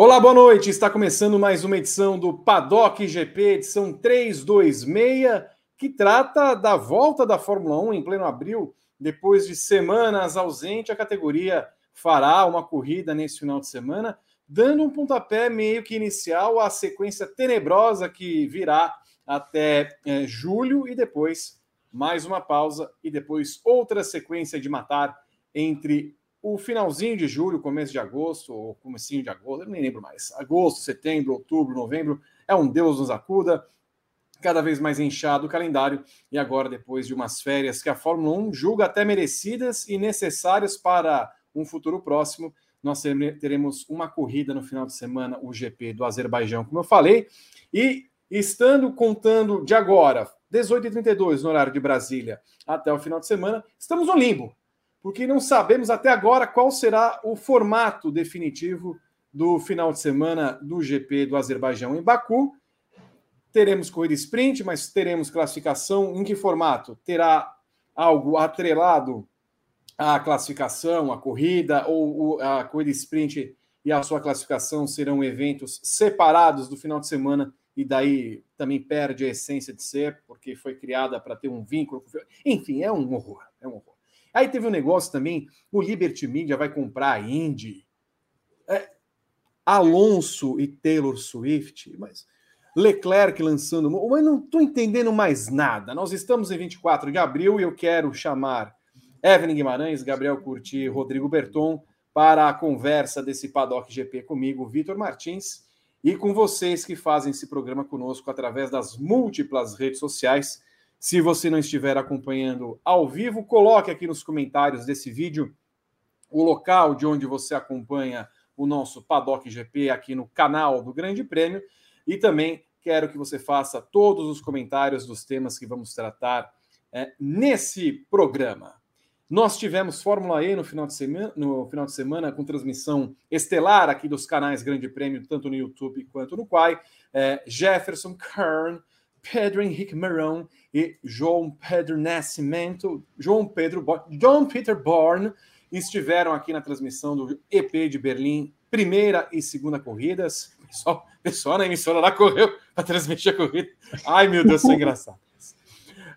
Olá, boa noite. Está começando mais uma edição do Paddock GP, edição 326, que trata da volta da Fórmula 1 em pleno abril. Depois de semanas ausente, a categoria fará uma corrida nesse final de semana, dando um pontapé meio que inicial à sequência tenebrosa que virá até é, julho e depois mais uma pausa e depois outra sequência de matar entre o finalzinho de julho, começo de agosto, ou comecinho de agosto, eu nem lembro mais. Agosto, setembro, outubro, novembro, é um Deus nos acuda. Cada vez mais inchado o calendário, e agora, depois de umas férias que a Fórmula 1 julga até merecidas e necessárias para um futuro próximo, nós teremos uma corrida no final de semana, o GP do Azerbaijão, como eu falei, e estando contando de agora, 18h32 no horário de Brasília, até o final de semana, estamos no limbo porque não sabemos até agora qual será o formato definitivo do final de semana do GP do Azerbaijão em Baku. Teremos corrida sprint, mas teremos classificação. Em que formato? Terá algo atrelado à classificação, à corrida, ou a corrida sprint e a sua classificação serão eventos separados do final de semana e daí também perde a essência de ser, porque foi criada para ter um vínculo. Enfim, é um horror, é um horror. Aí teve um negócio também, o Liberty Media vai comprar a Indy. É, Alonso e Taylor Swift, mas Leclerc lançando, mas não estou entendendo mais nada. Nós estamos em 24 de abril e eu quero chamar Evelyn Guimarães, Gabriel Curti, Rodrigo Berton para a conversa desse Paddock GP comigo, Vitor Martins, e com vocês que fazem esse programa conosco através das múltiplas redes sociais. Se você não estiver acompanhando ao vivo, coloque aqui nos comentários desse vídeo o local de onde você acompanha o nosso Paddock GP aqui no canal do Grande Prêmio e também quero que você faça todos os comentários dos temas que vamos tratar é, nesse programa. Nós tivemos Fórmula E no final, de semana, no final de semana com transmissão estelar aqui dos canais Grande Prêmio, tanto no YouTube quanto no Quai. É, Jefferson Kern Pedro Henrique Marão e João Pedro Nascimento, João Pedro, John Peter Bourne estiveram aqui na transmissão do EP de Berlim, primeira e segunda corridas. Pessoal, pessoal na emissora lá correu para transmitir a corrida. Ai, meu Deus, isso é engraçado.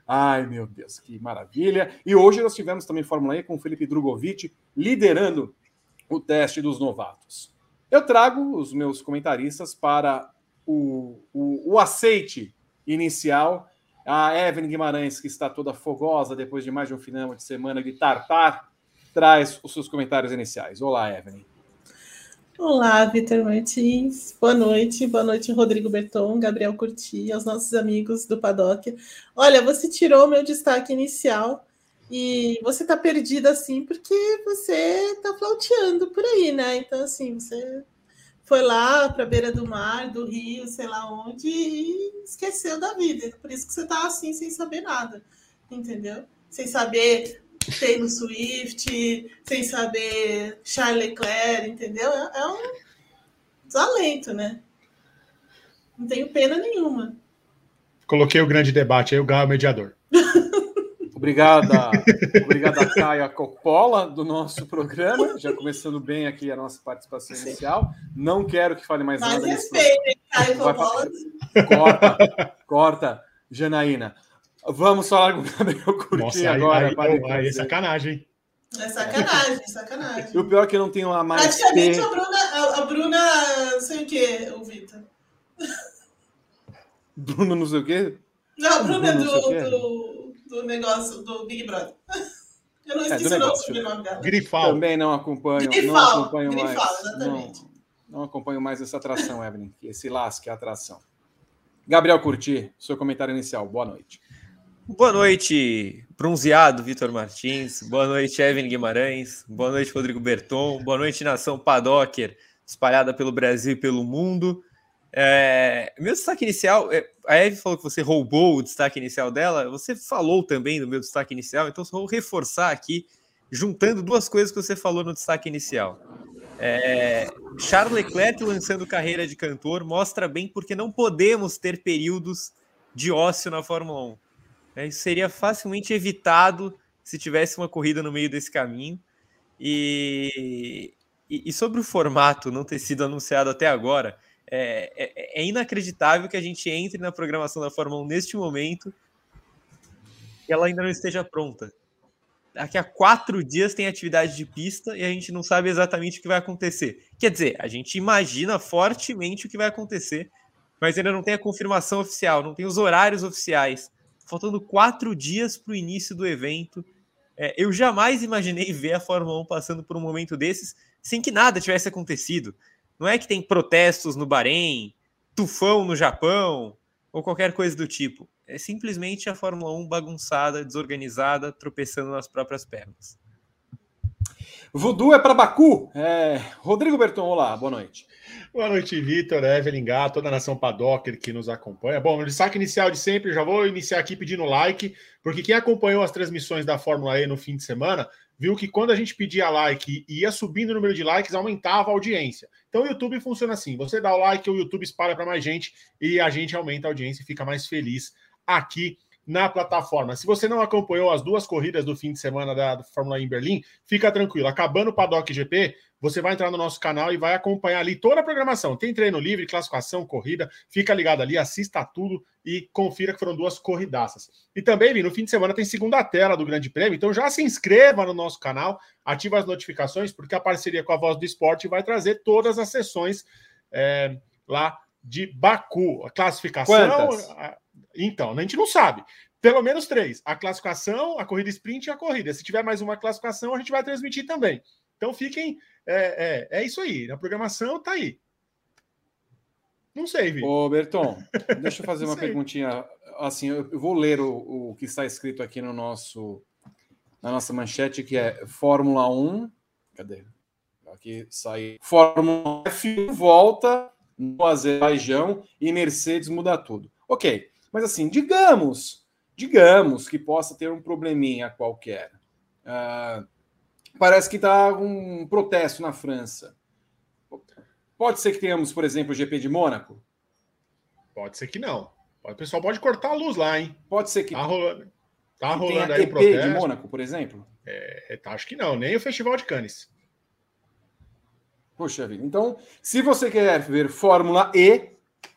Ai, meu Deus, que maravilha. E hoje nós tivemos também Fórmula E com o Felipe Drogovic liderando o teste dos novatos. Eu trago os meus comentaristas para o, o, o aceite inicial. A Evelyn Guimarães, que está toda fogosa depois de mais de um final de semana de tartar, traz os seus comentários iniciais. Olá, Evelyn. Olá, Vitor Martins. Boa noite. Boa noite, Rodrigo Berton, Gabriel Curti, aos nossos amigos do Paddock. Olha, você tirou o meu destaque inicial e você está perdida assim porque você está flauteando por aí, né? Então, assim, você foi lá para a beira do mar, do rio, sei lá onde, e esqueceu da vida. Por isso que você tá assim, sem saber nada, entendeu? Sem saber Taylor Swift, sem saber Charles Leclerc, entendeu? É, é um desalento, né? Não tenho pena nenhuma. Coloquei o grande debate aí, o Gal é mediador. Obrigada, obrigada Caia Coppola do nosso programa, já começando bem aqui a nossa participação Sim. inicial. Não quero que fale mais, mais nada. Mais respeito, hein, Caia Coppola. Corta, corta, Janaína. Vamos falar com o Gabriel Curti agora. Aí, para aí, é sacanagem, É sacanagem, sacanagem. E o pior é que eu não tenho a mais. Praticamente a Bruna, a, a Bruna, não sei o que, o Vitor. Bruna não sei o quê? Não, a Bruna é do, do do negócio do Big Brother. Eu não é, esqueci é, o sobrenome dela. Grifal. Também não acompanho, Grifal. não acompanho Grifal, mais. Exatamente. Não, não acompanho mais essa atração, Evelyn, esse lasque é atração. Gabriel Curti, seu comentário inicial. Boa noite. Boa noite, bronzeado Vitor Martins. Boa noite, Evelyn Guimarães. Boa noite, Rodrigo Berton. Boa noite, nação Padocker, espalhada pelo Brasil e pelo mundo. É, meu destaque inicial, é, a Eve falou que você roubou o destaque inicial dela, você falou também do meu destaque inicial, então vou reforçar aqui, juntando duas coisas que você falou no destaque inicial. É, Charles Leclerc lançando carreira de cantor mostra bem porque não podemos ter períodos de ócio na Fórmula 1. É, isso seria facilmente evitado se tivesse uma corrida no meio desse caminho. E, e, sobre o formato não ter sido anunciado até agora, é, é, é, inacreditável que a gente entre na programação da Fórmula 1 neste momento e ela ainda não esteja pronta. Daqui a quatro dias tem atividade de pista e a gente não sabe exatamente o que vai acontecer. Quer dizer, a gente imagina fortemente o que vai acontecer, mas ainda não tem a confirmação oficial, não tem os horários oficiais. Faltando quatro dias para o início do evento. É, eu jamais imaginei ver a Fórmula 1 passando por um momento desses sem que nada tivesse acontecido. Não é que tem protestos no Bahrein, tufão no Japão ou qualquer coisa do tipo. É simplesmente a Fórmula 1 bagunçada, desorganizada, tropeçando nas próprias pernas. Voodoo é para Baku. É... Rodrigo Berton, olá, boa noite. Boa noite, Vitor, Evelyn Gá, toda a nação Padocker que nos acompanha. Bom, no destaque inicial de sempre, já vou iniciar aqui pedindo like, porque quem acompanhou as transmissões da Fórmula E no fim de semana viu que quando a gente pedia like e ia subindo o número de likes, aumentava a audiência. Então o YouTube funciona assim: você dá o like, o YouTube espalha para mais gente e a gente aumenta a audiência e fica mais feliz aqui na plataforma. Se você não acompanhou as duas corridas do fim de semana da Fórmula E em Berlim, fica tranquilo. Acabando o Paddock GP, você vai entrar no nosso canal e vai acompanhar ali toda a programação. Tem treino livre, classificação, corrida. Fica ligado ali, assista tudo e confira que foram duas corridaças. E também, no fim de semana tem segunda tela do Grande Prêmio, então já se inscreva no nosso canal, ative as notificações, porque a parceria com a Voz do Esporte vai trazer todas as sessões é, lá de Baku. A classificação. A, então, a gente não sabe. Pelo menos três: a classificação, a corrida sprint e a corrida. Se tiver mais uma classificação, a gente vai transmitir também. Então fiquem é, é, é isso aí. A programação tá aí. Não sei, Vitor. Ô, Berton, deixa eu fazer uma perguntinha. Assim, eu vou ler o, o que está escrito aqui no nosso na nossa manchete, que é Fórmula 1. Cadê? Aqui sai. Fórmula F volta no Azerbaijão e Mercedes muda tudo. Ok, mas assim, digamos, digamos que possa ter um probleminha qualquer. Uh, parece que está um protesto na França. Pode ser que tenhamos, por exemplo, o GP de Mônaco? Pode ser que não. O pessoal pode cortar a luz lá, hein? Pode ser que. Tá rolando, tá que rolando aí o protesto. de Mônaco, por exemplo? É, tá, acho que não, nem o Festival de Cannes. Poxa vida. Então, se você quer ver Fórmula E,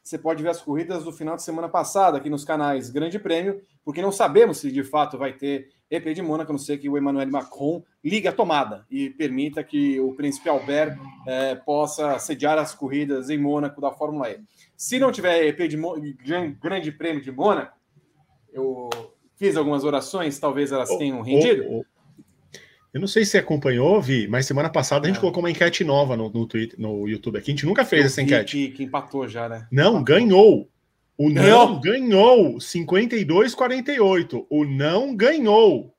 você pode ver as corridas do final de semana passada aqui nos canais Grande Prêmio, porque não sabemos se de fato vai ter EP de Mônaco, a não ser que o Emmanuel Macron ligue a tomada e permita que o príncipe Albert é, possa sediar as corridas em Mônaco da Fórmula E. Se não tiver EP de Grande Prêmio de Mônaco, eu fiz algumas orações, talvez elas tenham rendido. Eu não sei se acompanhou, Vi, mas semana passada a gente é. colocou uma enquete nova no, no, Twitter, no YouTube aqui. A gente nunca fez essa enquete. Que, que empatou já, né? Não, empatou. ganhou. O não ganhou 52-48. O não ganhou.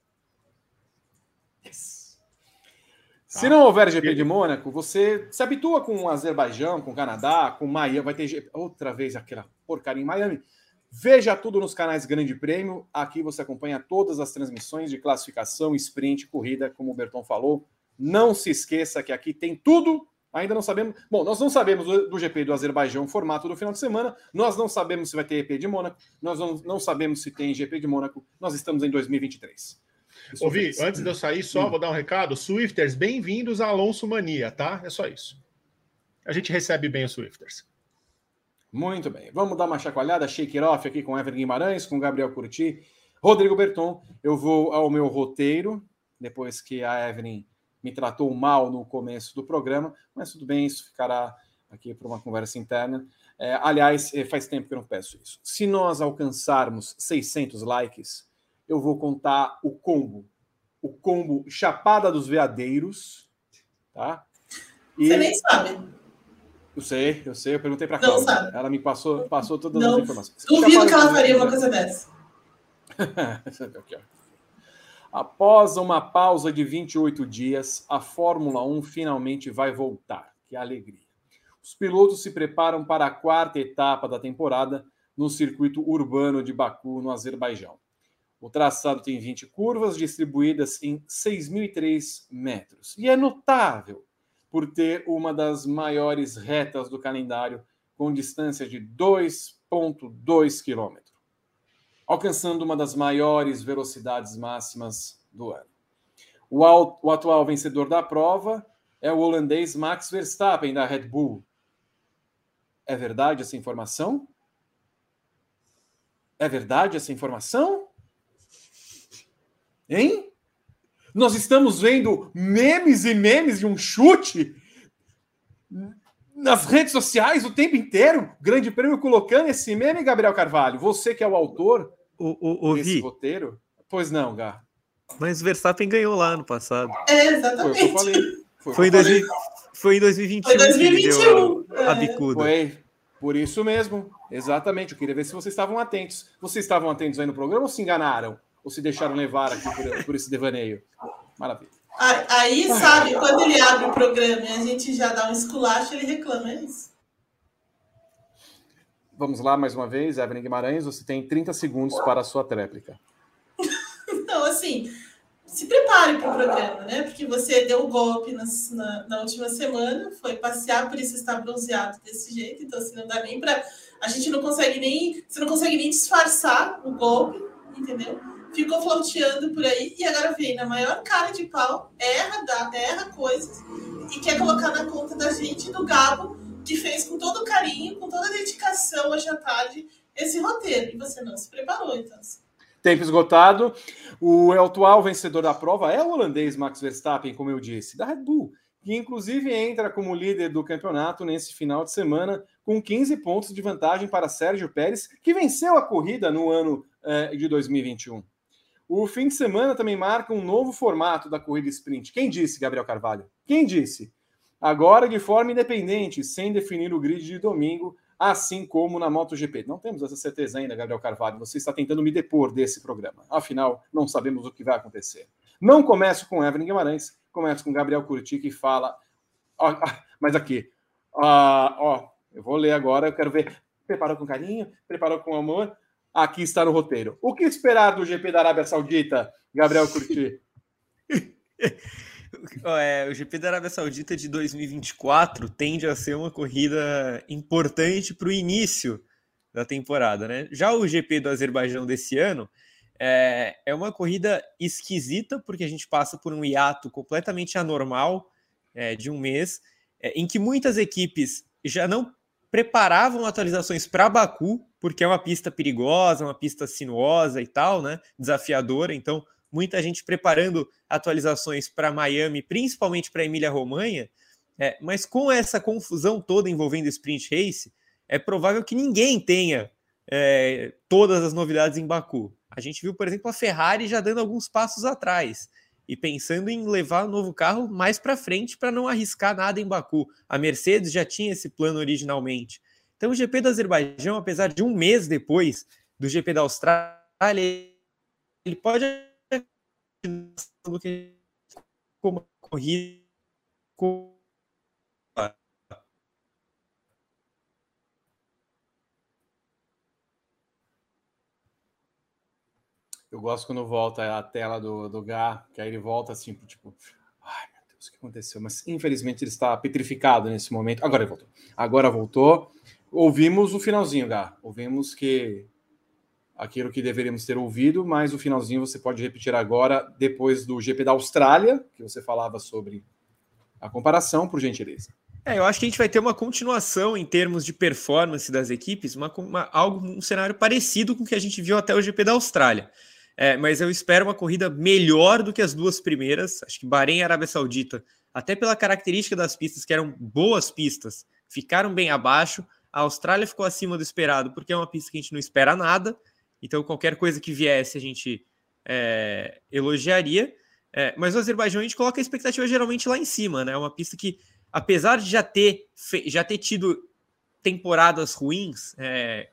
Yes. Tá. Se não houver GP de Mônaco, você se habitua com o Azerbaijão, com o Canadá, com Miami. Vai ter outra vez aquela porcaria em Miami. Veja tudo nos canais Grande Prêmio. Aqui você acompanha todas as transmissões de classificação, sprint, corrida, como o Berton falou. Não se esqueça que aqui tem tudo Ainda não sabemos. Bom, nós não sabemos do, GP do Azerbaijão, formato do final de semana. Nós não sabemos se vai ter EP de Mônaco. Nós não, não sabemos se tem GP de Mônaco. Nós estamos em 2023. Ouvi, antes de eu sair, só hum. vou dar um recado. Swifters, bem-vindos a Alonso Mania, tá? É só isso. A gente recebe bem os Swifters. Muito bem. Vamos dar uma chacoalhada, shake it off aqui com Evelyn Guimarães, com Gabriel Curti, Rodrigo Berton. Eu vou ao meu roteiro, depois que a Evelyn me tratou mal no começo do programa, mas tudo bem, isso ficará aqui para uma conversa interna. É, aliás, é, faz tempo que eu não peço isso. Se nós alcançarmos 600 likes, eu vou contar o combo. O combo Chapada dos Veadeiros, tá? E... Você nem sabe. Eu sei, eu sei, eu perguntei para a Cláudia. Ela me passou, passou todas não, as informações. Duvido que ela faria uma coisa dessa. aqui. Após uma pausa de 28 dias, a Fórmula 1 finalmente vai voltar. Que alegria! Os pilotos se preparam para a quarta etapa da temporada no circuito urbano de Baku, no Azerbaijão. O traçado tem 20 curvas distribuídas em 6.003 metros e é notável por ter uma das maiores retas do calendário, com distância de 2,2 quilômetros alcançando uma das maiores velocidades máximas do ano. O, o atual vencedor da prova é o holandês Max Verstappen da Red Bull. É verdade essa informação? É verdade essa informação? Hein? Nós estamos vendo memes e memes de um chute nas redes sociais o tempo inteiro. Grande prêmio colocando esse meme, Gabriel Carvalho. Você que é o autor o, o, desse roteiro. Pois não, Gá. Mas Verstappen ganhou lá no passado. É, exatamente. Foi o que eu falei. Foi, foi, em, 2000, foi em 2021. Foi 2021. A, a bicuda. Foi por isso mesmo. Exatamente. Eu queria ver se vocês estavam atentos. Vocês estavam atentos aí no programa ou se enganaram? Ou se deixaram levar aqui por, por esse devaneio? Maravilha. Aí, sabe, quando ele abre o programa e a gente já dá um esculacho, ele reclama, é isso. Vamos lá mais uma vez, Evelyn Guimarães, você tem 30 segundos para a sua tréplica. Não, assim, se prepare para o programa, né? Porque você deu o golpe na, na, na, última semana, foi passear, por isso está bronzeado desse jeito, então assim, não dá nem para. A gente não consegue nem. Você não consegue nem disfarçar o golpe, entendeu? Ficou flauteando por aí e agora vem na maior cara de pau, erra, dá, erra coisas e quer colocar na conta da gente do Gabo, que fez com todo carinho, com toda dedicação hoje à tarde esse roteiro. E você não se preparou, então. Tempo esgotado. O atual vencedor da prova é o holandês Max Verstappen, como eu disse, da Red Bull, que inclusive entra como líder do campeonato nesse final de semana, com 15 pontos de vantagem para Sérgio Pérez, que venceu a corrida no ano eh, de 2021. O fim de semana também marca um novo formato da corrida sprint. Quem disse, Gabriel Carvalho? Quem disse? Agora de forma independente, sem definir o grid de domingo, assim como na MotoGP. Não temos essa certeza ainda, Gabriel Carvalho. Você está tentando me depor desse programa. Afinal, não sabemos o que vai acontecer. Não começo com Evelyn Guimarães, começo com Gabriel Curti, que fala. Ó, mas aqui, ó, ó, eu vou ler agora, eu quero ver. Preparou com carinho? Preparou com amor? Aqui está no roteiro. O que esperar do GP da Arábia Saudita, Gabriel Curti? é, o GP da Arábia Saudita de 2024 tende a ser uma corrida importante para o início da temporada, né? Já o GP do Azerbaijão desse ano é, é uma corrida esquisita, porque a gente passa por um hiato completamente anormal é, de um mês, é, em que muitas equipes já não preparavam atualizações para Baku, porque é uma pista perigosa, uma pista sinuosa e tal, né? Desafiadora. Então, muita gente preparando atualizações para Miami, principalmente para Emília Romanha. É, mas com essa confusão toda envolvendo sprint race, é provável que ninguém tenha é, todas as novidades em Baku. A gente viu, por exemplo, a Ferrari já dando alguns passos atrás e pensando em levar o novo carro mais para frente para não arriscar nada em Baku. A Mercedes já tinha esse plano originalmente. Então, o GP do Azerbaijão, apesar de um mês depois do GP da Austrália, ele pode como corrida Eu gosto quando volta a tela do, do Gá, que aí ele volta assim, tipo, ai meu Deus, o que aconteceu? Mas infelizmente ele está petrificado nesse momento. Agora ele voltou. Agora voltou. Ouvimos o finalzinho, Gá. Ouvimos que aquilo que deveríamos ter ouvido, mas o finalzinho você pode repetir agora, depois do GP da Austrália, que você falava sobre a comparação, por gentileza. É, eu acho que a gente vai ter uma continuação em termos de performance das equipes, uma, uma, algo, um cenário parecido com o que a gente viu até o GP da Austrália. É, mas eu espero uma corrida melhor do que as duas primeiras. Acho que Bahrein e Arábia Saudita, até pela característica das pistas, que eram boas pistas, ficaram bem abaixo. A Austrália ficou acima do esperado, porque é uma pista que a gente não espera nada. Então, qualquer coisa que viesse, a gente é, elogiaria. É, mas o Azerbaijão a gente coloca a expectativa geralmente lá em cima, né? É uma pista que, apesar de já ter, já ter tido temporadas ruins, é,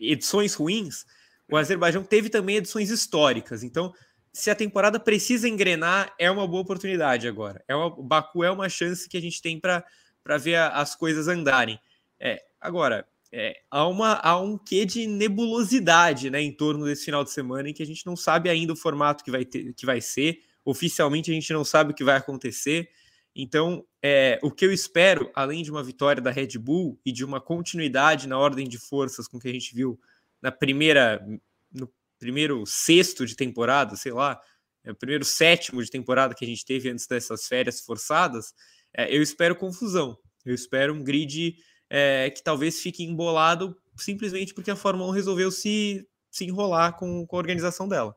edições ruins, o Azerbaijão teve também edições históricas. Então, se a temporada precisa engrenar, é uma boa oportunidade agora. É uma, Baku é uma chance que a gente tem para ver a, as coisas andarem. É, agora, é, há, uma, há um quê de nebulosidade né, em torno desse final de semana em que a gente não sabe ainda o formato que vai, ter, que vai ser. Oficialmente, a gente não sabe o que vai acontecer. Então, é, o que eu espero, além de uma vitória da Red Bull e de uma continuidade na ordem de forças com que a gente viu na primeira, no primeiro sexto de temporada, sei lá, é o primeiro sétimo de temporada que a gente teve antes dessas férias forçadas, É, eu espero confusão. Eu espero um grid é, que talvez fique embolado simplesmente porque a Fórmula 1 resolveu se, se enrolar com, com a organização dela.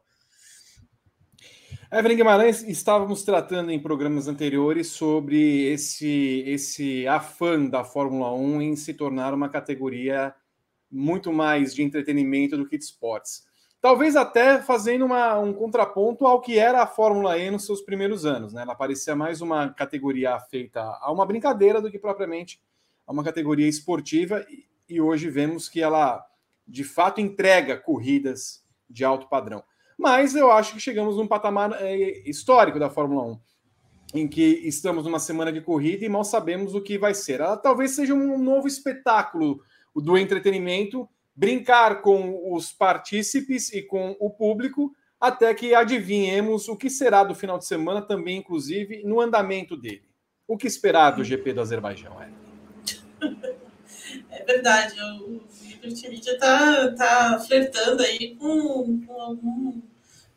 Evelyn Guimarães, estávamos tratando em programas anteriores sobre esse, esse afã da Fórmula 1 em se tornar uma categoria muito mais de entretenimento do que de esportes. Talvez até fazendo uma, um contraponto ao que era a Fórmula E nos seus primeiros anos. Né? Ela parecia mais uma categoria feita a uma brincadeira do que propriamente a uma categoria esportiva, e, hoje vemos que ela de fato entrega corridas de alto padrão. Mas eu acho que chegamos num patamar é, histórico da Fórmula 1, em que estamos numa semana de corrida e mal sabemos o que vai ser. Ela talvez seja um novo espetáculo do entretenimento brincar com os partícipes e com o público até que adivinhemos o que será do final de semana também, inclusive, no andamento dele. O que esperar do GP do Azerbaijão, é? É verdade, o Liberty Media está tá flertando aí com, com algum,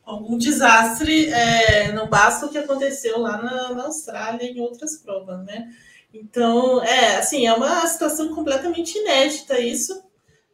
algum desastre. É, não basta o que aconteceu lá na, na Austrália em outras provas, né? Então, é, assim, é uma situação completamente inédita isso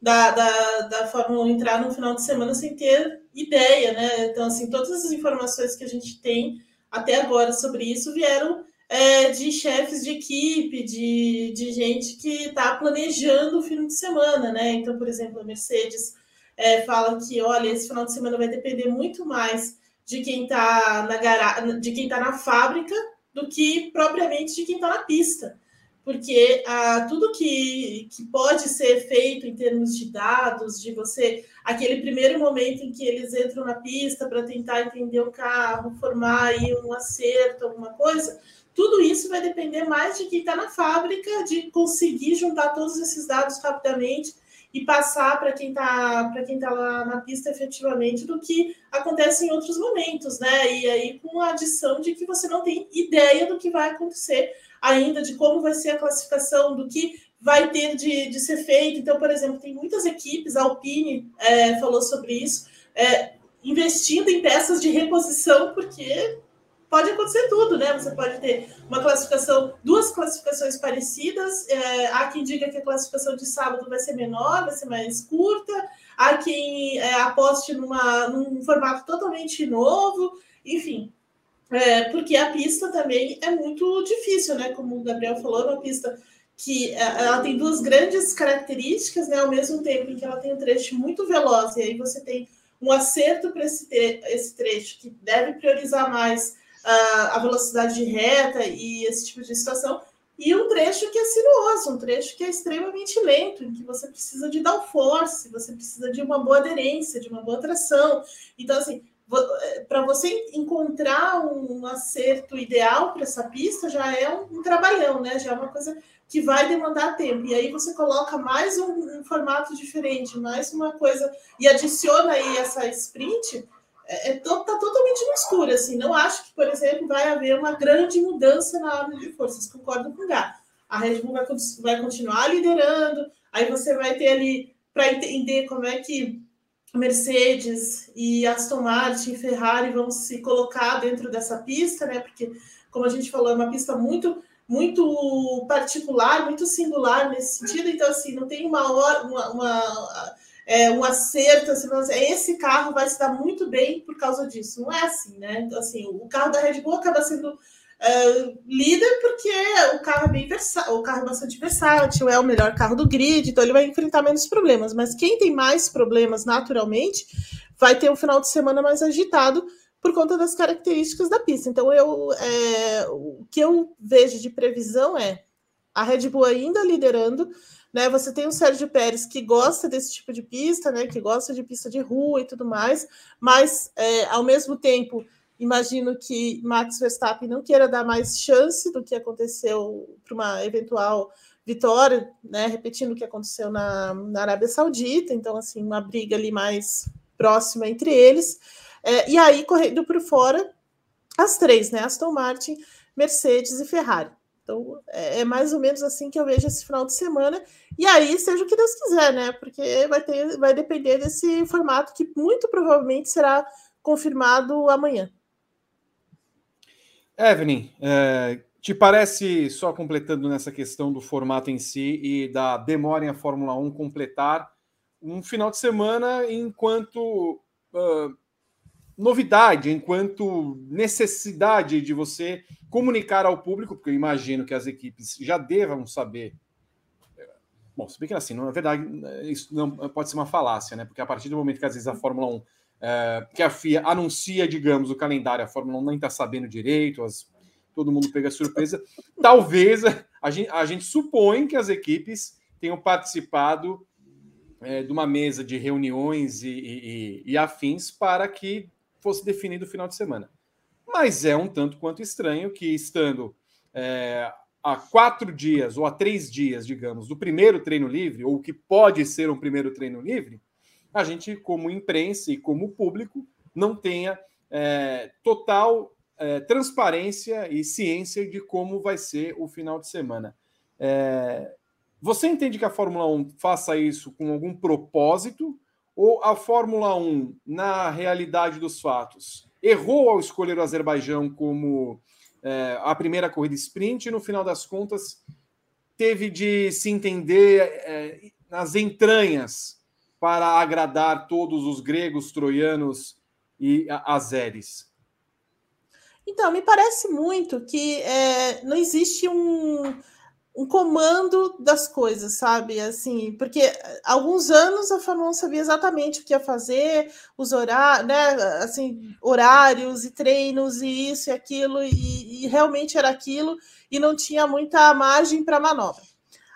da, da, da Fórmula 1 entrar no final de semana sem ter ideia, né? Então, assim, todas as informações que a gente tem até agora sobre isso vieram é, de chefes de equipe, de, de gente que está planejando o fim de semana, né? Então, por exemplo, a Mercedes é, fala que, olha, esse final de semana vai depender muito mais de quem está na garagem, de quem está na fábrica do que propriamente de quem está na pista. Porque ah, tudo que, que pode ser feito em termos de dados, de você, aquele primeiro momento em que eles entram na pista para tentar entender o carro, formar aí um acerto, alguma coisa, tudo isso vai depender mais de quem está na fábrica, de conseguir juntar todos esses dados rapidamente e passar para quem está para quem tá lá na pista efetivamente do que acontece em outros momentos, né? E aí com a adição de que você não tem ideia do que vai acontecer ainda de como vai ser a classificação, do que vai ter de, de ser feito. Então, por exemplo, tem muitas equipes, a Alpine é, falou sobre isso, é, investindo em peças de reposição, porque pode acontecer tudo, né? Você pode ter uma classificação, duas classificações parecidas. É, há quem diga que a classificação de sábado vai ser menor, vai ser mais curta. Há quem é, aposte numa, num formato totalmente novo. Enfim, é, porque a pista também é muito difícil, né? Como o Gabriel falou, é uma pista que é, ela tem duas grandes características, né? Ao mesmo tempo em que ela tem um trecho muito veloz, e aí você tem um acerto para esse, esse trecho que deve priorizar mais a velocidade de reta e esse tipo de situação, e um trecho que é sinuoso, um trecho que é extremamente lento, em que você precisa de downforce, você precisa de uma boa aderência, de uma boa tração. Então, assim, é, para você encontrar um acerto ideal para essa pista já é um, um, trabalhão, né? Já é uma coisa que vai demandar tempo. E aí você coloca mais um, um formato diferente, mais uma coisa e adiciona aí essa sprint, é, é tá totalmente no escuro. Assim, não acho que, por exemplo, vai haver uma grande mudança na ordem de forças. Concordo com o Gá. A Red Bull vai, vai continuar liderando. Aí você vai ter ali para entender como é que Mercedes e Aston Martin Ferrari vão se colocar dentro dessa pista, né? Porque, como a gente falou, é uma pista muito muito particular, muito singular nesse sentido. Então, assim, não tem uma hora, uma, uma é, um acerto, assim, esse carro vai se dar muito bem por causa disso. Não é assim, né? Então, assim, o carro da Red Bull acaba sendo Uh, líder porque o carro é bem versátil, o carro é bastante versátil, é o melhor carro do grid, então ele vai enfrentar menos problemas. Mas quem tem mais problemas naturalmente vai ter um final de semana mais agitado por conta das características da pista. Então eu é, o que eu vejo de previsão é a Red Bull ainda liderando, né? Você tem o Sérgio Pérez que gosta desse tipo de pista, né? Que gosta de pista de rua e tudo mais, mas é, ao mesmo tempo Imagino que Max Verstappen não queira dar mais chance do que aconteceu para uma eventual vitória, né? Repetindo o que aconteceu na, na Arábia Saudita, então, assim, uma briga ali mais próxima entre eles. É, e aí, correndo por fora, as três, né? Aston Martin, Mercedes e Ferrari. Então, é, é mais ou menos assim que eu vejo esse final de semana. E aí, seja o que Deus quiser, né? Porque vai, ter, vai depender desse formato que muito provavelmente será confirmado amanhã. Evelyn, é, Te parece, só completando nessa questão do formato em si e da demora em a Fórmula 1 completar, um final de semana enquanto uh, novidade, enquanto necessidade de você comunicar ao público, porque eu imagino que as equipes já devam saber. Bom, se bem que assim, na verdade, isso não pode ser uma falácia, né? Porque a partir do momento que às vezes a Fórmula 1, é, que a FIA anuncia, digamos, o calendário, a Fórmula 1 nem está sabendo direito, as, todo mundo pega surpresa. Talvez a gente, a gente supõe que as equipes tenham participado é, de uma mesa de reuniões e, e, e afins para que fosse definido o final de semana. Mas é um tanto quanto estranho que, estando é, a quatro dias ou a três dias, digamos, do primeiro treino livre, ou que pode ser um primeiro treino livre, a gente, como imprensa e como público, não tenha é, total é, transparência e ciência de como vai ser o final de semana. É, você entende que a Fórmula 1 faça isso com algum propósito ou a Fórmula 1, na realidade dos fatos, errou ao escolher o Azerbaijão como é, a primeira corrida sprint e, no final das contas, teve de se entender é, nas entranhas para agradar todos os gregos, troianos e azeres? Então, me parece muito que é, não existe um um comando das coisas, sabe? Assim, porque há alguns anos a Fórmula 1 sabia exatamente o que ia fazer, os horários, né? Assim, horários e treinos e isso e aquilo, e, e realmente era aquilo, e não tinha muita margem para manobra.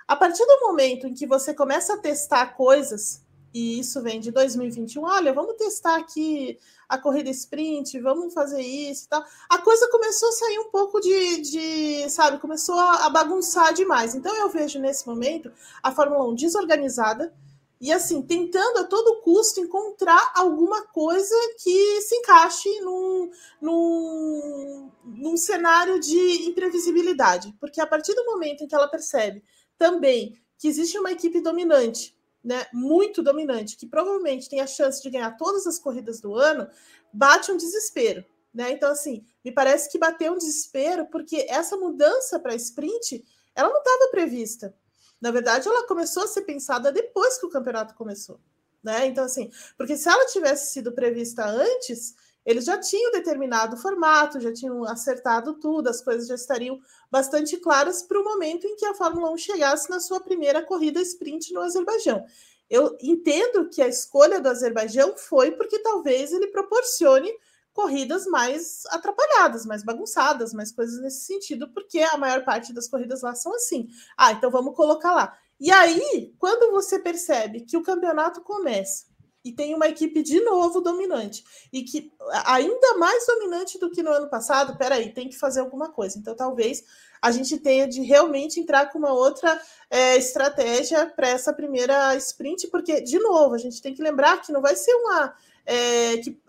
A partir do momento em que você começa a testar coisas, e isso vem de 2021, olha, vamos testar aqui a corrida sprint, vamos fazer isso e tal. A coisa começou a sair um pouco de, de sabe, começou a, bagunçar demais. Então eu vejo nesse momento a Fórmula 1 desorganizada e assim, tentando a todo custo encontrar alguma coisa que se encaixe num, num, num cenário de imprevisibilidade. Porque a partir do momento em que ela percebe também que existe uma equipe dominante né, muito dominante, que provavelmente tem a chance de ganhar todas as corridas do ano, bate um desespero. Né? Então, assim, me parece que bateu um desespero porque essa mudança para sprint ela não estava prevista. Na verdade, ela começou a ser pensada depois que o campeonato começou. Né? Então, assim, porque se ela tivesse sido prevista antes, eles já tinham determinado o formato, já tinham acertado tudo, as coisas já estariam bastante claras para o momento em que a Fórmula 1 chegasse na sua primeira corrida sprint no Azerbaijão. Eu entendo que a escolha do Azerbaijão foi porque talvez ele proporcione corridas mais atrapalhadas, mais bagunçadas, mais coisas nesse sentido, porque a maior parte das corridas lá são assim. Ah, então vamos colocar lá. E aí, quando você percebe que o campeonato começa e tem uma equipe de novo dominante e que ainda mais dominante do que no ano passado, peraí, tem que fazer alguma coisa. Então, talvez a gente tenha de realmente entrar com uma outra é, estratégia para essa primeira sprint, porque, de novo, a gente tem que lembrar que não vai ser uma. É, que,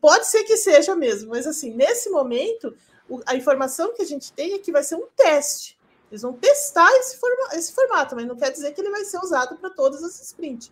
pode ser que seja mesmo, mas assim, nesse momento, a informação que a gente tem é que vai ser um teste. Eles vão testar esse, forma, esse formato, mas não quer dizer que ele vai ser usado para todas as sprints.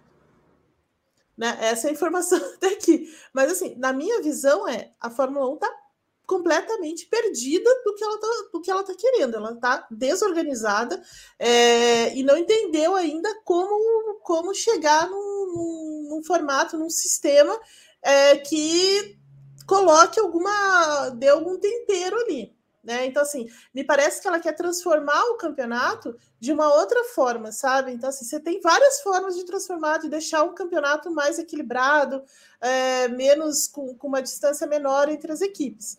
Né? Essa é a informação até aqui. Mas, assim, na minha visão, é a Fórmula 1 está completamente perdida do que ela está do que ela tá querendo. Ela está desorganizada é, e não entendeu ainda como, como chegar num, num, num formato, num sistema é, que coloque alguma, dê algum tempero ali. Né? Então, assim, me parece que ela quer transformar o campeonato de uma outra forma, sabe? Então, assim, você tem várias formas de transformar, de deixar um campeonato mais equilibrado, é, menos com, com, uma distância menor entre as equipes.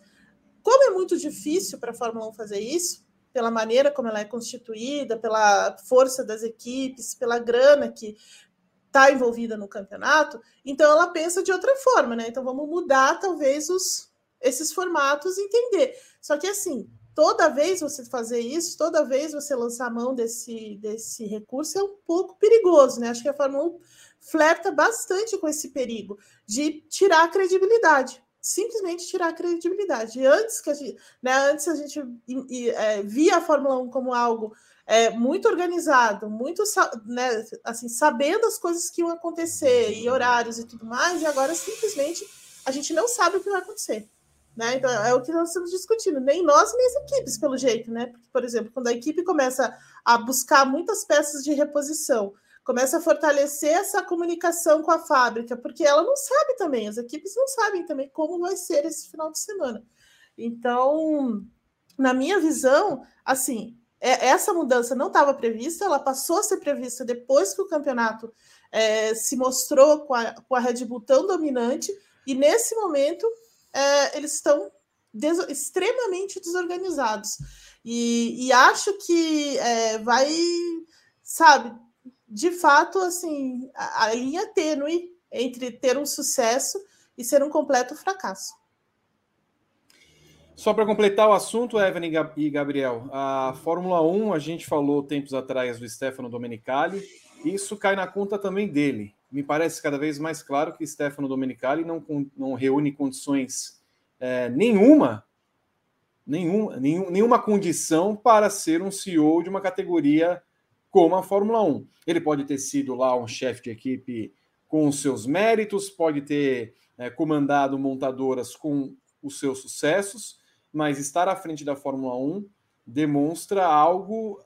Como é muito difícil para a Fórmula 1 fazer isso, pela maneira como ela é constituída, pela força das equipes, pela grana que está envolvida no campeonato, então ela pensa de outra forma, né? Então vamos mudar talvez os, esses formatos e entender. Só que assim, toda vez você fazer isso, toda vez você lançar a mão desse, desse recurso é um pouco perigoso, né? Acho que a Fórmula 1 flerta bastante com esse perigo de tirar a credibilidade. Simplesmente tirar a credibilidade. E antes que a gente, né, antes a gente é, via a Fórmula 1 como algo é, muito organizado, muito né, assim, sabendo as coisas que iam acontecer e horários e tudo mais, e agora simplesmente a gente não sabe o que vai acontecer. Né? Então, é o que nós estamos discutindo, nem nós, nem as equipes, pelo jeito, né? Porque, por exemplo, quando a equipe começa a buscar muitas peças de reposição, começa a fortalecer essa comunicação com a fábrica, porque ela não sabe também, as equipes não sabem também como vai ser esse final de semana. Então, na minha visão, assim, é, essa mudança não estava prevista, ela passou a ser prevista depois que o campeonato é, se mostrou com a, com a Red Bull tão dominante, e nesse momento é, eles estão des extremamente desorganizados. E, e acho que é, vai, sabe, de fato, assim, a, a linha tênue entre ter um sucesso e ser um completo fracasso. Só para completar o assunto, Evelyn e Gabriel, a Fórmula 1, a gente falou tempos atrás do Stefano Domenicali, isso cai na conta também dele me parece cada vez mais claro que Stefano Domenicali não, não reúne condições é, nenhuma, nenhum, nenhum, nenhuma condição para ser um CEO de uma categoria como a Fórmula 1. Ele pode ter sido lá um chefe de equipe com os seus méritos, pode ter é, comandado montadoras com os seus sucessos, mas estar à frente da Fórmula 1 demonstra algo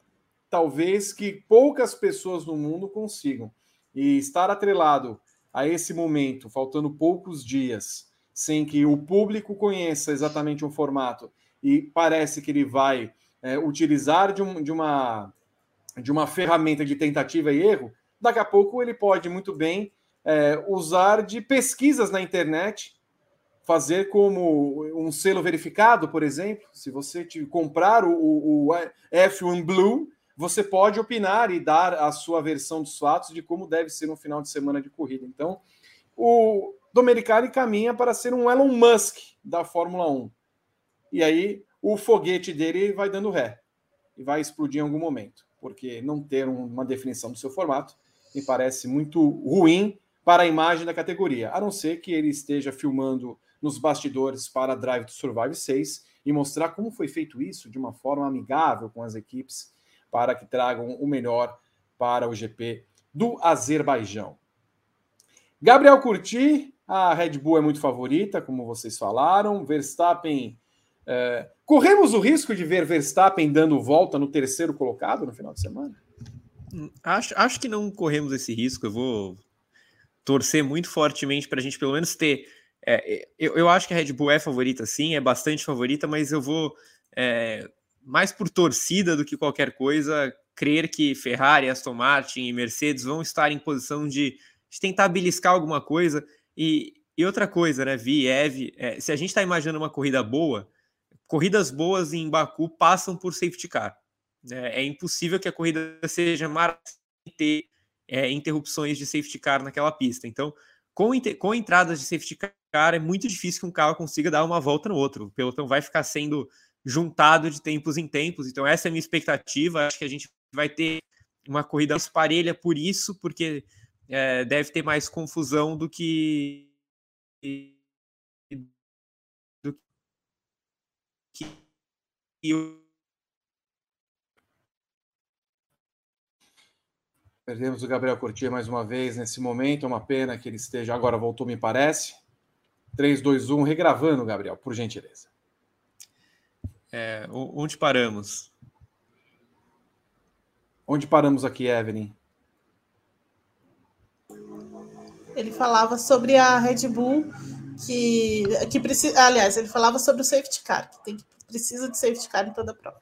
talvez que poucas pessoas no mundo consigam e estar atrelado a esse momento, faltando poucos dias, sem que o público conheça exatamente um formato e parece que ele vai é, utilizar de, um, de, uma, de uma ferramenta de tentativa e erro, daqui a pouco ele pode muito bem é, usar de pesquisas na internet, fazer como um selo verificado, por exemplo, se você te comprar o, o, o F1 Blue, você pode opinar e dar a sua versão dos fatos de como deve ser um final de semana de corrida. Então, o Domenicali caminha para ser um Elon Musk da Fórmula 1. E aí o foguete dele vai dando ré e vai explodir em algum momento, porque não ter uma definição do seu formato me parece muito ruim para a imagem da categoria, a não ser que ele esteja filmando nos bastidores para Drive to Survive 6 e mostrar como foi feito isso de uma forma amigável com as equipes para que tragam o melhor para o GP do Azerbaijão. Gabriel Curti, a Red Bull é muito favorita, como vocês falaram. Verstappen. É... corremos o risco de ver Verstappen dando volta no terceiro colocado no final de semana? Acho, acho que não corremos esse risco. Eu vou torcer muito fortemente para a gente pelo menos ter. É, eu, eu acho que a Red Bull é favorita, sim, é bastante favorita, mas eu vou é, mais por torcida do que qualquer coisa, crer que Ferrari, Aston Martin e Mercedes vão estar em posição de, de tentar beliscar alguma coisa. E, e outra coisa, né, Vi, Eve, é, se a gente está imaginando uma corrida boa, corridas boas em Baku passam por safety car. É, é impossível que a corrida seja maravilhosa ter é, interrupções de safety car naquela pista. Então, com, com entradas de safety car, é muito difícil que um carro consiga dar uma volta no outro. O pelotão vai ficar sendo juntado de tempos em tempos. Então, essa é a minha expectativa. Acho que a gente vai ter uma corrida mais parelha por isso, porque é, deve ter mais confusão do que. do que. Perdemos o Gabriel Curtia mais uma vez nesse momento. É uma pena que ele esteja. Agora voltou, me parece. 3, 2, 1, regravando, Gabriel, por gentileza. É, onde paramos? Onde paramos aqui, Evelyn? Ele falava sobre a Red Bull que, que precisa. Aliás, ele falava sobre o safety car, que, tem, que precisa de safety car em toda a prova.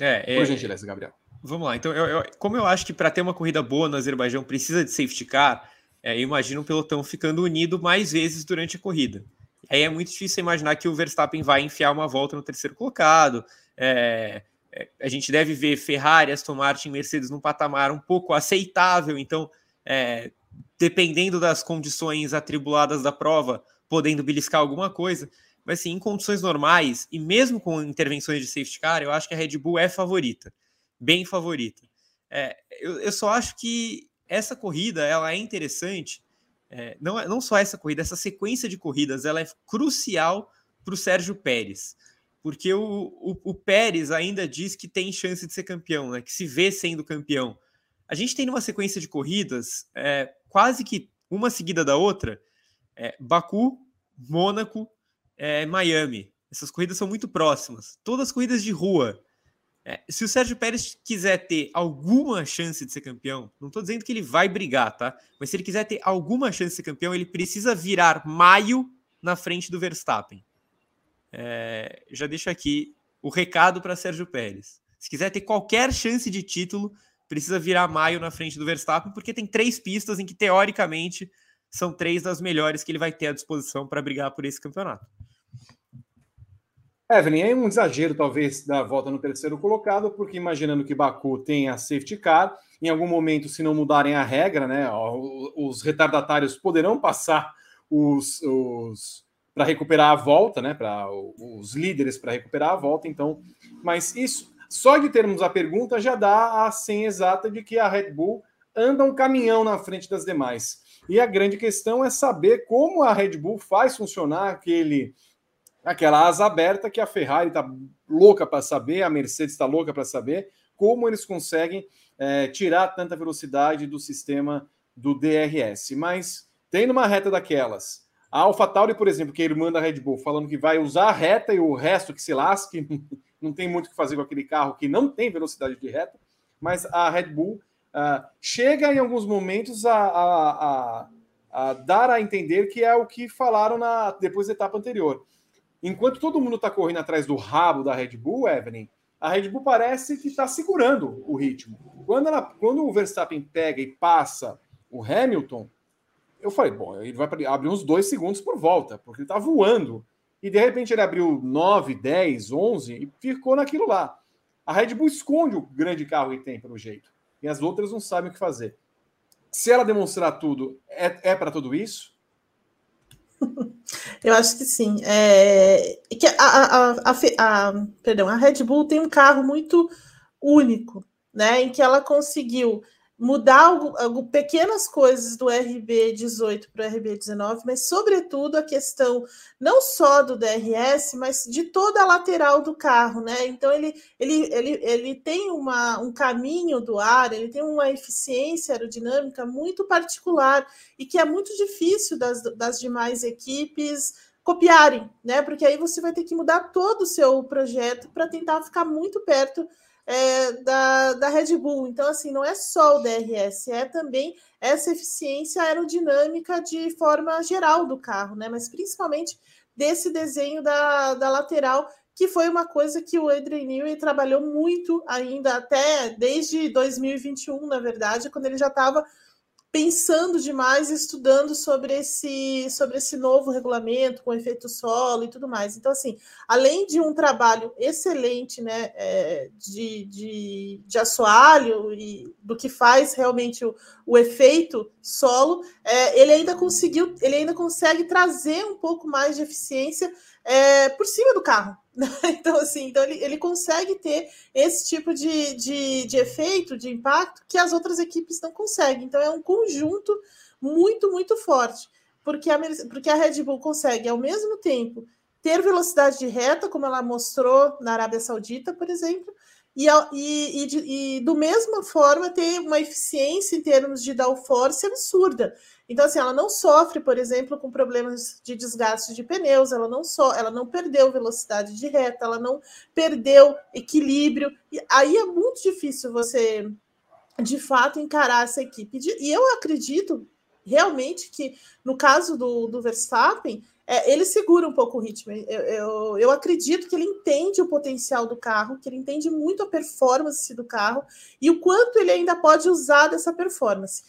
É, é, Por gentileza, Gabriel. Vamos lá. Então, eu, eu, como eu acho que para ter uma corrida boa no Azerbaijão precisa de safety car, é, eu imagino o pelotão ficando unido mais vezes durante a corrida. Aí é muito difícil imaginar que o Verstappen vai enfiar uma volta no terceiro colocado. É, é, a gente deve ver Ferrari, Aston Martin, Mercedes num patamar um pouco aceitável. Então, é, dependendo das condições atribuladas da prova, podendo beliscar alguma coisa. Mas assim, em condições normais, e mesmo com intervenções de safety car, eu acho que a Red Bull é favorita, bem favorita. É, eu, eu só acho que essa corrida ela é interessante é, não, é, não só essa corrida, essa sequência de corridas, ela é crucial para o Sérgio Pérez, porque o, o, o, Pérez ainda diz que tem chance de ser campeão, né, que se vê sendo campeão. A gente tem uma sequência de corridas, é, quase que uma seguida da outra, é, Baku, Mônaco, é, Miami. Essas corridas são muito próximas. Todas as corridas de rua. É, se o Sérgio Pérez quiser ter alguma chance de ser campeão, não estou dizendo que ele vai brigar, tá? Mas se ele quiser ter alguma chance de ser campeão, ele precisa virar maio na frente do Verstappen. É, já deixo aqui o recado para Sérgio Pérez. Se quiser ter qualquer chance de título, precisa virar maio na frente do Verstappen, porque tem três pistas em que, teoricamente, são três das melhores que ele vai ter à disposição para brigar por esse campeonato. Evelyn, é um exagero, talvez, da volta no terceiro colocado, porque imaginando que Baku tem a safety car, em algum momento, se não mudarem a regra, né, os retardatários poderão passar os, os para recuperar a volta, né, para os líderes para recuperar a volta. Então, mas isso, só de termos a pergunta já dá a senha exata de que a Red Bull anda um caminhão na frente das demais. E a grande questão é saber como a Red Bull faz funcionar aquele aquela asa aberta que a Ferrari está louca para saber, a Mercedes está louca para saber como eles conseguem é, tirar tanta velocidade do sistema do DRS. Mas tem numa reta daquelas. A AlphaTauri, por exemplo, que é irmã da Red Bull, falando que vai usar a reta e o resto que se lasque, não tem muito o que fazer com aquele carro que não tem velocidade de reta, mas a Red Bull uh, chega em alguns momentos a, a, a, a, dar a entender que é o que falaram na, depois da etapa anterior enquanto todo mundo está correndo atrás do rabo da Red Bull, Evelyn, a Red Bull parece que está segurando o ritmo. Quando, ela, quando o Verstappen pega e passa o Hamilton, eu falei, bom, ele vai abrir uns dois segundos por volta, porque ele está voando. E de repente ele abriu 9, 10, 11 e ficou naquilo lá. A Red Bull esconde o grande carro que tem, pelo jeito. E as outras não sabem o que fazer. Se ela demonstrar tudo, é, é para tudo isso? Eu acho que sim. É, que a, a, a, a, perdão, a Red Bull tem um carro muito único, né? Em que ela conseguiu mudar algo, algo, pequenas coisas do RB18 para o RB19, mas sobretudo a questão não só do DRS, mas de toda a lateral do carro, né? Então ele, ele, ele, ele tem uma, um caminho do ar, ele tem uma eficiência aerodinâmica muito particular e que é muito difícil das, das demais equipes copiarem, né? Porque aí você vai ter que mudar todo o seu projeto para tentar ficar muito perto é, da, da Red Bull. Então, assim, não é só o DRS, é também essa eficiência aerodinâmica de forma geral do carro, né? Mas principalmente desse desenho da, da lateral, que foi uma coisa que o Adrian Newey trabalhou muito ainda, até desde 2021, na verdade, quando ele já estava pensando demais, estudando sobre esse, sobre esse novo regulamento com efeito solo e tudo mais. Então, assim, além de um trabalho excelente né, é, de, de, de assoalho e do que faz realmente o, o efeito solo, é, ele ainda conseguiu, ele ainda consegue trazer um pouco mais de eficiência é, por cima do carro. Então, assim, então ele, ele consegue ter esse tipo de, de, de efeito, de impacto, que as outras equipes não conseguem. Então, é um conjunto muito, muito forte. Porque a, porque a Red Bull consegue, ao mesmo tempo, ter velocidade de reta, como ela mostrou na Arábia Saudita, por exemplo, e, e, e, e do mesma forma ter uma eficiência em termos de downforce absurda. Então, assim, ela não sofre, por exemplo, com problemas de desgaste de pneus, ela não só, ela não perdeu velocidade de reta, ela não perdeu equilíbrio. E aí é muito difícil você, de fato, encarar essa equipe. E eu acredito realmente que, no caso do, do Verstappen, é, ele segura um pouco o ritmo. Eu, eu, eu, acredito que ele entende o potencial do carro, que ele entende muito a performance do carro e o quanto ele ainda pode usar dessa performance.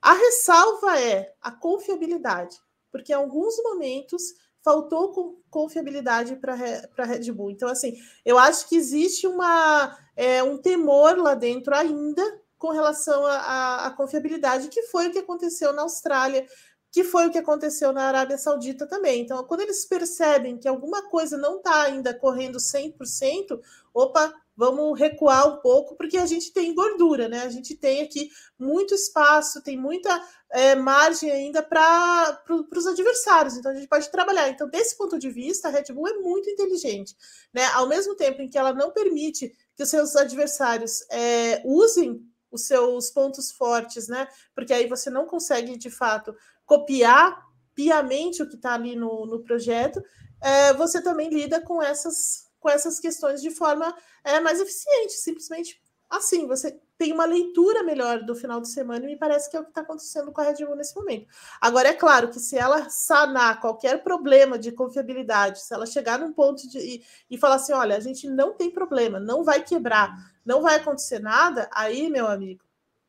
A ressalva é a confiabilidade, porque em alguns momentos faltou confiabilidade para a Red Bull. Então, assim, eu acho que existe uma, é, um temor lá dentro ainda com relação à confiabilidade, que foi o que aconteceu na Austrália, que foi o que aconteceu na Arábia Saudita também. Então, quando eles percebem que alguma coisa não está ainda correndo 100%, opa, vamos recuar um pouco, porque a gente tem gordura, né? A gente tem aqui muito espaço, tem muita é, margem ainda para pro, os adversários, então a gente pode trabalhar. Então, desse ponto de vista, a Red Bull é muito inteligente, né? Ao mesmo tempo em que ela não permite que os seus adversários é, usem os seus pontos fortes, né? Porque aí você não consegue de fato copiar piamente o que está ali no, no projeto é, você também lida com essas, com essas questões de forma é, mais eficiente, simplesmente assim, você tem uma leitura melhor do final de semana e me parece que é o que está acontecendo com a Red Bull nesse momento. Agora, é claro que se ela sanar qualquer problema de confiabilidade, se ela chegar num ponto de, e, e falar assim: olha, a gente não tem problema, não vai quebrar, não vai acontecer nada, aí, meu amigo,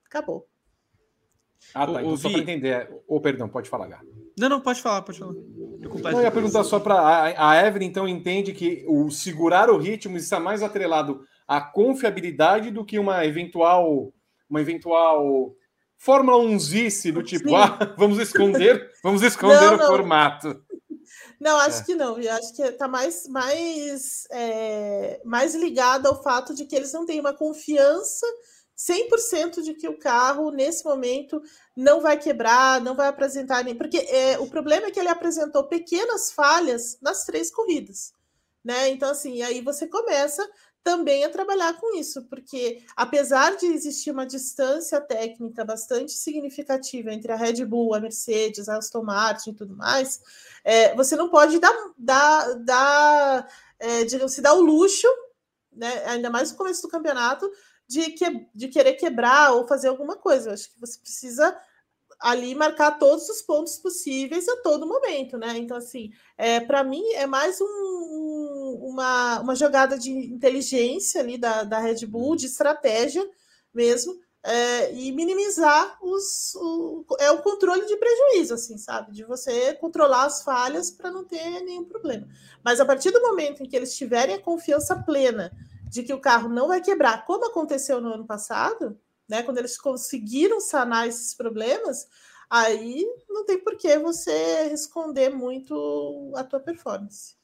acabou. Ah, tá. Então, só para entender. Ou, oh, perdão, pode falar, Gá. Não, não, pode falar, pode falar. Eu, não, ia perguntar só para. A, a Evelyn, então, entende que o segurar o ritmo está mais atrelado à confiabilidade do que uma eventual. Uma eventual. Fórmula 1 zice do tipo, Sim. ah, vamos esconder, vamos esconder não, o não. formato. Não, acho é. que não. Eu acho que está mais, mais, é, mais ligado ao fato de que eles não têm uma confiança 100% de que o carro, nesse momento, não vai quebrar, não vai apresentar nem. Porque é, o problema é que ele apresentou pequenas falhas nas três corridas. Né? Então, assim, aí você começa também a trabalhar com isso, porque apesar de existir uma distância técnica bastante significativa entre a Red Bull, a Mercedes, a Aston Martin e tudo mais, é, você não pode dar, dar, dar é, digamos, se dar o luxo, né, ainda mais no começo do campeonato, de, que, de querer quebrar ou fazer alguma coisa. Eu acho que você precisa ali marcar todos os pontos possíveis a todo momento, né? Então, assim, é, para mim é mais um, um, uma, uma jogada de inteligência ali da, da Red Bull, de estratégia mesmo, é, e minimizar os, o, é o controle de prejuízo, assim, sabe? De você controlar as falhas para não ter nenhum problema. Mas a partir do momento em que eles tiverem a confiança plena de que o carro não vai quebrar, como aconteceu no ano passado, né? Quando eles conseguiram sanar esses problemas, aí não tem por que você esconder muito a tua performance.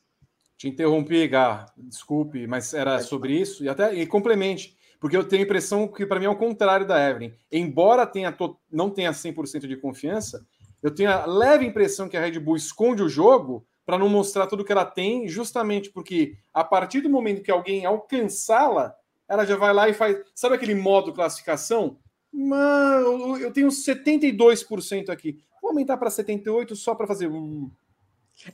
Te interrompi, Gá, desculpe, mas era sobre isso e até e complemente, porque eu tenho a impressão que para mim é o contrário da Evelyn. Embora tenha to, não tenha 100% de confiança, eu tenho a leve impressão que a Red Bull esconde o jogo para não mostrar tudo que ela tem, justamente porque a partir do momento que alguém alcançá-la, ela já vai lá e faz. Sabe aquele modo classificação? Mano, eu tenho 72% aqui. Vou aumentar para 78% só para fazer.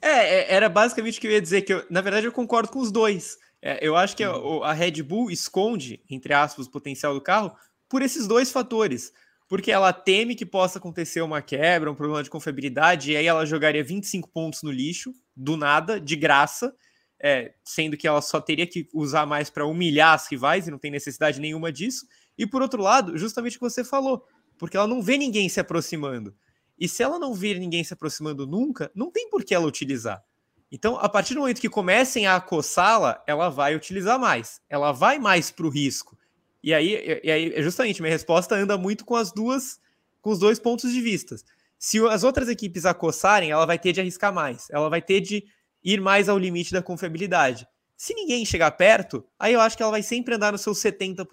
É, é, era basicamente o que eu ia dizer, que eu, na verdade eu concordo com os dois. É, eu acho que a, uhum. a Red Bull esconde, entre aspas, o potencial do carro por esses dois fatores porque ela teme que possa acontecer uma quebra, um problema de confiabilidade, e aí ela jogaria 25 pontos no lixo, do nada, de graça, é, sendo que ela só teria que usar mais para humilhar as rivais e não tem necessidade nenhuma disso. E por outro lado, justamente o que você falou, porque ela não vê ninguém se aproximando. E se ela não vir ninguém se aproximando nunca, não tem por que ela utilizar. Então, a partir do momento que comecem a acossá-la, ela vai utilizar mais. Ela vai mais para o risco. E aí, e aí, justamente, minha resposta anda muito com as duas, com os dois pontos de vista. Se as outras equipes acossarem, ela vai ter de arriscar mais, ela vai ter de ir mais ao limite da confiabilidade. Se ninguém chegar perto, aí eu acho que ela vai sempre andar no seu 70%,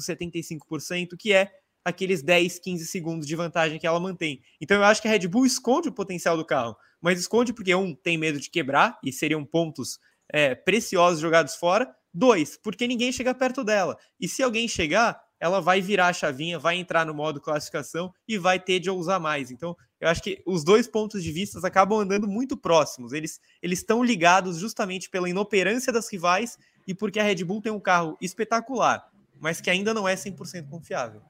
75%, que é aqueles 10, 15 segundos de vantagem que ela mantém. Então eu acho que a Red Bull esconde o potencial do carro, mas esconde porque um tem medo de quebrar e seriam pontos é, preciosos jogados fora, Dois, porque ninguém chega perto dela. E se alguém chegar, ela vai virar a chavinha, vai entrar no modo classificação e vai ter de usar mais. Então, eu acho que os dois pontos de vista acabam andando muito próximos. Eles eles estão ligados justamente pela inoperância das rivais e porque a Red Bull tem um carro espetacular, mas que ainda não é 100% confiável.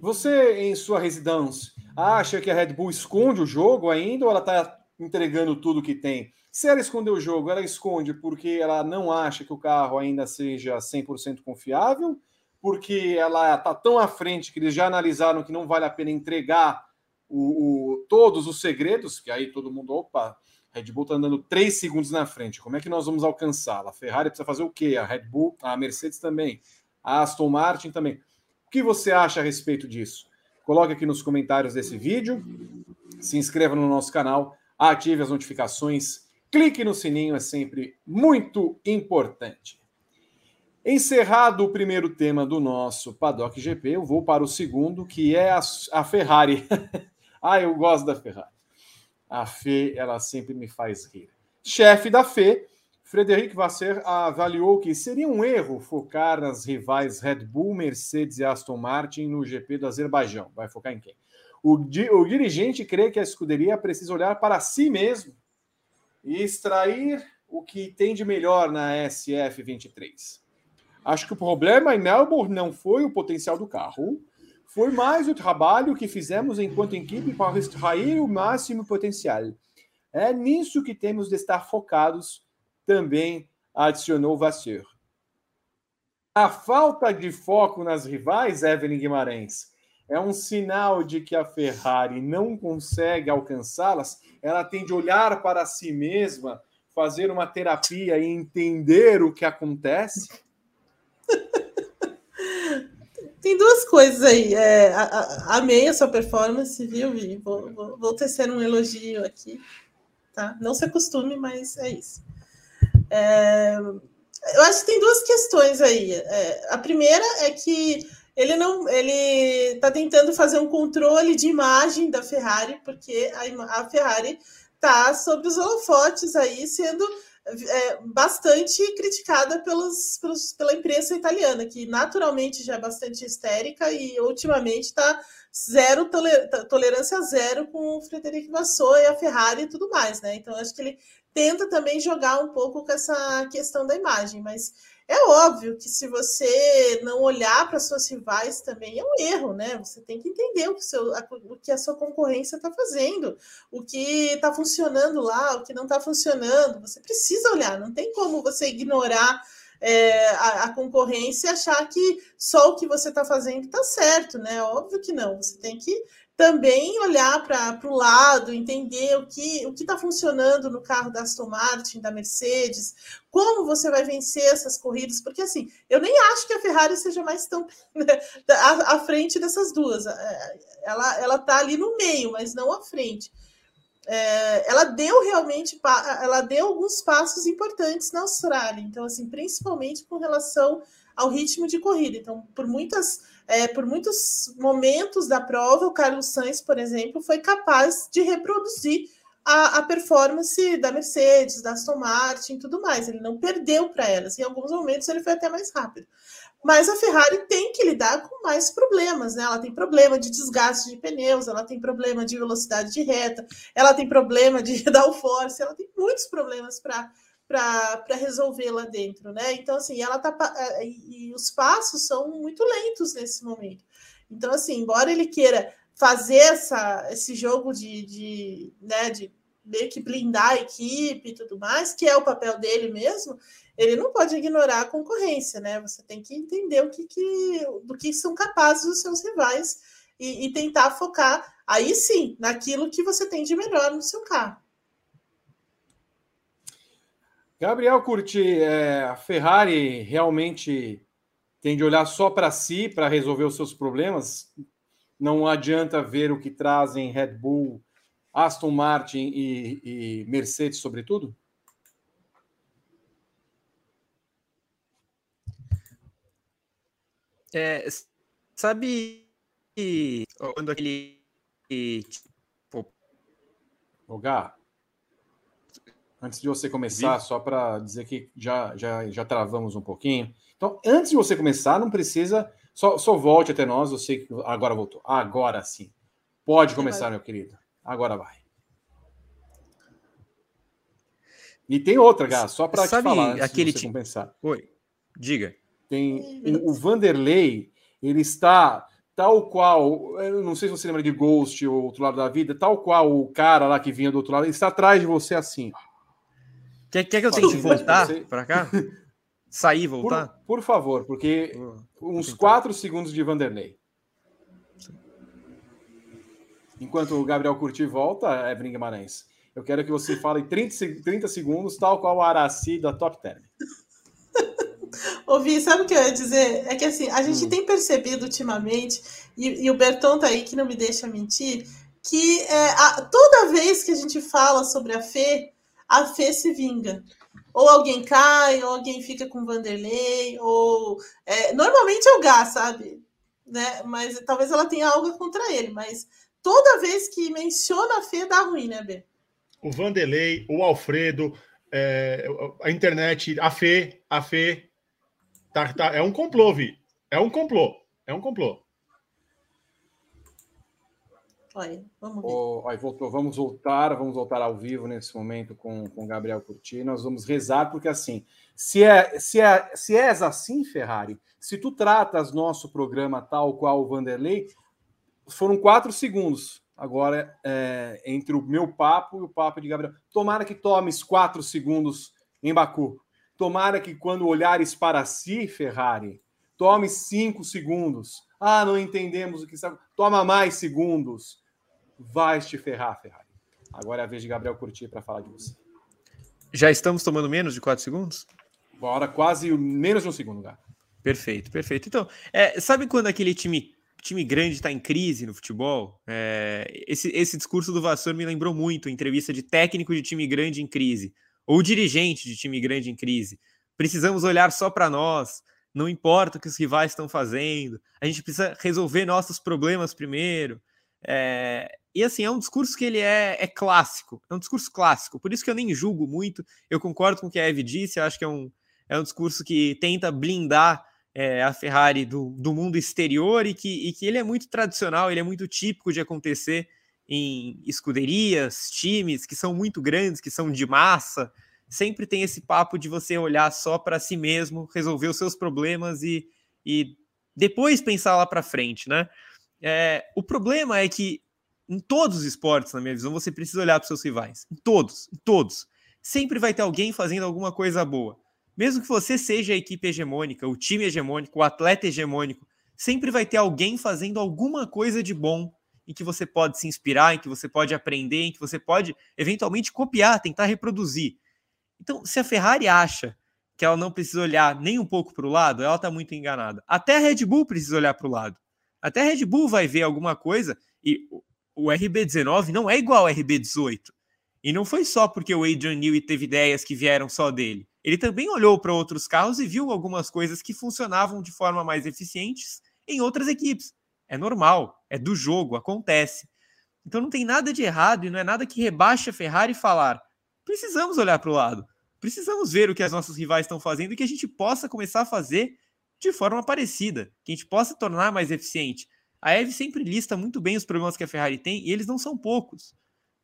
Você, em sua residência, acha que a Red Bull esconde o jogo ainda ou ela está entregando tudo que tem? Se ela esconder o jogo, ela esconde porque ela não acha que o carro ainda seja 100% confiável, porque ela está tão à frente que eles já analisaram que não vale a pena entregar o, o todos os segredos, que aí todo mundo, opa, Red Bull está andando 3 segundos na frente, como é que nós vamos alcançá-la? A Ferrari precisa fazer o quê? A Red Bull, a Mercedes também, a Aston Martin também. O que você acha a respeito disso? Coloque aqui nos comentários desse vídeo, se inscreva no nosso canal, ative as notificações clique no sininho, é sempre muito importante. Encerrado o primeiro tema do nosso Paddock GP, eu vou para o segundo, que é a, a Ferrari. ah, eu gosto da Ferrari. A Fê, ela sempre me faz rir. Chefe da Fê, Frederic Vasser avaliou que seria um erro focar nas rivais Red Bull, Mercedes e Aston Martin no GP do Azerbaijão. Vai focar em quem? O, o dirigente crê que a escuderia precisa olhar para si mesmo e extrair o que tem de melhor na SF23. Acho que o problema em Melbourne não foi o potencial do carro, foi mais o trabalho que fizemos enquanto equipe para extrair o máximo potencial. É nisso que temos de estar focados, também adicionou Vasseur. A falta de foco nas rivais, Evelyn Guimarães, é um sinal de que a Ferrari não consegue alcançá-las. Ela tem de olhar para si mesma, fazer uma terapia e entender o que acontece. Tem duas coisas aí. É, a, a, amei a sua performance, viu, Vi? Vou, vou, vou tecer um elogio aqui. Tá? Não se acostume, mas é isso. É, eu acho que tem duas questões aí. É, a primeira é que ele não ele está tentando fazer um controle de imagem da Ferrari, porque a, a Ferrari está sob os holofotes aí, sendo é, bastante criticada pelos, pelos, pela imprensa italiana, que naturalmente já é bastante histérica e ultimamente está zero toler, tolerância zero com o Frederico Vassou e a Ferrari e tudo mais, né? Então acho que ele tenta também jogar um pouco com essa questão da imagem, mas é óbvio que se você não olhar para suas rivais também é um erro, né? Você tem que entender o que, seu, a, o que a sua concorrência está fazendo, o que está funcionando lá, o que não está funcionando. Você precisa olhar, não tem como você ignorar é, a, a, concorrência e achar que só o que você está fazendo está certo, né? Óbvio que não. Você tem que também olhar para o lado, entender o que o está funcionando no carro da Aston Martin, da Mercedes, como você vai vencer essas corridas, porque assim, eu nem acho que a Ferrari seja mais tão né, à, frente dessas duas. É, ela ela está ali no meio, mas não à frente. É, ela deu realmente, ela deu alguns passos importantes na Austrália, então assim, principalmente com relação ao ritmo de corrida. Então, por muitas é, por muitos momentos da prova, o Carlos Sainz, por exemplo, foi capaz de reproduzir a, a performance da Mercedes, da Aston Martin e tudo mais. Ele não perdeu para elas. Em alguns momentos ele foi até mais rápido. Mas a Ferrari tem que lidar com mais problemas, né? Ela tem problema de desgaste de pneus, ela tem problema de velocidade de reta, ela tem problema de downforce, ela tem muitos problemas para para resolver lá dentro, né? Então, assim, ela tá. É, e os passos são muito lentos nesse momento. Então, assim, embora ele queira fazer essa, esse jogo de, de, né, de meio que blindar a equipe e tudo mais, que é o papel dele mesmo, ele não pode ignorar a concorrência, né? Você tem que entender o que, que do que são capazes os seus rivais e, e tentar focar aí sim naquilo que você tem de melhor no seu carro. Gabriel Curti, é, a Ferrari realmente tem de olhar só para si para resolver os seus problemas. Não adianta ver o que trazem Red Bull, Aston Martin e, e Mercedes, sobretudo? É, sabe quando aquele. O Gá, Antes de você começar, Vi? só para dizer que já, já, já travamos um pouquinho. Então, antes de você começar, não precisa. Só, só volte até nós. Eu sei que agora voltou. Agora sim. Pode começar, meu querido. Agora vai. E tem outra, Gá, só para te falar. aquele time. Compensar. Oi, diga. Tem o, o Vanderlei, ele está tal qual, eu não sei se você lembra de Ghost ou Outro Lado da Vida, tal qual o cara lá que vinha do outro lado, ele está atrás de você assim. Quer, quer que eu tente voltar você... para cá? Sair e voltar? Por, por favor, porque uns quatro segundos de Vanderlei. Enquanto o Gabriel Curti volta, Evelyn Guimarães, eu quero que você fale 30, 30 segundos, tal qual o Araci da Top Term. Ouvi, sabe o que eu ia dizer? É que assim, a gente hum. tem percebido ultimamente, e, e, o Berton tá aí que não me deixa mentir, que é, a, toda vez que a gente fala sobre a Fê, a Fê se vinga. Ou alguém cai, ou alguém fica com Vanderlei, ou. É, normalmente é o Gá, sabe? Né? Mas talvez ela tenha algo contra ele, mas toda vez que menciona a Fê dá ruim, né, B? O Vanderlei, o Alfredo, é, a internet, a Fê, a Fê. Tá, tá, é um complô, Vi. É um complô. É um complô. Olha, vamos ver. Oh, aí voltou, vamos voltar, vamos voltar ao vivo nesse momento com o Gabriel Curti. Nós vamos rezar, porque assim, se, é, se, é, se és assim, Ferrari, se tu tratas nosso programa tal qual o Vanderlei, foram quatro segundos agora é, entre o meu papo e o papo de Gabriel. Tomara que tomes quatro segundos em Baku. Tomara que quando olhares para si, Ferrari, tome cinco segundos. Ah, não entendemos o que está. Toma mais segundos. Vai te ferrar, Ferrari. Agora é a vez de Gabriel Curti para falar de você. Já estamos tomando menos de quatro segundos? Bora, quase menos de um segundo, cara. Perfeito, perfeito. Então, é, sabe quando aquele time, time grande está em crise no futebol? É, esse, esse discurso do Vassour me lembrou muito entrevista de técnico de time grande em crise, ou dirigente de time grande em crise. Precisamos olhar só para nós, não importa o que os rivais estão fazendo, a gente precisa resolver nossos problemas primeiro. É, e assim, é um discurso que ele é, é, clássico, é um discurso clássico, por isso que eu nem julgo muito. Eu concordo com o que a Eve disse, eu acho que é um, é um discurso que tenta blindar é, a Ferrari do, do mundo exterior e que, e que ele é muito tradicional, ele é muito típico de acontecer em escuderias, times que são muito grandes, que são de massa. Sempre tem esse papo de você olhar só para si mesmo, resolver os seus problemas e, e depois pensar lá para frente, né? É, o problema é que em todos os esportes, na minha visão, você precisa olhar para seus rivais. Em todos, em todos. Sempre vai ter alguém fazendo alguma coisa boa. Mesmo que você seja a equipe hegemônica, o time hegemônico, o atleta hegemônico, sempre vai ter alguém fazendo alguma coisa de bom em que você pode se inspirar, em que você pode aprender, em que você pode eventualmente copiar, tentar reproduzir. Então, se a Ferrari acha que ela não precisa olhar nem um pouco para o lado, ela está muito enganada. Até a Red Bull precisa olhar para o lado. Até a Red Bull vai ver alguma coisa e o RB19 não é igual ao RB18. E não foi só porque o Adrian Newey teve ideias que vieram só dele. Ele também olhou para outros carros e viu algumas coisas que funcionavam de forma mais eficientes em outras equipes. É normal, é do jogo, acontece. Então não tem nada de errado e não é nada que rebaixe a Ferrari falar: precisamos olhar para o lado, precisamos ver o que as nossas rivais estão fazendo e que a gente possa começar a fazer de forma parecida, que a gente possa tornar mais eficiente. A Eve sempre lista muito bem os problemas que a Ferrari tem e eles não são poucos.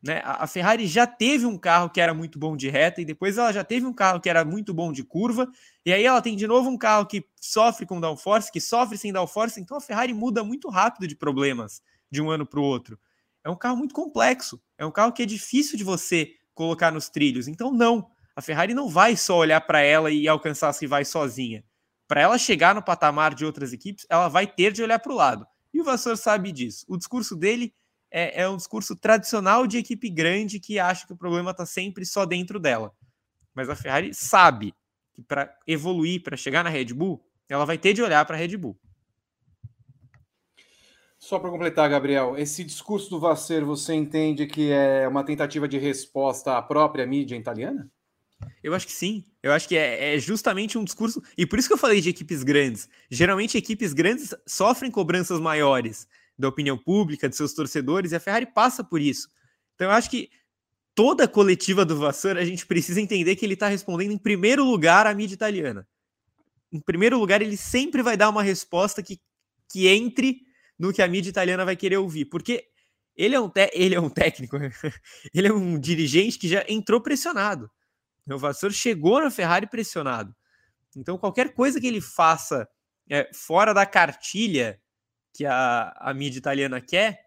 Né? A Ferrari já teve um carro que era muito bom de reta e depois ela já teve um carro que era muito bom de curva, e aí ela tem de novo um carro que sofre com downforce, que sofre sem downforce, então a Ferrari muda muito rápido de problemas de um ano para o outro. É um carro muito complexo, é um carro que é difícil de você colocar nos trilhos. Então, não, a Ferrari não vai só olhar para ela e alcançar as rivais sozinha. Para ela chegar no patamar de outras equipes, ela vai ter de olhar para o lado. E o Vassour sabe disso. O discurso dele é, é um discurso tradicional de equipe grande que acha que o problema está sempre só dentro dela. Mas a Ferrari sabe que para evoluir, para chegar na Red Bull, ela vai ter de olhar para a Red Bull. Só para completar, Gabriel, esse discurso do Vasser, você entende que é uma tentativa de resposta à própria mídia italiana? Eu acho que sim. Eu acho que é, é, justamente um discurso. E por isso que eu falei de equipes grandes. Geralmente, equipes grandes sofrem cobranças maiores da opinião pública, de seus torcedores, e a Ferrari passa por isso. Então, eu acho que toda a coletiva do Vassoura, a gente precisa entender que ele está respondendo em primeiro lugar à mídia italiana. Em primeiro lugar, ele sempre vai dar uma resposta que, que entre no que a mídia italiana vai querer ouvir, porque ele é um, ele é um técnico, ele é um dirigente que já entrou pressionado. O Vassour chegou na Ferrari pressionado. Então, qualquer coisa que ele faça é, fora da cartilha que a, a mídia italiana quer,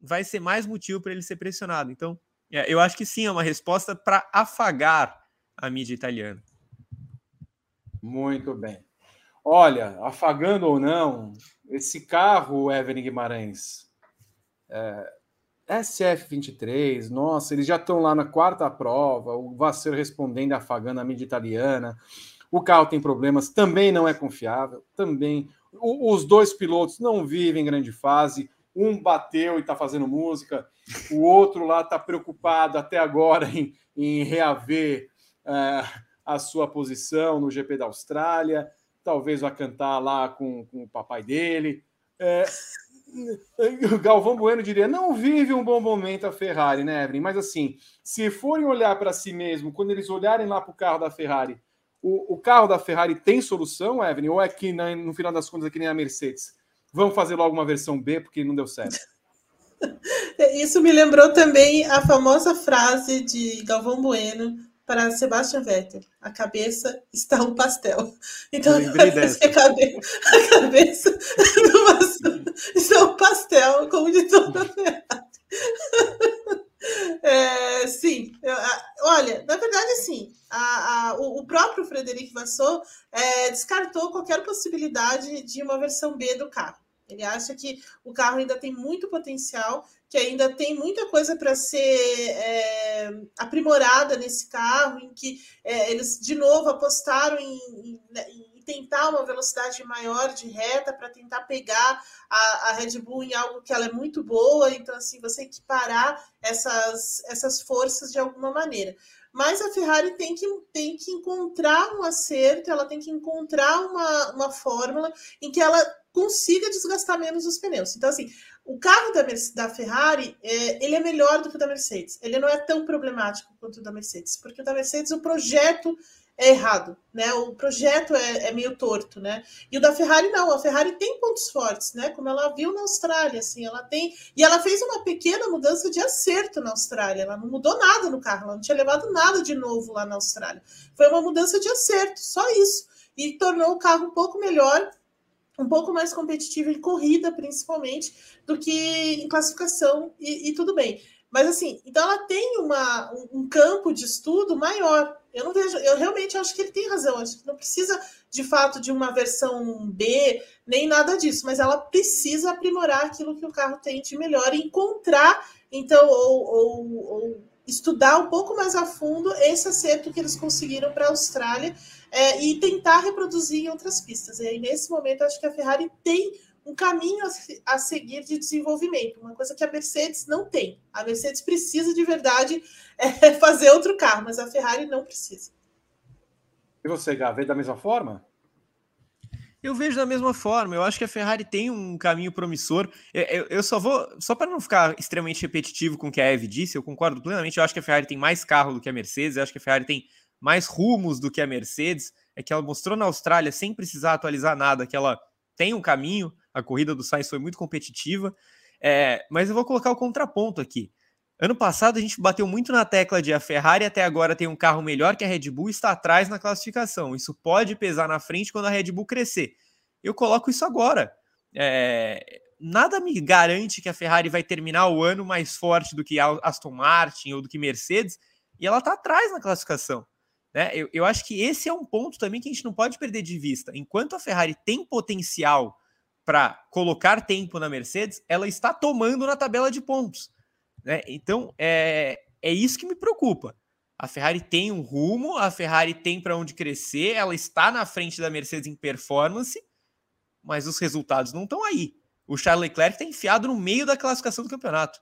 vai ser mais motivo para ele ser pressionado. Então, é, eu acho que sim, é uma resposta para afagar a mídia italiana. Muito bem. Olha, afagando ou não, esse carro, Evelyn Guimarães, é, SF23, nossa, eles já estão lá na quarta prova, o Vasser respondendo afagando a mídia italiana, o carro tem problemas, também não é confiável, também os dois pilotos não vivem grande fase. Um bateu e está fazendo música, o outro lá está preocupado até agora em, em reaver uh, a sua posição no GP da Austrália. Talvez vá cantar lá com, com o papai dele. É, Galvão Bueno diria: não vive um bom momento a Ferrari, né, Evelyn? Mas assim, se forem olhar para si mesmo, quando eles olharem lá para o carro da Ferrari o, o carro da Ferrari tem solução, Evelyn? Ou é que no final das contas é que nem a Mercedes? Vamos fazer logo uma versão B porque não deu certo. Isso me lembrou também a famosa frase de Galvão Bueno para Sebastian Vettel: a cabeça está um pastel. Então, parece que a cabeça, a cabeça do está um pastel, como de toda a Ferrari. É, sim, eu, olha, na verdade, sim, a, a, o, o, próprio Frederic Vassou é, descartou qualquer possibilidade de uma versão B do carro. Ele acha que o carro ainda tem muito potencial, que ainda tem muita coisa para ser é, aprimorada nesse carro, em que é, eles de novo apostaram em, em, em, tentar uma velocidade maior de reta para tentar pegar a, a, Red Bull em algo que ela é muito boa, então assim você equiparar essas, essas forças de alguma maneira. Mas a Ferrari tem que, tem que encontrar um acerto, ela tem que encontrar uma, uma fórmula em que ela consiga desgastar menos os pneus. Então, assim, o carro da, da Ferrari, é, ele é melhor do que o da Mercedes. Ele não é tão problemático quanto o da Mercedes, porque o da Mercedes, o projeto é errado, né? O projeto é, é, meio torto, né? E o da Ferrari não, a Ferrari tem pontos fortes, né? Como ela viu na Austrália, assim, ela tem e ela fez uma pequena mudança de acerto na Austrália. Ela não mudou nada no carro, ela não tinha levado nada de novo lá na Austrália. Foi uma mudança de acerto, só isso, e tornou o carro um pouco melhor um pouco mais competitivo em corrida, principalmente, do que em classificação, e, e tudo bem. Mas assim, então ela tem uma, um, um, campo de estudo maior. Eu não vejo, eu realmente acho que ele tem razão. Acho que não precisa de fato de uma versão B, nem nada disso, mas ela precisa aprimorar aquilo que o carro tem de melhor e encontrar, então, ou, ou, ou estudar um pouco mais a fundo esse acerto que eles conseguiram para a Austrália é, e tentar reproduzir em outras pistas. E aí, nesse momento, acho que a Ferrari tem um caminho a, a, seguir de desenvolvimento, uma coisa que a Mercedes não tem. A Mercedes precisa de verdade é, fazer outro carro, mas a Ferrari não precisa. E você, Gá, vê da mesma forma? Eu vejo da mesma forma. Eu acho que a Ferrari tem um caminho promissor. Eu, eu, eu só vou, só para não ficar extremamente repetitivo com o que a Eve disse, eu concordo plenamente. Eu acho que a Ferrari tem mais carro do que a Mercedes. Eu acho que a Ferrari tem mais rumos do que a Mercedes, é que ela mostrou na Austrália, sem precisar atualizar nada, que ela tem um caminho, a corrida do Sainz foi muito competitiva, é, mas eu vou colocar o contraponto aqui. Ano passado a gente bateu muito na tecla de a Ferrari até agora tem um carro melhor que a Red Bull e está atrás na classificação. Isso pode pesar na frente quando a Red Bull crescer. Eu coloco isso agora. É, nada me garante que a Ferrari vai terminar o ano mais forte do que Aston Martin ou do que Mercedes, e ela está atrás na classificação. Né? Eu, eu acho que esse é um ponto também que a gente não pode perder de vista. Enquanto a Ferrari tem potencial para colocar tempo na Mercedes, ela está tomando na tabela de pontos. Né? Então, é, é isso que me preocupa. A Ferrari tem um rumo, a Ferrari tem para onde crescer, ela está na frente da Mercedes em performance, mas os resultados não estão aí. O Charles Leclerc está enfiado no meio da classificação do campeonato.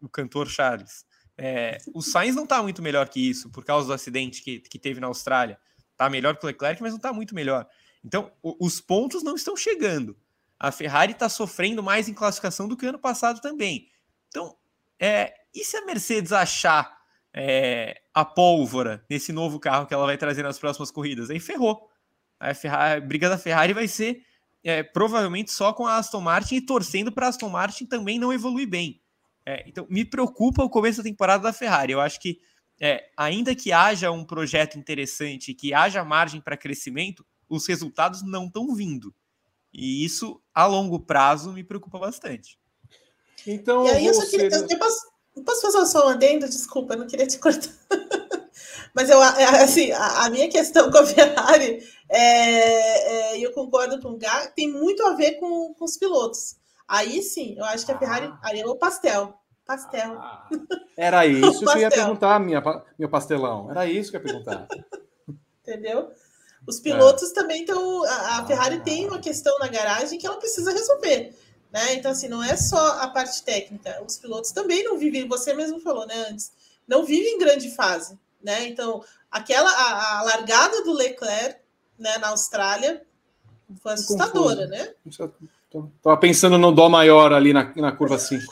O cantor Charles. É, o Sainz não está muito melhor que isso, por causa do acidente que, que teve na Austrália. Está melhor que o Leclerc, mas não está muito melhor. Então, o, os pontos não estão chegando. A Ferrari está sofrendo mais em classificação do que ano passado também. Então, é, e se a Mercedes achar é, a pólvora nesse novo carro que ela vai trazer nas próximas corridas? Aí ferrou. A, Ferrari, a briga da Ferrari vai ser é, provavelmente só com a Aston Martin e torcendo para a Aston Martin também não evoluir bem. É, então, me preocupa o começo da temporada da Ferrari. Eu acho que, é, ainda que haja um projeto interessante, que haja margem para crescimento, os resultados não estão vindo. E isso, a longo prazo, me preocupa bastante. Então, e aí, eu, queria, eu, eu, posso, eu posso fazer só um adendo? Desculpa, eu não queria te cortar. Mas eu, é, assim, a, a, minha questão com a Ferrari, é, é, eu concordo com o Gá, tem muito a ver com, com os pilotos. Aí sim, eu acho que a Ferrari. Ah. Aí é o pastel. Pastel. Ah, era isso que eu ia perguntar, minha, meu pastelão. Era isso que eu ia perguntar. Entendeu? Os pilotos é. também estão. A, a Ferrari ah. tem uma questão na garagem que ela precisa resolver. Né? Então, assim, não é só a parte técnica. Os pilotos também não vivem, você mesmo falou, né, antes, não vivem em grande fase. Né? Então, aquela a, a largada do Leclerc né, na Austrália foi assustadora, né? Tava pensando no Dó maior ali na, na curva 5.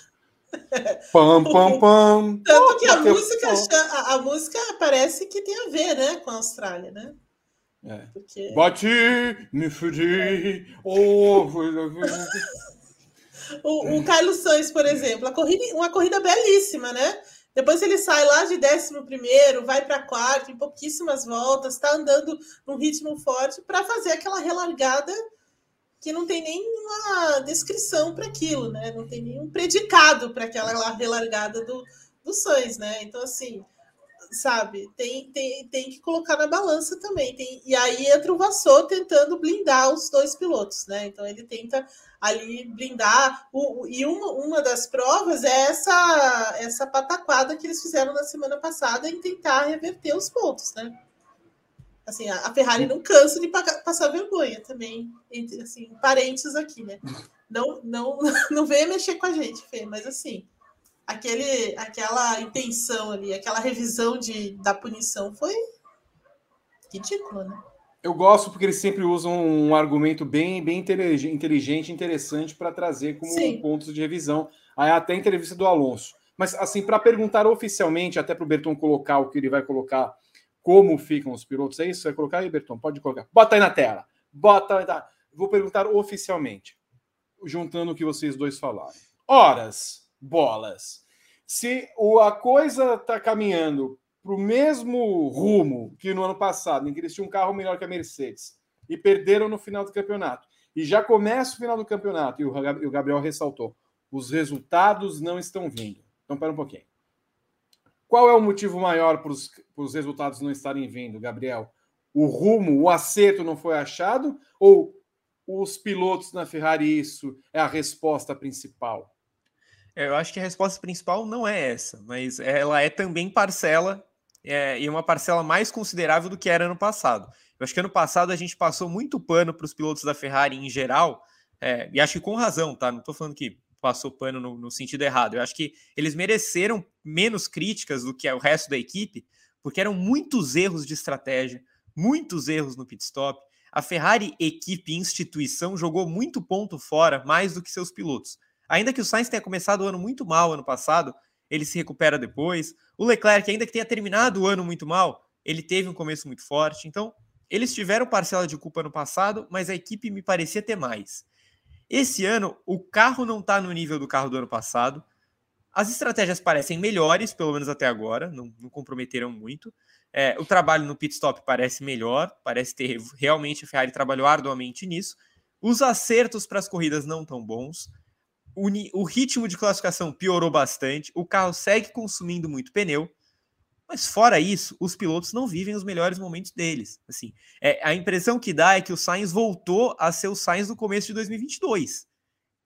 pam, pam, pam. Tanto que a música, a, a, música parece que tem a ver, né, com a Austrália, né? É. Porque... Bati, me fudi, oh, O, o Carlos Sainz, por exemplo, a corrida, uma corrida belíssima, né? Depois ele sai lá de 11 primeiro, vai para quarto, em pouquíssimas voltas, está andando num ritmo forte para fazer aquela relargada que não tem nenhuma descrição para aquilo, né? Não tem nenhum predicado para aquela relargada do, do Sainz, né? Então, assim, sabe, tem, tem, tem que colocar na balança também. Tem, e aí entra o Vassou tentando blindar os dois pilotos, né? Então ele tenta ali blindar. O, e uma, uma das provas é essa, essa pataquada que eles fizeram na semana passada em tentar reverter os pontos, né? Assim, a Ferrari não cansa de passar vergonha também, entre assim, parentes aqui, né? Não, não, não venha mexer com a gente, Fê, mas assim, aquele, aquela intenção ali, aquela revisão de, da punição foi ridícula, né? Eu gosto porque eles sempre usam um argumento bem, bem inteligente, interessante para trazer como Sim. pontos de revisão. Aí até a entrevista do Alonso. Mas assim, para perguntar oficialmente, até para o Berton colocar o que ele vai colocar, como ficam os pilotos, é isso? Vai colocar aí, Berton? Pode colocar. Bota aí na tela. Bota. Tá. Vou perguntar oficialmente, juntando o que vocês dois falaram. Horas, bolas. Se a coisa está caminhando para o mesmo rumo que no ano passado, em que eles tinham um carro melhor que a Mercedes e perderam no final do campeonato, e já começa o final do campeonato, e o Gabriel ressaltou: os resultados não estão vindo. Então, pera um pouquinho. Qual é o motivo maior para os resultados não estarem vindo, Gabriel? O rumo, o acerto não foi achado? Ou os pilotos na Ferrari, isso é a resposta principal? Eu acho que a resposta principal não é essa, mas ela é também parcela é, e uma parcela mais considerável do que era ano passado. Eu acho que ano passado a gente passou muito pano para os pilotos da Ferrari em geral, é, e acho que com razão, tá? Não estou falando que passou pano no, no, sentido errado. Eu acho que eles mereceram menos críticas do que o resto da equipe, porque eram muitos erros de estratégia, muitos erros no pit stop. A Ferrari, equipe instituição, jogou muito ponto fora, mais do que seus pilotos. Ainda que o Sainz tenha começado o ano muito mal ano passado, ele se recupera depois. O Leclerc, ainda que tenha terminado o ano muito mal, ele teve um começo muito forte. Então, eles tiveram parcela de culpa no passado, mas a equipe me parecia ter mais. Esse ano, o carro não está no nível do carro do ano passado. As estratégias parecem melhores, pelo menos até agora, não, não comprometeram muito. É, o trabalho no pit stop parece melhor, parece ter realmente a Ferrari trabalhou arduamente nisso. Os acertos para as corridas não tão bons o, o ritmo de classificação piorou bastante, o carro segue consumindo muito pneu, mas fora isso, os pilotos não vivem os melhores momentos deles. Assim, é, a impressão que dá é que o Sainz voltou a ser o Sainz do começo de 2022,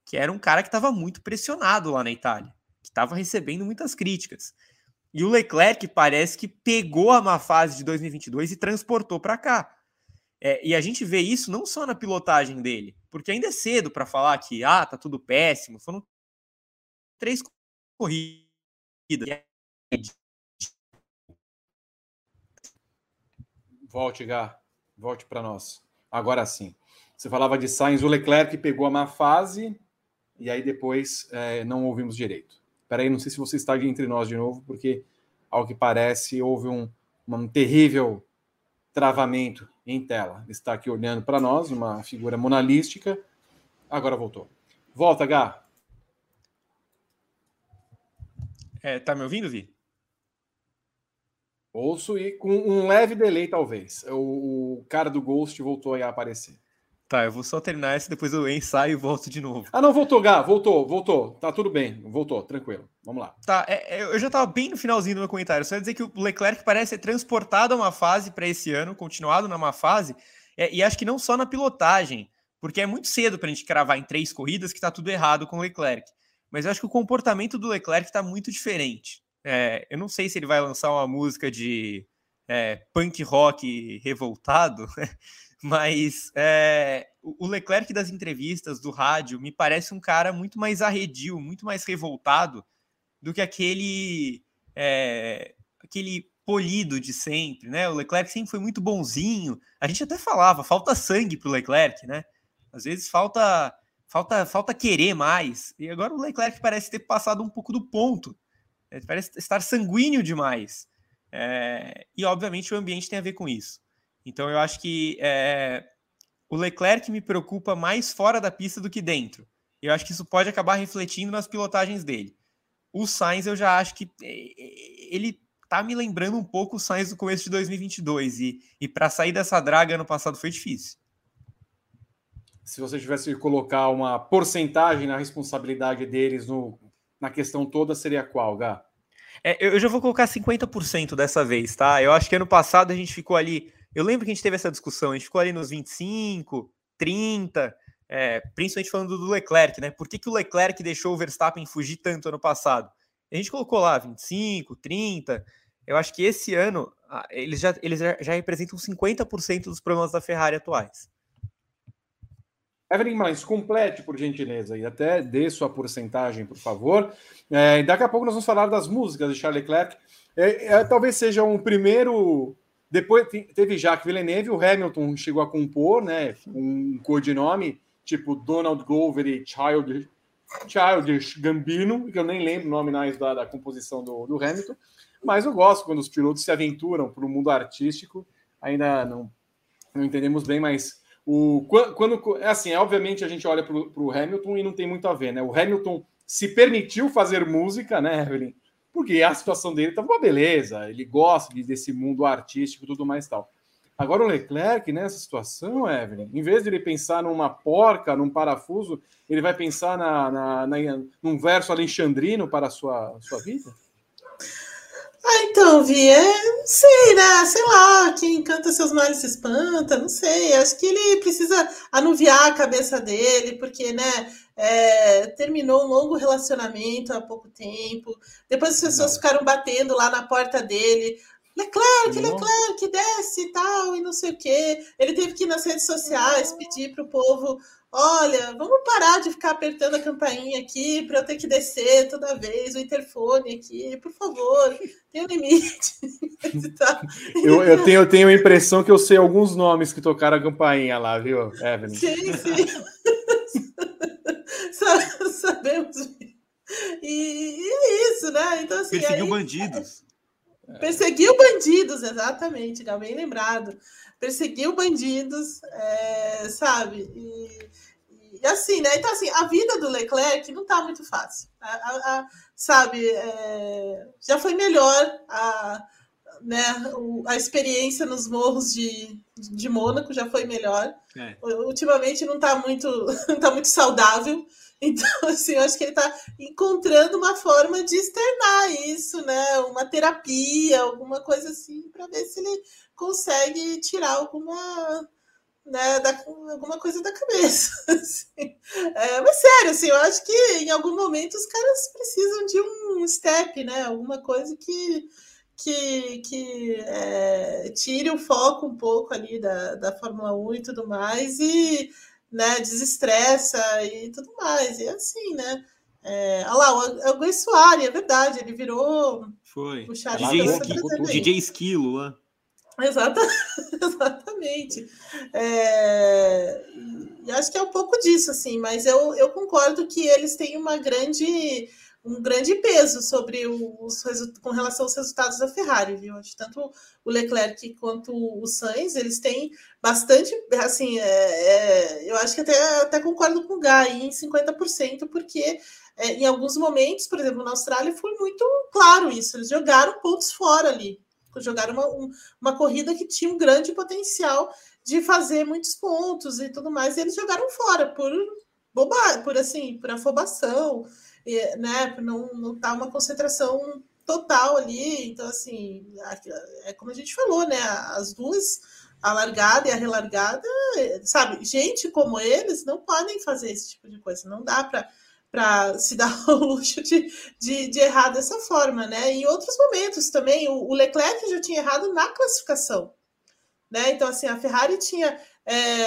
que era um cara que estava muito pressionado lá na Itália, que estava recebendo muitas críticas. E o Leclerc parece que pegou a má fase de 2022 e transportou para cá. É, e a gente vê isso não só na pilotagem dele, porque ainda é cedo para falar que ah, tá tudo péssimo. Foram três corridas. Volte, Gá. Volte para nós. Agora sim. Você falava de Sainz, o Leclerc pegou a má fase e aí depois é, não ouvimos direito. Peraí, não sei se você está entre nós de novo, porque ao que parece houve um, um terrível travamento em tela. Está aqui olhando para nós, uma figura monalística. Agora voltou. Volta, Gá. É, tá me ouvindo, Vi? Ouço e com um leve delay, talvez. O, o cara do Ghost voltou a aparecer. Tá, eu vou só terminar essa, depois eu ensaio e volto de novo. Ah, não, voltou, Gá, voltou, voltou. Tá tudo bem, voltou, tranquilo. Vamos lá. Tá, é, é eu já tava bem no finalzinho do meu comentário. Só ia dizer que o Leclerc parece ser transportado a uma fase para esse ano, continuado numa fase, é, e acho que não só na pilotagem, porque é muito cedo para a gente cravar em três corridas que tá tudo errado com o Leclerc. Mas eu acho que o comportamento do Leclerc tá muito diferente. É, eu não sei se ele vai lançar uma música de é, punk rock revoltado, Mas é, o Leclerc das entrevistas, do rádio, me parece um cara muito mais arredio, muito mais revoltado do que aquele, é, aquele polido de sempre, né? O Leclerc sempre foi muito bonzinho. A gente até falava, falta sangue para o Leclerc, né? Às vezes falta, falta, falta querer mais. E agora o Leclerc parece ter passado um pouco do ponto. Parece estar sanguíneo demais. É, e obviamente o ambiente tem a ver com isso. Então eu acho que é, o Leclerc me preocupa mais fora da pista do que dentro. Eu acho que isso pode acabar refletindo nas pilotagens dele. O Sainz, eu já acho que é, é, ele tá me lembrando um pouco o Sainz do começo de 2022. E, e para sair dessa draga ano passado foi difícil. Se você tivesse que colocar uma porcentagem na responsabilidade deles no, na questão toda, seria qual, Gá? É, eu já vou colocar 50% dessa vez, tá? Eu acho que ano passado a gente ficou ali. Eu lembro que a gente teve essa discussão, a gente ficou ali nos 25, 30, é, principalmente falando do Leclerc, né? Por que, que o Leclerc deixou o Verstappen fugir tanto ano passado? A gente colocou lá 25, 30. Eu acho que esse ano eles já, eles já representam 50% dos problemas da Ferrari atuais. Evelyn Marins, complete, por gentileza, e até dê sua porcentagem, por favor. É, daqui a pouco nós vamos falar das músicas de Charles Leclerc. É, é, talvez seja um primeiro. Depois teve Jacques Villeneuve, o Hamilton chegou a compor, né? Um codinome tipo Donald Glover e Child, Childish Gambino, que eu nem lembro o nome mais da, da composição do, do Hamilton, mas eu gosto quando os pilotos se aventuram para o mundo artístico. Ainda não, não entendemos bem, mas o, quando, é assim, obviamente a gente olha para o Hamilton e não tem muito a ver, né? O Hamilton se permitiu fazer música, né, Evelyn? Porque a situação dele estava uma beleza, ele gosta desse mundo artístico e tudo mais tal. Agora o Leclerc, nessa situação, Evelyn, em vez de ele pensar numa porca, num parafuso, ele vai pensar na, na, na num verso alexandrino para a sua, sua vida? Ah, então, Vi, é, não sei, né? Sei lá, quem canta seus males se espanta, não sei. Acho que ele precisa anuviar a cabeça dele, porque, né? É, terminou um longo relacionamento há pouco tempo. Depois as pessoas não. ficaram batendo lá na porta dele. Leclerc, Leclerc, desce e tal, e não sei o quê. Ele teve que ir nas redes sociais pedir para o povo Olha, vamos parar de ficar apertando a campainha aqui para eu ter que descer toda vez o interfone aqui, por favor, tem um limite. eu, eu, tenho, eu tenho a impressão que eu sei alguns nomes que tocaram a campainha lá, viu, Evelyn? Sim, sim. Sabemos. E, e, é isso, né? Então, assim, Perseguiu aí, bandidos. Perseguiu bandidos, exatamente, bem lembrado perseguiu bandidos, é, sabe? E, e, assim, né? Então, assim, a vida do Leclerc não tá muito fácil. A, a, a, sabe, é, já foi melhor a, né, a experiência nos morros de, de Mônaco já foi melhor. É. Ultimamente não está muito, não tá muito saudável. Então, assim, eu acho que ele está encontrando uma forma de externar isso, né? Uma terapia, alguma coisa assim, para ver se ele consegue tirar alguma, né, da, alguma coisa da cabeça. Assim. É, mas sério, assim, eu acho que em algum momento os caras precisam de um step, né? Alguma coisa que que, que é, tire o foco um pouco ali da, da Fórmula 1 e tudo mais, e né, desestressa e tudo mais. E assim, né? É, olha lá, o, o Gui Soares, é verdade, ele virou. Foi. DJ, Esqui, DJ Esquilo lá. Exata, exatamente. É, e acho que é um pouco disso, assim, mas eu, eu concordo que eles têm uma grande um grande peso sobre os com relação aos resultados da Ferrari, viu? Tanto o Leclerc quanto o Sainz, eles têm bastante, assim, é, é, eu acho que até, até concordo com o Guy em 50%, porque é, em alguns momentos, por exemplo, na Austrália, foi muito claro isso, eles jogaram pontos fora ali, jogaram uma, um, uma corrida que tinha um grande potencial de fazer muitos pontos e tudo mais, e eles jogaram fora por bobagem, por assim, por afobação, né? Não, não tá uma concentração total ali. Então, assim, é como a gente falou, né? As duas, a largada e a relargada, sabe? Gente como eles não podem fazer esse tipo de coisa. Não dá para para se dar o luxo de, de, de, errar dessa forma, né? Em outros momentos também, o, o, Leclerc já tinha errado na classificação, né? Então, assim, a Ferrari tinha é,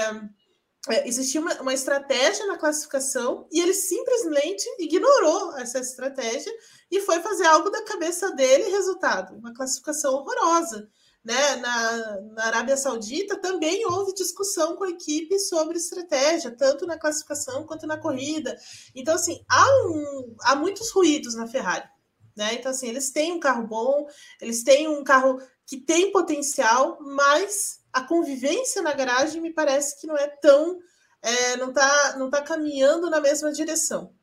é, existia uma, uma, estratégia na classificação e ele simplesmente ignorou essa estratégia e foi fazer algo da cabeça dele, resultado, uma classificação horrorosa. Né? Na, na Arábia Saudita também houve discussão com a equipe sobre estratégia, tanto na classificação quanto na corrida. Então, assim, há, um, há muitos ruídos na Ferrari. Né? Então, assim, eles têm um carro bom, eles têm um carro que tem potencial, mas a convivência na garagem me parece que não é tão é, não está não tá caminhando na mesma direção.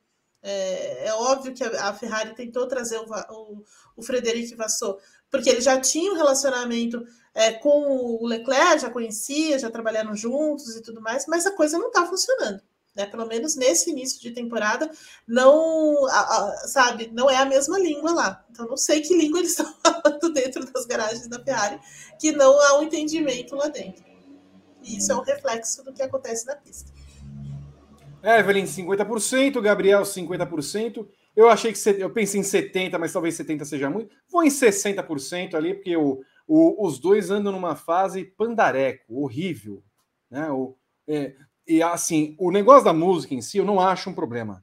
É, é óbvio que a, a, Ferrari tentou trazer o, o, o Frederic Vassou, porque ele já tinha um relacionamento é, com o Leclerc, já conhecia, já trabalharam juntos e tudo mais, mas a coisa não está funcionando. Né? Pelo menos nesse início de temporada, não, a, a, sabe, não é a mesma língua lá. Então, não sei que língua eles estão falando dentro das garagens da Ferrari, que não há um entendimento lá dentro. E isso é um reflexo do que acontece na pista. Evelyn, 50%, Gabriel, 50%. Eu achei que eu pensei em 70%, mas talvez 70% seja muito. Vou em 60% ali, porque o, o, os dois andam numa fase pandareco, horrível. Né? O, é, e assim, o negócio da música em si, eu não acho um problema.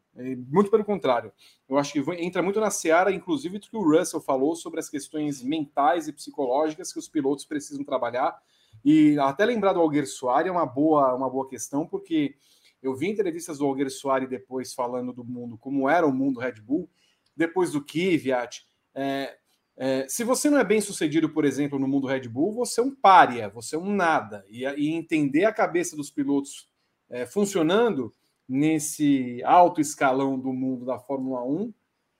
Muito pelo contrário. Eu acho que entra muito na seara, inclusive, do que o Russell falou sobre as questões mentais e psicológicas que os pilotos precisam trabalhar. E até lembrar do Alguer Soares é uma boa, uma boa questão, porque eu vi entrevistas do Alguer Soares depois falando do mundo, como era o mundo Red Bull, depois do Kvyat. É, é, se você não é bem sucedido, por exemplo, no mundo Red Bull, você é um pária, você é um nada. E, e entender a cabeça dos pilotos é, funcionando nesse alto escalão do mundo da Fórmula 1,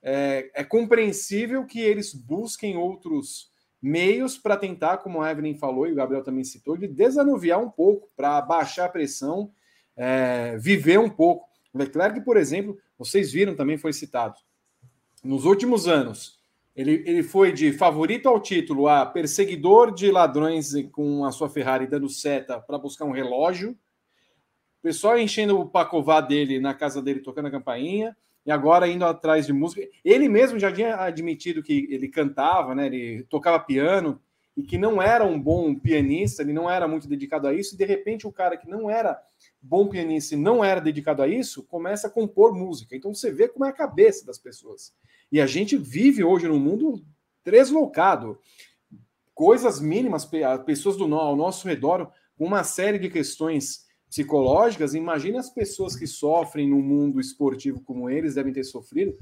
é, é compreensível que eles busquem outros meios para tentar, como a Evelyn falou e o Gabriel também citou, de desanuviar um pouco, para baixar a pressão é, viver um pouco. O Leclerc, por exemplo, vocês viram também, foi citado. Nos últimos anos, ele, ele foi de favorito ao título a perseguidor de ladrões com a sua Ferrari dando seta para buscar um relógio. O pessoal enchendo o pacová dele na casa dele, tocando a campainha, e agora indo atrás de música. Ele mesmo já tinha admitido que ele cantava, né? Ele tocava piano e que não era um bom pianista, ele não era muito dedicado a isso, e de repente o cara que não era bom pianista e não era dedicado a isso, começa a compor música. Então você vê como é a cabeça das pessoas. E a gente vive hoje num mundo deslocado. Coisas mínimas, pessoas do ao nosso redor, uma série de questões psicológicas. Imagine as pessoas que sofrem no mundo esportivo como eles devem ter sofrido,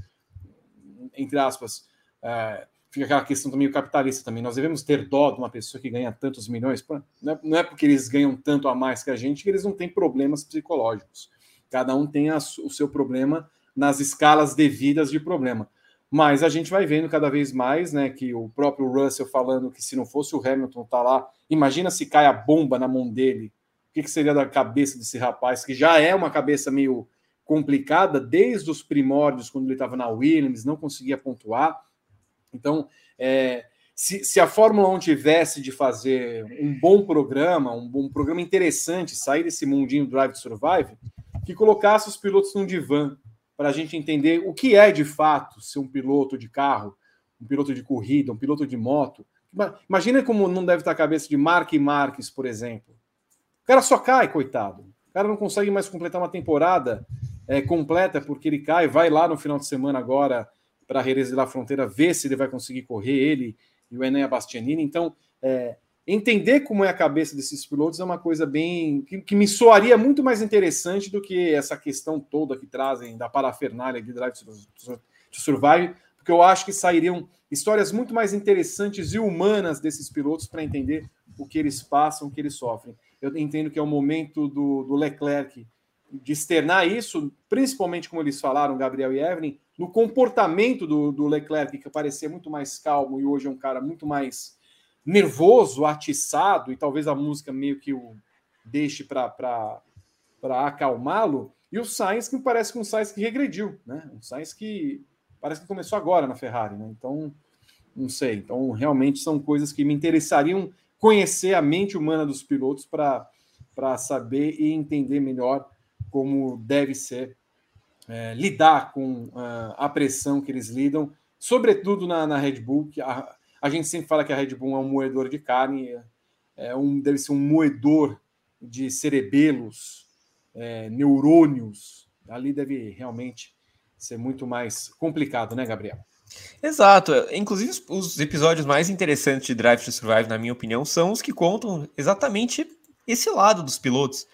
entre aspas. É, fica aquela questão também capitalista também. Nós devemos ter dó de uma pessoa que ganha tantos milhões. Não é, porque eles ganham tanto a mais que a gente que eles não têm problemas psicológicos. Cada um tem a, o seu problema nas escalas devidas de problema. Mas a gente vai vendo cada vez mais, né, que o próprio Russell falando que se não fosse o Hamilton tá lá, imagina se cai a bomba na mão dele. Que, que seria da cabeça desse rapaz que já é uma cabeça meio complicada desde os primórdios quando ele estava na Williams, não conseguia pontuar então, é, se, se, a Fórmula 1 tivesse de fazer um bom programa, um bom programa interessante, sair desse mundinho Drive to Survive, que colocasse os pilotos num divã para a gente entender o que é de fato ser um piloto de carro, um piloto de corrida, um piloto de moto. Imagina como não deve estar a cabeça de Mark Marques, por exemplo. Cara só cai, coitado. O cara não consegue mais completar uma temporada é, completa porque ele cai, vai lá no final de semana agora para Jerez de la Fronteira ver se ele vai conseguir correr ele e o Enéa Bastianini. Então, é, entender como é a cabeça desses pilotos é uma coisa bem que, que, me soaria muito mais interessante do que essa questão toda que trazem da parafernália de Drive to Survive, porque eu acho que sairiam histórias muito mais interessantes e humanas desses pilotos para entender o que eles passam, o que eles sofrem. Eu entendo que é o momento do, do Leclerc de externar isso, principalmente como eles falaram, Gabriel e Evelyn, no comportamento do, do, Leclerc, que parecia muito mais calmo e hoje é um cara muito mais nervoso, atiçado, e talvez a música meio que o deixe para acalmá-lo. E o Sainz, que parece que um Sainz que regrediu, né? Um Sainz que parece que começou agora na Ferrari, né? Então, não sei. Então, realmente são coisas que me interessariam conhecer a mente humana dos pilotos para saber e entender melhor como deve ser é, lidar com uh, a pressão que eles lidam, sobretudo na, na Red Bull, que a, a, gente sempre fala que a Red Bull é um moedor de carne, é um, deve ser um moedor de cerebelos, é, neurônios. Ali deve realmente ser muito mais complicado, né, Gabriel? Exato. Inclusive, os episódios mais interessantes de Drive to Survive, na minha opinião, são os que contam exatamente esse lado dos pilotos.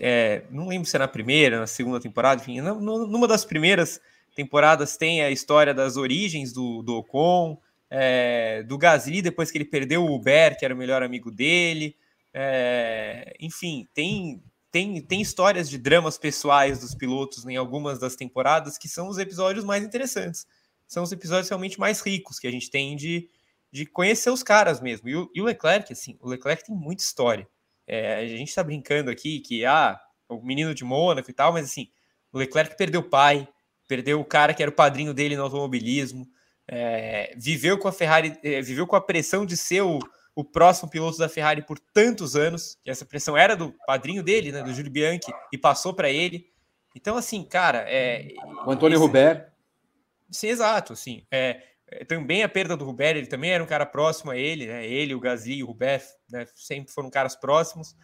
É, não lembro se é na primeira, na segunda temporada, enfim, numa das primeiras temporadas tem a história das origens do, do Ocon, é, do Gasly, depois que ele perdeu o Uber, que era o melhor amigo dele. É, enfim, tem, tem, tem histórias de dramas pessoais dos pilotos em algumas das temporadas que são os episódios mais interessantes. São os episódios realmente mais ricos que a gente tem de, de conhecer os caras mesmo. E o, e o Leclerc, assim, o Leclerc tem muita história. É, a gente está brincando aqui que, ah, o menino de Mônaco e tal, mas assim, o Leclerc perdeu o pai, perdeu o cara que era o padrinho dele no automobilismo, é, viveu com a Ferrari, é, viveu com a pressão de ser o, o próximo piloto da Ferrari por tantos anos, que essa pressão era do padrinho dele, né, do Júlio Bianchi, e passou para ele. Então, assim, cara. É, o Antônio esse... Sim, exato. Assim, é, é, também a perda do Rubert, ele também era um cara próximo a ele, né? Ele, o Gasly, o Rubert, né? sempre foram caras próximos.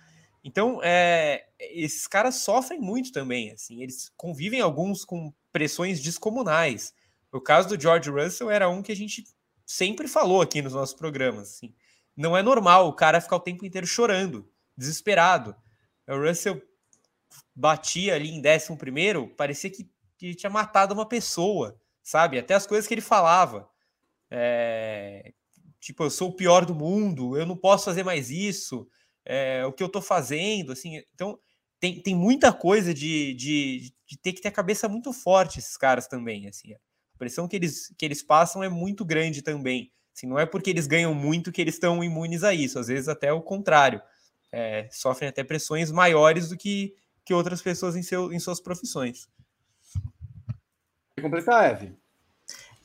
Então, é, esses caras sofrem muito também, assim, eles convivem alguns com pressões descomunais. O caso do George Russell era um que a gente sempre falou aqui nos nossos programas, assim. Não é normal o cara ficar o tempo inteiro chorando, desesperado. O Russell batia ali em décimo primeiro, parecia que, que tinha matado uma pessoa, sabe? Até as coisas que ele falava. É, tipo, eu sou o pior do mundo, eu não posso fazer mais isso é, o que eu estou fazendo, assim. Então, tem, tem muita coisa de, de, de, ter que ter a cabeça muito forte, esses caras também, assim. A pressão que eles, que eles passam é muito grande também. Assim, não é porque eles ganham muito que eles estão imunes a isso, às vezes até o contrário. É, sofrem até pressões maiores do que, que outras pessoas em, seu, em suas profissões. Completar, Eve.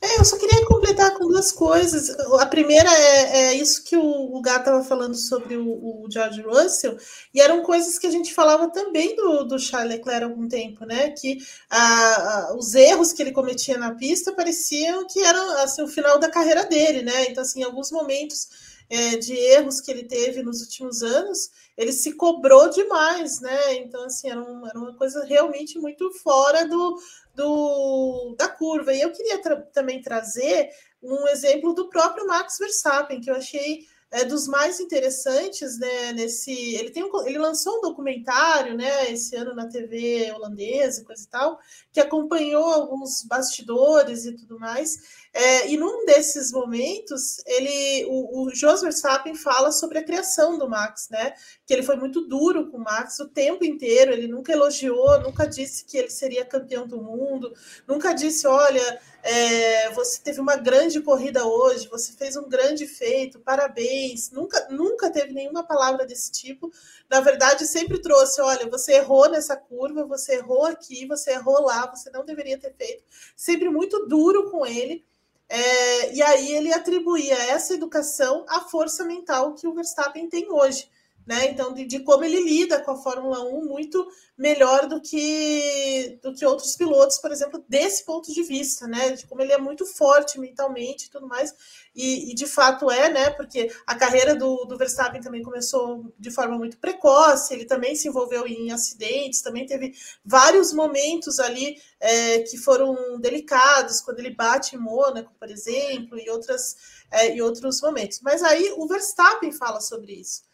É, eu só queria completar com duas coisas. A primeira é, é isso que o, o estava falando sobre o, o, George Russell, e eram coisas que a gente falava também do, do Charles Leclerc há algum tempo, né? Que a, a, os erros que ele cometia na pista pareciam que eram assim, o final da carreira dele, né? Então, assim, em alguns momentos é, de erros que ele teve nos últimos anos, ele se cobrou demais, né? Então, assim, era, um, era uma coisa realmente muito fora do, do, da curva. E eu queria tra também trazer um exemplo do próprio Max Verstappen, que eu achei é, dos mais interessantes, né? Nesse, ele tem um, ele lançou um documentário, né? Esse ano na TV holandesa, coisa e tal, que acompanhou alguns bastidores e tudo mais. É, e num desses momentos, ele, o, o Jos Verstappen fala sobre a criação do Max, né? Que ele foi muito duro com o Max o tempo inteiro. Ele nunca elogiou, nunca disse que ele seria campeão do mundo, nunca disse, olha, é, você teve uma grande corrida hoje, você fez um grande feito, parabéns. Nunca, nunca teve nenhuma palavra desse tipo. Na verdade, sempre trouxe: olha, você errou nessa curva, você errou aqui, você errou lá, você não deveria ter feito. Sempre muito duro com ele. É, e aí ele atribuía essa educação à força mental que o Verstappen tem hoje né? Então, de, de, como ele lida com a Fórmula 1 muito melhor do que, do que outros pilotos, por exemplo, desse ponto de vista, né? De como ele é muito forte mentalmente e tudo mais. E, e de fato é, né? Porque a carreira do, do Verstappen também começou de forma muito precoce, ele também se envolveu em acidentes, também teve vários momentos ali é, que foram delicados, quando ele bate em Mônaco, por exemplo, e, outras, é, e outros momentos. Mas aí o Verstappen fala sobre isso.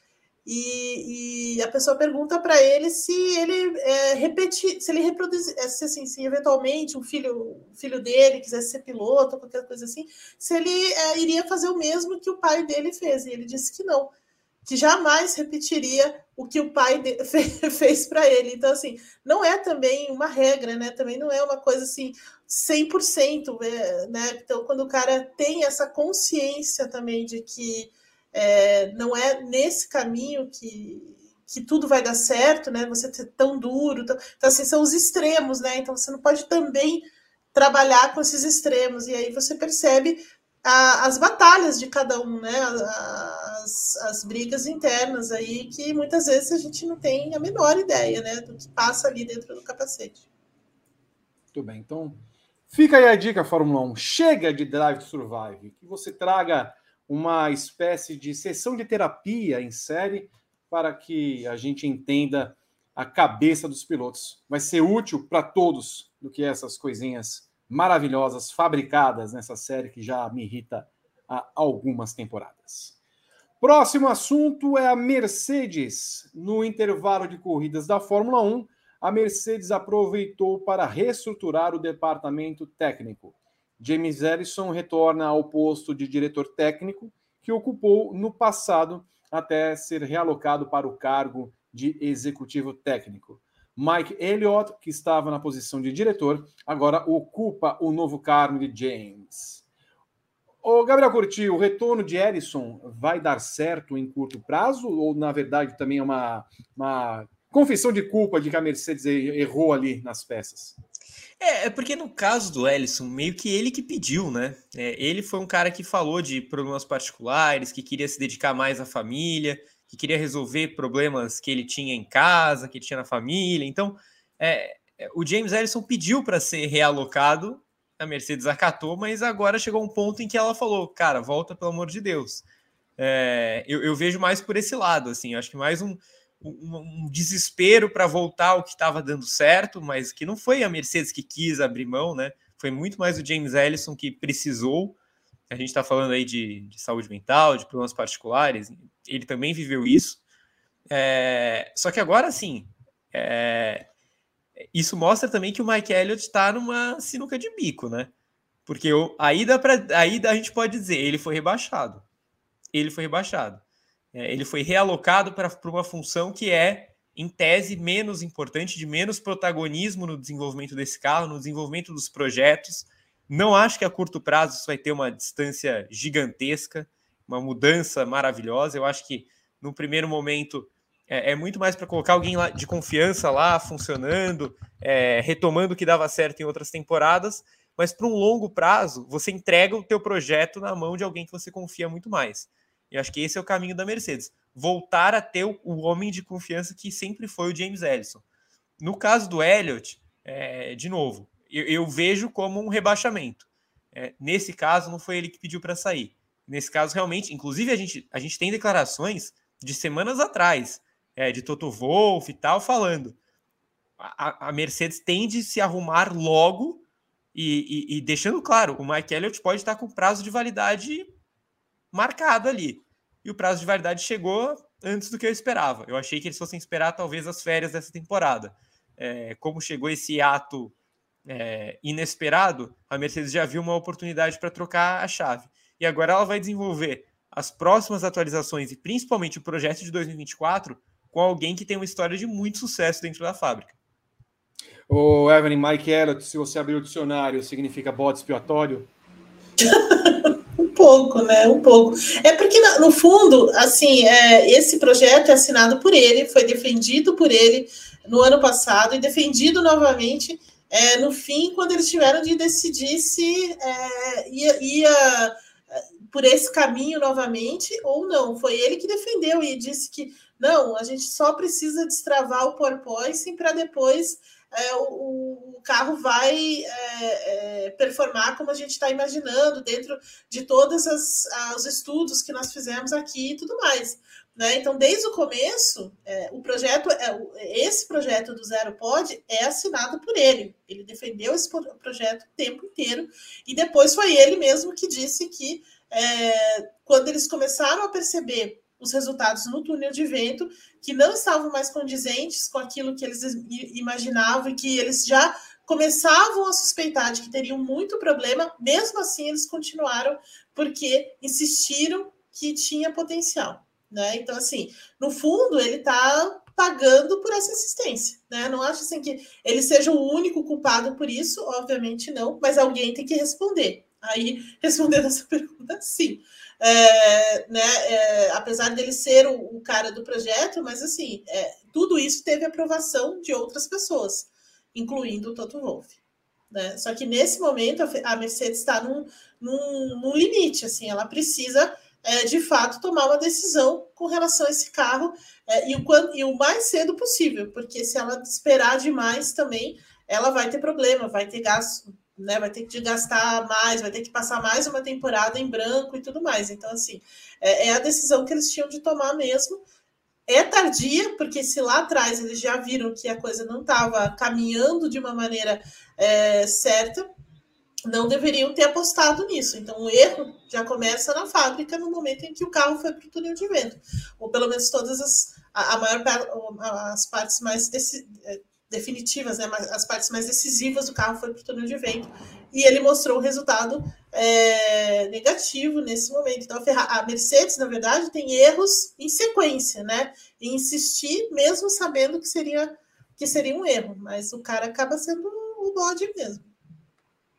E, e, a pessoa pergunta para ele se ele é, repetir, se ele reproduzir, é, se, assim, se eventualmente um filho, filho dele quisesse ser piloto, qualquer coisa assim, se ele é, iria fazer o mesmo que o pai dele fez. E ele disse que não, que jamais repetiria o que o pai fez para ele. Então, assim, não é também uma regra, né? Também não é uma coisa assim 100%, é, né? Então, quando o cara tem essa consciência também de que é, não é nesse caminho que, que tudo vai dar certo, né? Você ser tão duro. Tão... Então, assim, são os extremos, né? Então, você não pode também trabalhar com esses extremos. E aí você percebe a, as batalhas de cada um, né? As, as brigas internas aí, que muitas vezes a gente não tem a menor ideia, né? Do que passa ali dentro do capacete. Muito bem, então fica aí a dica, Fórmula 1. Chega de Drive to Survive. Que você traga uma espécie de sessão de terapia em série para que a gente entenda a cabeça dos pilotos. Vai ser útil para todos do que essas coisinhas maravilhosas fabricadas nessa série que já me irrita há algumas temporadas. Próximo assunto é a Mercedes. No intervalo de corridas da Fórmula 1, a Mercedes aproveitou para reestruturar o departamento técnico. James Ellison retorna ao posto de diretor técnico que ocupou no passado até ser realocado para o cargo de executivo técnico. Mike Elliott, que estava na posição de diretor, agora ocupa o novo cargo de James. O Gabriel Curti, o retorno de Erison vai dar certo em curto prazo ou, na verdade, também é uma, uma confissão de culpa de que a Mercedes errou ali nas peças? É, é porque no caso do Ellison, meio que ele que pediu, né? É, ele foi um cara que falou de problemas particulares, que queria se dedicar mais à família, que queria resolver problemas que ele tinha em casa, que ele tinha na família. Então, é, é o James Ellison pediu para ser realocado, a Mercedes acatou, mas agora chegou um ponto em que ela falou: cara, volta pelo amor de Deus. É, eu, eu, vejo mais por esse lado, assim, acho que mais um, um, um desespero para voltar ao que estava dando certo, mas que não foi a Mercedes que quis abrir mão, né? Foi muito mais o James Ellison que precisou. A gente está falando aí de, de, saúde mental, de problemas particulares, ele também viveu isso. É, só que agora sim, é, isso mostra também que o Mike Elliott está numa sinuca de bico, né? Porque eu, aí, dá pra, aí a gente pode dizer, ele foi rebaixado. Ele foi rebaixado. É, ele foi realocado para uma função que é, em tese, menos importante, de menos protagonismo no desenvolvimento desse carro, no desenvolvimento dos projetos. Não acho que a curto prazo isso vai ter uma distância gigantesca, uma mudança maravilhosa. Eu acho que, no primeiro momento, é, é muito mais para colocar alguém lá, de confiança lá, funcionando, é, retomando o que dava certo em outras temporadas. Mas para um longo prazo, você entrega o teu projeto na mão de alguém que você confia muito mais. Eu acho que esse é o caminho da Mercedes. Voltar a ter o, homem de confiança que sempre foi o James Ellison. No caso do Elliott, é, de novo, eu, eu, vejo como um rebaixamento. É, nesse caso, não foi ele que pediu para sair. Nesse caso, realmente, inclusive, a gente, a gente tem declarações de semanas atrás, é, de Toto Wolff e tal, falando. A, a Mercedes tem de se arrumar logo e, e, e, deixando claro, o Mike Elliott pode estar com prazo de validade marcado ali e o prazo de validade chegou antes do que eu esperava. Eu achei que eles fossem esperar talvez as férias dessa temporada. É, como chegou esse ato é, inesperado, a Mercedes já viu uma oportunidade para trocar a chave. E agora ela vai desenvolver as próximas atualizações e principalmente o projeto de 2024 com alguém que tem uma história de muito sucesso dentro da fábrica. O Evelyn Mike Elliott, se você abrir o dicionário, significa bode expiatório? pouco, né? Um pouco. É porque, no fundo, assim, é, esse projeto é assinado por ele, foi defendido por ele no ano passado e defendido novamente é, no fim, quando eles tiveram de decidir se é, ia, ia é, por esse caminho novamente ou não. Foi ele que defendeu e disse que não, a gente só precisa destravar o porpoising para depois é, o, o, carro vai é, é, performar como a gente está imaginando, dentro de todos os estudos que nós fizemos aqui e tudo mais. Né? Então, desde o começo, é, o projeto, é, esse projeto do Zero Pod é assinado por ele. Ele defendeu esse projeto o tempo inteiro e depois foi ele mesmo que disse que é, quando eles começaram a perceber os resultados no túnel de vento, que não estavam mais condizentes com aquilo que eles imaginavam e que eles já começavam a suspeitar de que teriam muito problema, mesmo assim eles continuaram porque insistiram que tinha potencial, né? Então assim, no fundo ele está pagando por essa insistência, né? Não acho assim que ele seja o único culpado por isso, obviamente não, mas alguém tem que responder. Aí, respondendo essa pergunta, sim é, né, é, apesar dele ser o, o, cara do projeto, mas assim, é, tudo isso teve aprovação de outras pessoas, incluindo o Toto Wolff. Né? Só que nesse momento a Mercedes está num, num, num, limite, assim, ela precisa é, de fato tomar uma decisão com relação a esse carro é, e, o, e o mais cedo possível, porque se ela esperar demais também, ela vai ter problema, vai ter gasto né, vai ter que gastar mais, vai ter que passar mais uma temporada em branco e tudo mais. Então, assim, é, é a decisão que eles tinham de tomar mesmo. É tardia, porque se lá atrás eles já viram que a coisa não estava caminhando de uma maneira é, certa, não deveriam ter apostado nisso. Então, o erro já começa na fábrica no momento em que o carro foi para o túnel de vento, ou pelo menos todas as a, maior as partes mais desse, definitivas, né, as partes mais decisivas do carro foi para o túnel de vento, e ele mostrou o resultado é, negativo nesse momento. Então, a Mercedes, na verdade, tem erros em sequência, né? Em insistir, mesmo sabendo que seria, que seria um erro, mas o cara acaba sendo o bode mesmo.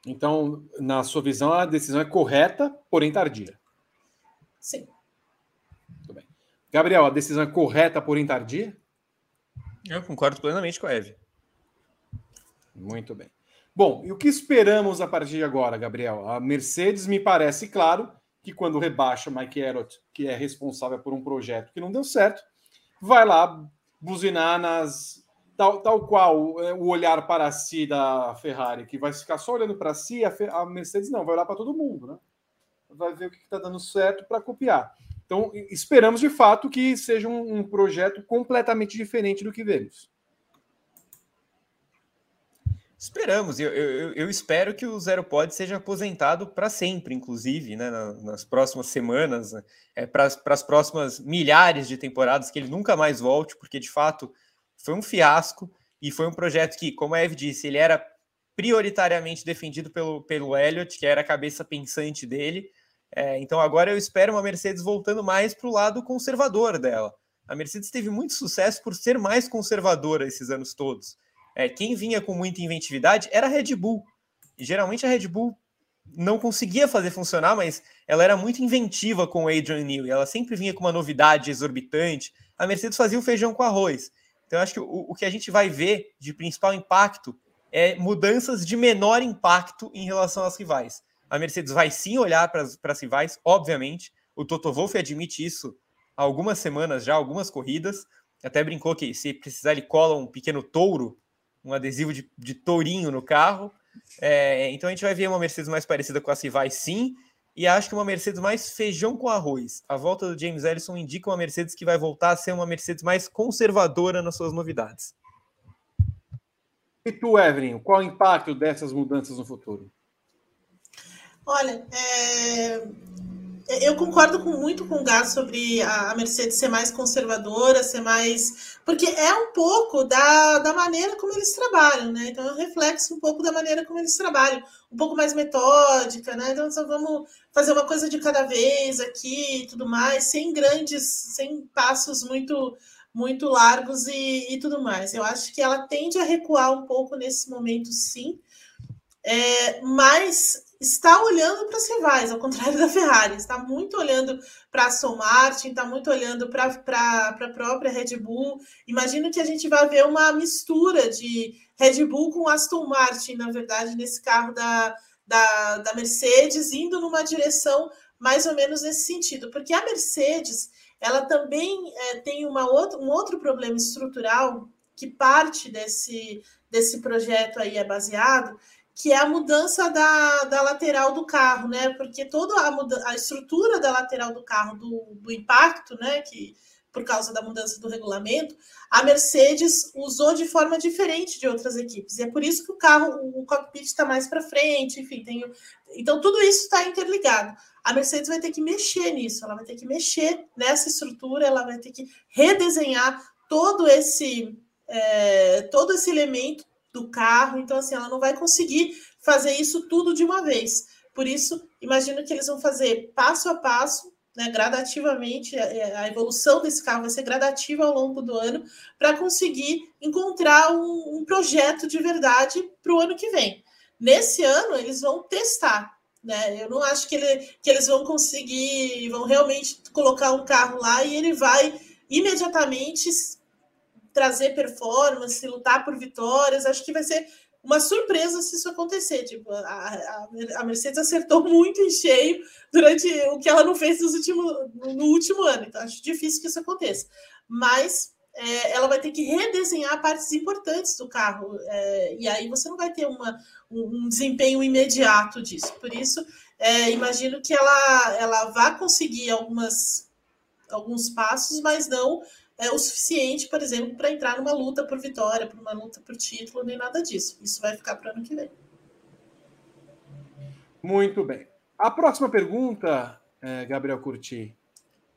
Então, na sua visão, a decisão é correta, porém tardia. Sim. Muito bem. Gabriel, a decisão é correta, porém tardia? Eu concordo plenamente com a Eve. Muito bem. Bom, e o que esperamos a partir de agora, Gabriel? A Mercedes me parece claro que quando rebaixa Mike Erot, que é responsável por um projeto que não deu certo, vai lá buzinar nas tal, tal qual é, o olhar para si da Ferrari, que vai ficar só olhando para si, a, a, Mercedes não, vai olhar para todo mundo, né? Vai ver o que está dando certo para copiar. Então, esperamos de fato que seja um, um projeto completamente diferente do que vemos. Esperamos, eu, eu, eu, espero que o Zero Pod seja aposentado para sempre, inclusive, né, nas próximas semanas, né, é, para as próximas milhares de temporadas, que ele nunca mais volte, porque de fato foi um fiasco e foi um projeto que, como a Eve disse, ele era prioritariamente defendido pelo, pelo Elliott, que era a cabeça pensante dele. É, então agora eu espero uma Mercedes voltando mais para o lado conservador dela. A Mercedes teve muito sucesso por ser mais conservadora esses anos todos é, quem vinha com muita inventividade era a Red Bull. E geralmente a Red Bull não conseguia fazer funcionar, mas ela era muito inventiva com o Adrian Newey. Ela sempre vinha com uma novidade exorbitante. A Mercedes fazia o feijão com arroz. Então, acho que o, o que a gente vai ver de principal impacto é mudanças de menor impacto em relação às rivais. A Mercedes vai sim olhar para as rivais, obviamente. O Toto Wolff admite isso há algumas semanas já, algumas corridas. Até brincou que se precisar ele cola um pequeno touro um adesivo de, de tourinho no carro. É, então a gente vai ver uma Mercedes mais parecida com a Civai, sim, e acho que uma Mercedes mais feijão com arroz. A volta do James Ellison indica uma Mercedes que vai voltar a ser uma Mercedes mais conservadora nas suas novidades. E tu, Evelyn, qual o impacto dessas mudanças no futuro? Olha, é... Eu concordo com, muito com o Gás sobre a Mercedes ser mais conservadora, ser mais. Porque é um pouco da, da maneira como eles trabalham, né? Então é um reflexo um pouco da maneira como eles trabalham, um pouco mais metódica, né? Então só vamos fazer uma coisa de cada vez aqui e tudo mais, sem grandes, sem passos muito muito largos e, e tudo mais. Eu acho que ela tende a recuar um pouco nesse momento, sim. É, mas está olhando para as rivais, ao contrário da Ferrari, está muito olhando para a Aston Martin, está muito olhando para a própria Red Bull. Imagino que a gente vai ver uma mistura de Red Bull com Aston Martin, na verdade, nesse carro da, da, da Mercedes, indo numa direção mais ou menos nesse sentido, porque a Mercedes ela também é, tem uma outra, um outro problema estrutural que parte desse, desse projeto aí é baseado, que é a mudança da, da lateral do carro, né? Porque toda a, a estrutura da lateral do carro, do, do impacto, né? Que por causa da mudança do regulamento, a Mercedes usou de forma diferente de outras equipes. E é por isso que o carro, o cockpit está mais para frente, enfim, tem. Então, tudo isso está interligado. A Mercedes vai ter que mexer nisso, ela vai ter que mexer nessa estrutura, ela vai ter que redesenhar todo esse. É, todo esse elemento do carro. Então, assim, ela não vai conseguir fazer isso tudo de uma vez. Por isso, imagino que eles vão fazer passo a passo, né, gradativamente, a, evolução desse carro vai ser gradativa ao longo do ano, para conseguir encontrar um, um projeto de verdade para o ano que vem. Nesse ano, eles vão testar. Né? Eu não acho que, ele, que eles vão conseguir, vão realmente colocar um carro lá e ele vai imediatamente trazer performance, lutar por vitórias. Acho que vai ser uma surpresa se isso acontecer. Tipo, a, a, Mercedes acertou muito em cheio durante o que ela não fez nos últimos, no último ano. Então, acho difícil que isso aconteça. Mas é, ela vai ter que redesenhar partes importantes do carro. É, e aí você não vai ter uma, um, um desempenho imediato disso. Por isso, é, imagino que ela, ela vá conseguir algumas, alguns passos, mas não é o suficiente, por exemplo, para entrar numa luta por vitória, por uma luta por título, nem nada disso. Isso vai ficar para o ano que vem. Muito bem. A próxima pergunta, é, Gabriel Curti,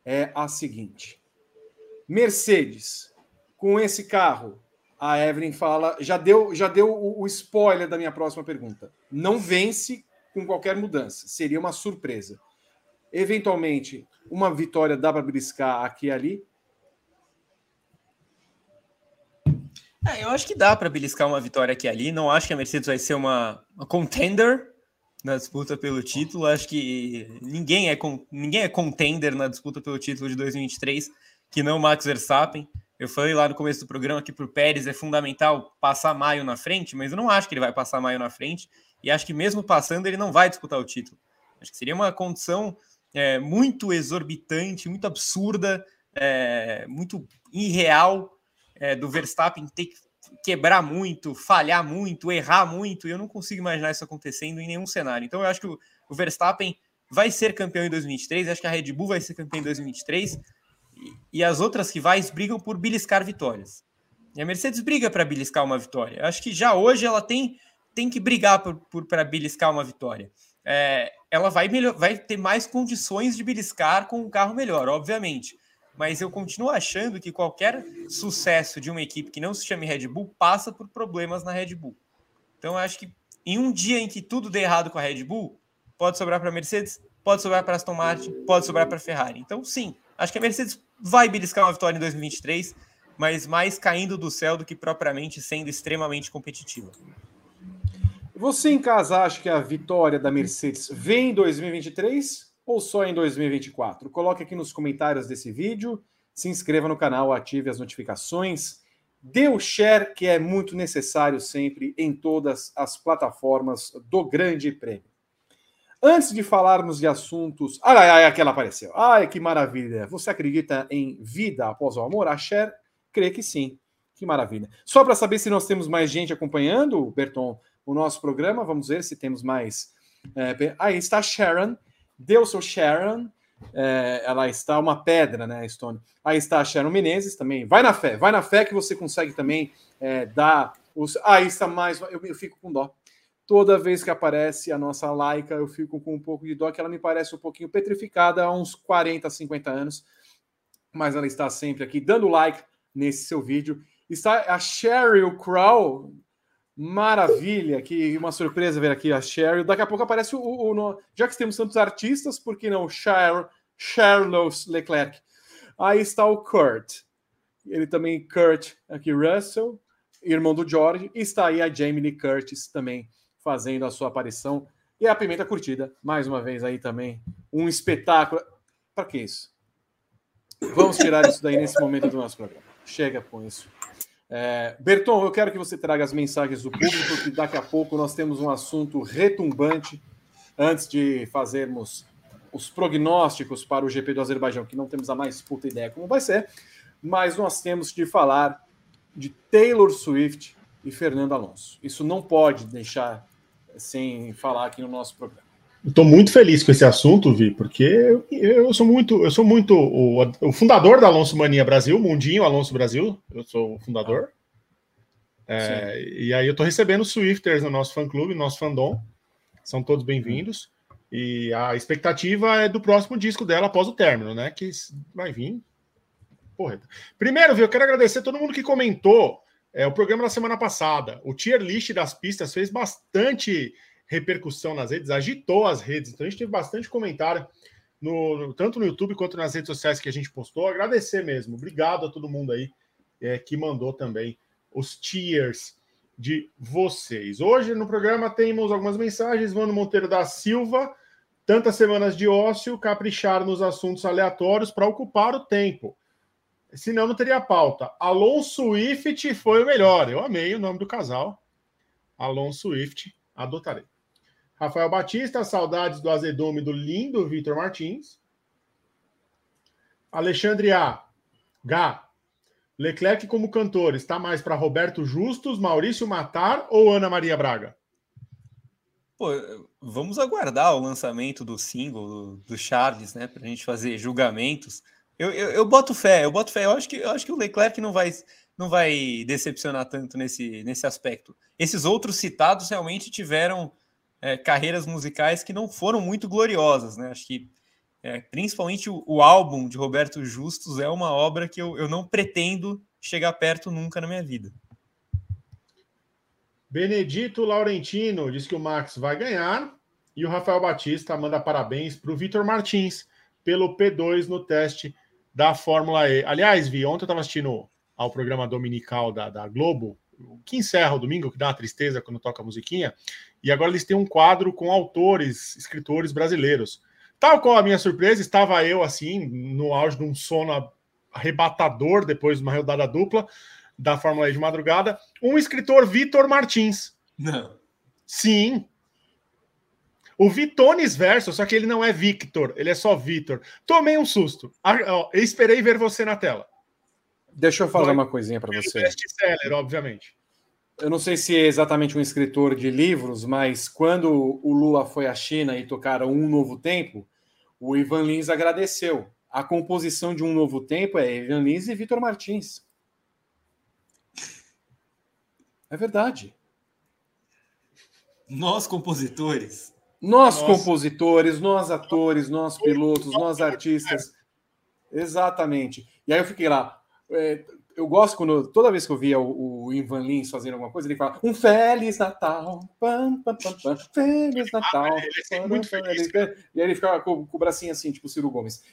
é a seguinte: Mercedes, com esse carro, a Evelyn fala, já deu, já deu o, o spoiler da minha próxima pergunta. Não vence com qualquer mudança. Seria uma surpresa. Eventualmente, uma vitória dá para beliscar aqui e ali. É, eu acho que dá para beliscar uma vitória aqui ali. Não acho que a Mercedes vai ser uma, uma contender na disputa pelo título. Acho que ninguém é, ninguém é contender na disputa pelo título de 2023 que não Max Verstappen. Eu falei lá no começo do programa que para o Pérez é fundamental passar maio na frente, mas eu não acho que ele vai passar maio na frente. E acho que mesmo passando, ele não vai disputar o título. Acho que seria uma condição é, muito exorbitante, muito absurda, é, muito irreal é, do Verstappen ter que quebrar muito, falhar muito, errar muito. E eu não consigo imaginar isso acontecendo em nenhum cenário. Então eu acho que o, Verstappen vai ser campeão em 2023, acho que a Red Bull vai ser campeão em 2023 e as outras rivais brigam por beliscar vitórias. E a Mercedes briga para beliscar uma vitória. Acho que já hoje ela tem, tem que brigar para beliscar uma vitória. É, ela vai, melhor, vai ter mais condições de beliscar com um carro melhor, obviamente. Mas eu continuo achando que qualquer sucesso de uma equipe que não se chame Red Bull passa por problemas na Red Bull. Então eu acho que em um dia em que tudo dê errado com a Red Bull, pode sobrar para a Mercedes, pode sobrar para a Aston Martin, pode sobrar para a Ferrari. Então, sim, acho que a Mercedes vai beliscar uma vitória em 2023, mas mais caindo do céu do que propriamente sendo extremamente competitiva. Você em casa acha que a vitória da Mercedes vem em 2023 ou só em 2024? Coloque aqui nos comentários desse vídeo, se inscreva no canal, ative as notificações, dê o share que é muito necessário sempre em todas as plataformas do Grande Prêmio. Antes de falarmos de assuntos. Ai, ai, ai, aquela apareceu. Ai, que maravilha. Você acredita em vida após o amor? A Cher crê que sim. Que maravilha. Só para saber se nós temos mais gente acompanhando, Berton, o nosso programa, vamos ver se temos mais. É, aí está a Sharon. Deu seu Sharon. É, ela está uma pedra, né, Stone? Aí está a Sharon Menezes também. Vai na fé, vai na fé que você consegue também é, dar os. Aí está mais. Eu, eu fico com dó toda vez que aparece a nossa laica, eu fico com um pouco de dó, que ela me parece um pouquinho petrificada há uns 40, 50 anos, mas ela está sempre aqui dando like nesse seu vídeo. Está a Cheryl Crow, maravilha, que uma surpresa ver aqui a Cheryl. Daqui a pouco aparece o, o, o já que temos tantos artistas, por que não Cheryl, Charles Leclerc? Aí está o Kurt, ele também Kurt aqui Russell, irmão do George, e está aí a Jamie Curtis também fazendo a sua aparição. E a Pimenta Curtida, mais uma vez aí também, um espetáculo. Para que isso? Vamos tirar isso daí nesse momento do nosso programa. Chega com isso. É, Berton, eu quero que você traga as mensagens do público, que daqui a pouco nós temos um assunto retumbante antes de fazermos os prognósticos para o GP do Azerbaijão, que não temos a mais puta ideia como vai ser, mas nós temos de falar de Taylor Swift e Fernando Alonso. Isso não pode deixar sem falar aqui no nosso programa. Estou muito feliz com esse assunto, Vi, porque eu sou muito, eu sou muito o, o, fundador da Alonso Mania Brasil, Mundinho Alonso Brasil, eu sou o fundador. Ah. É, e aí eu estou recebendo Swifters no nosso fã-clube, no nosso fandom. São todos bem-vindos. E a expectativa é do próximo disco dela após o término, né? Que vai vir. Porra. Primeiro, Vi, eu quero agradecer a todo mundo que comentou é, o programa da semana passada, o tier list das pistas fez bastante repercussão nas redes, agitou as redes, então a gente teve bastante comentário, no, tanto no YouTube quanto nas redes sociais que a gente postou. Agradecer mesmo. Obrigado a todo mundo aí é, que mandou também os tiers de vocês. Hoje no programa temos algumas mensagens. Mano Monteiro da Silva, tantas semanas de ócio, caprichar nos assuntos aleatórios para ocupar o tempo. Senão não teria pauta. Alonso Swift foi o melhor. Eu amei o nome do casal. Alonso Swift, adotarei. Rafael Batista, saudades do azedume do lindo Vitor Martins. Alexandre A. Gá. Leclerc como cantor está mais para Roberto Justus, Maurício Matar ou Ana Maria Braga? Pô, vamos aguardar o lançamento do single do, do Charles, né, para a gente fazer julgamentos. Eu, eu, eu, boto fé, eu boto fé. Eu acho que, eu acho que o Leclerc não vai, não vai decepcionar tanto nesse, nesse aspecto. Esses outros citados realmente tiveram é, carreiras musicais que não foram muito gloriosas, né? Acho que é, principalmente o, o, álbum de Roberto Justus é uma obra que eu, eu não pretendo chegar perto nunca na minha vida. Benedito Laurentino diz que o Max vai ganhar E o Rafael Batista manda parabéns para o Vitor Martins pelo P2 no teste da Fórmula E. Aliás, Vi, ontem eu estava assistindo ao programa dominical da, da Globo, que encerra o domingo, que dá uma tristeza quando toca a musiquinha, e agora eles têm um quadro com autores, escritores brasileiros. Tal qual a minha surpresa, estava eu assim, no auge de um sono arrebatador depois de uma rodada dupla da Fórmula E de madrugada, um escritor Vitor Martins. Não. Sim. O Vitones Verso, só que ele não é Victor, ele é só Vitor. Tomei um susto. Ah, eu esperei ver você na tela. Deixa eu falar uma coisinha para você. Best-seller, obviamente. Eu não sei se é exatamente um escritor de livros, mas quando o Lula foi à China e tocaram Um Novo Tempo, o Ivan Lins agradeceu. A composição de Um Novo Tempo é Ivan Lins e Vitor Martins. É verdade. Nós, compositores. Nós, Nossa. compositores, nós, atores, nós, pilotos, nós, artistas. Exatamente. E aí eu fiquei lá. É, eu gosto quando toda vez que eu via o, o Ivan Lins fazendo alguma coisa, ele fala um Feliz Natal, pam, pam, pam, pam, Feliz Natal. Ah, ele é muito feliz, e aí ele ficava com, com, o bracinho assim, tipo Ciro Gomes.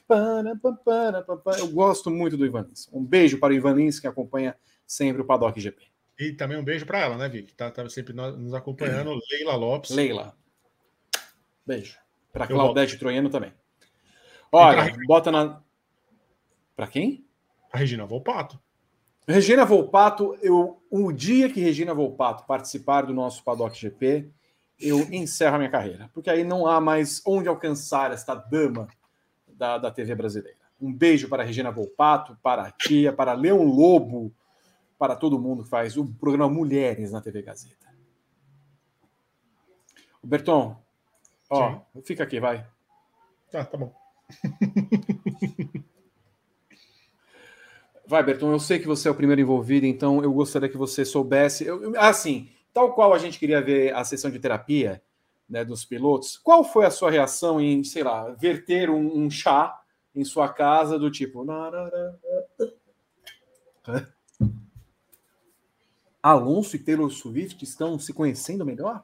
Eu gosto muito do Ivan Lins. Um beijo para o Ivan Lins, que acompanha sempre o Paddock GP. E também um beijo para ela, né, Vic? Tá, tá sempre nos acompanhando. Uhum. Leila Lopes. Leila. Beijo. Para Claudete Troiano também. Olha, bota na. Para quem? A Regina Volpato. Regina Volpato, eu, o dia que Regina Volpato participar do nosso Paddock GP, eu encerro a minha carreira, porque aí não há mais onde alcançar esta dama da, da TV brasileira. Um beijo para Regina Volpato, para a tia, para Leão Lobo, para todo mundo que faz o programa Mulheres na TV Gazeta. O Berton, ó, Sim. fica aqui, vai. Tá, tá bom. Vai, Berton, eu sei que você é o primeiro envolvido, então eu gostaria que você soubesse. Eu, assim, tal qual a gente queria ver a sessão de terapia né, dos pilotos, qual foi a sua reação em, sei lá, verter um, um chá em sua casa do tipo. Alonso e Taylor Swift estão se conhecendo melhor?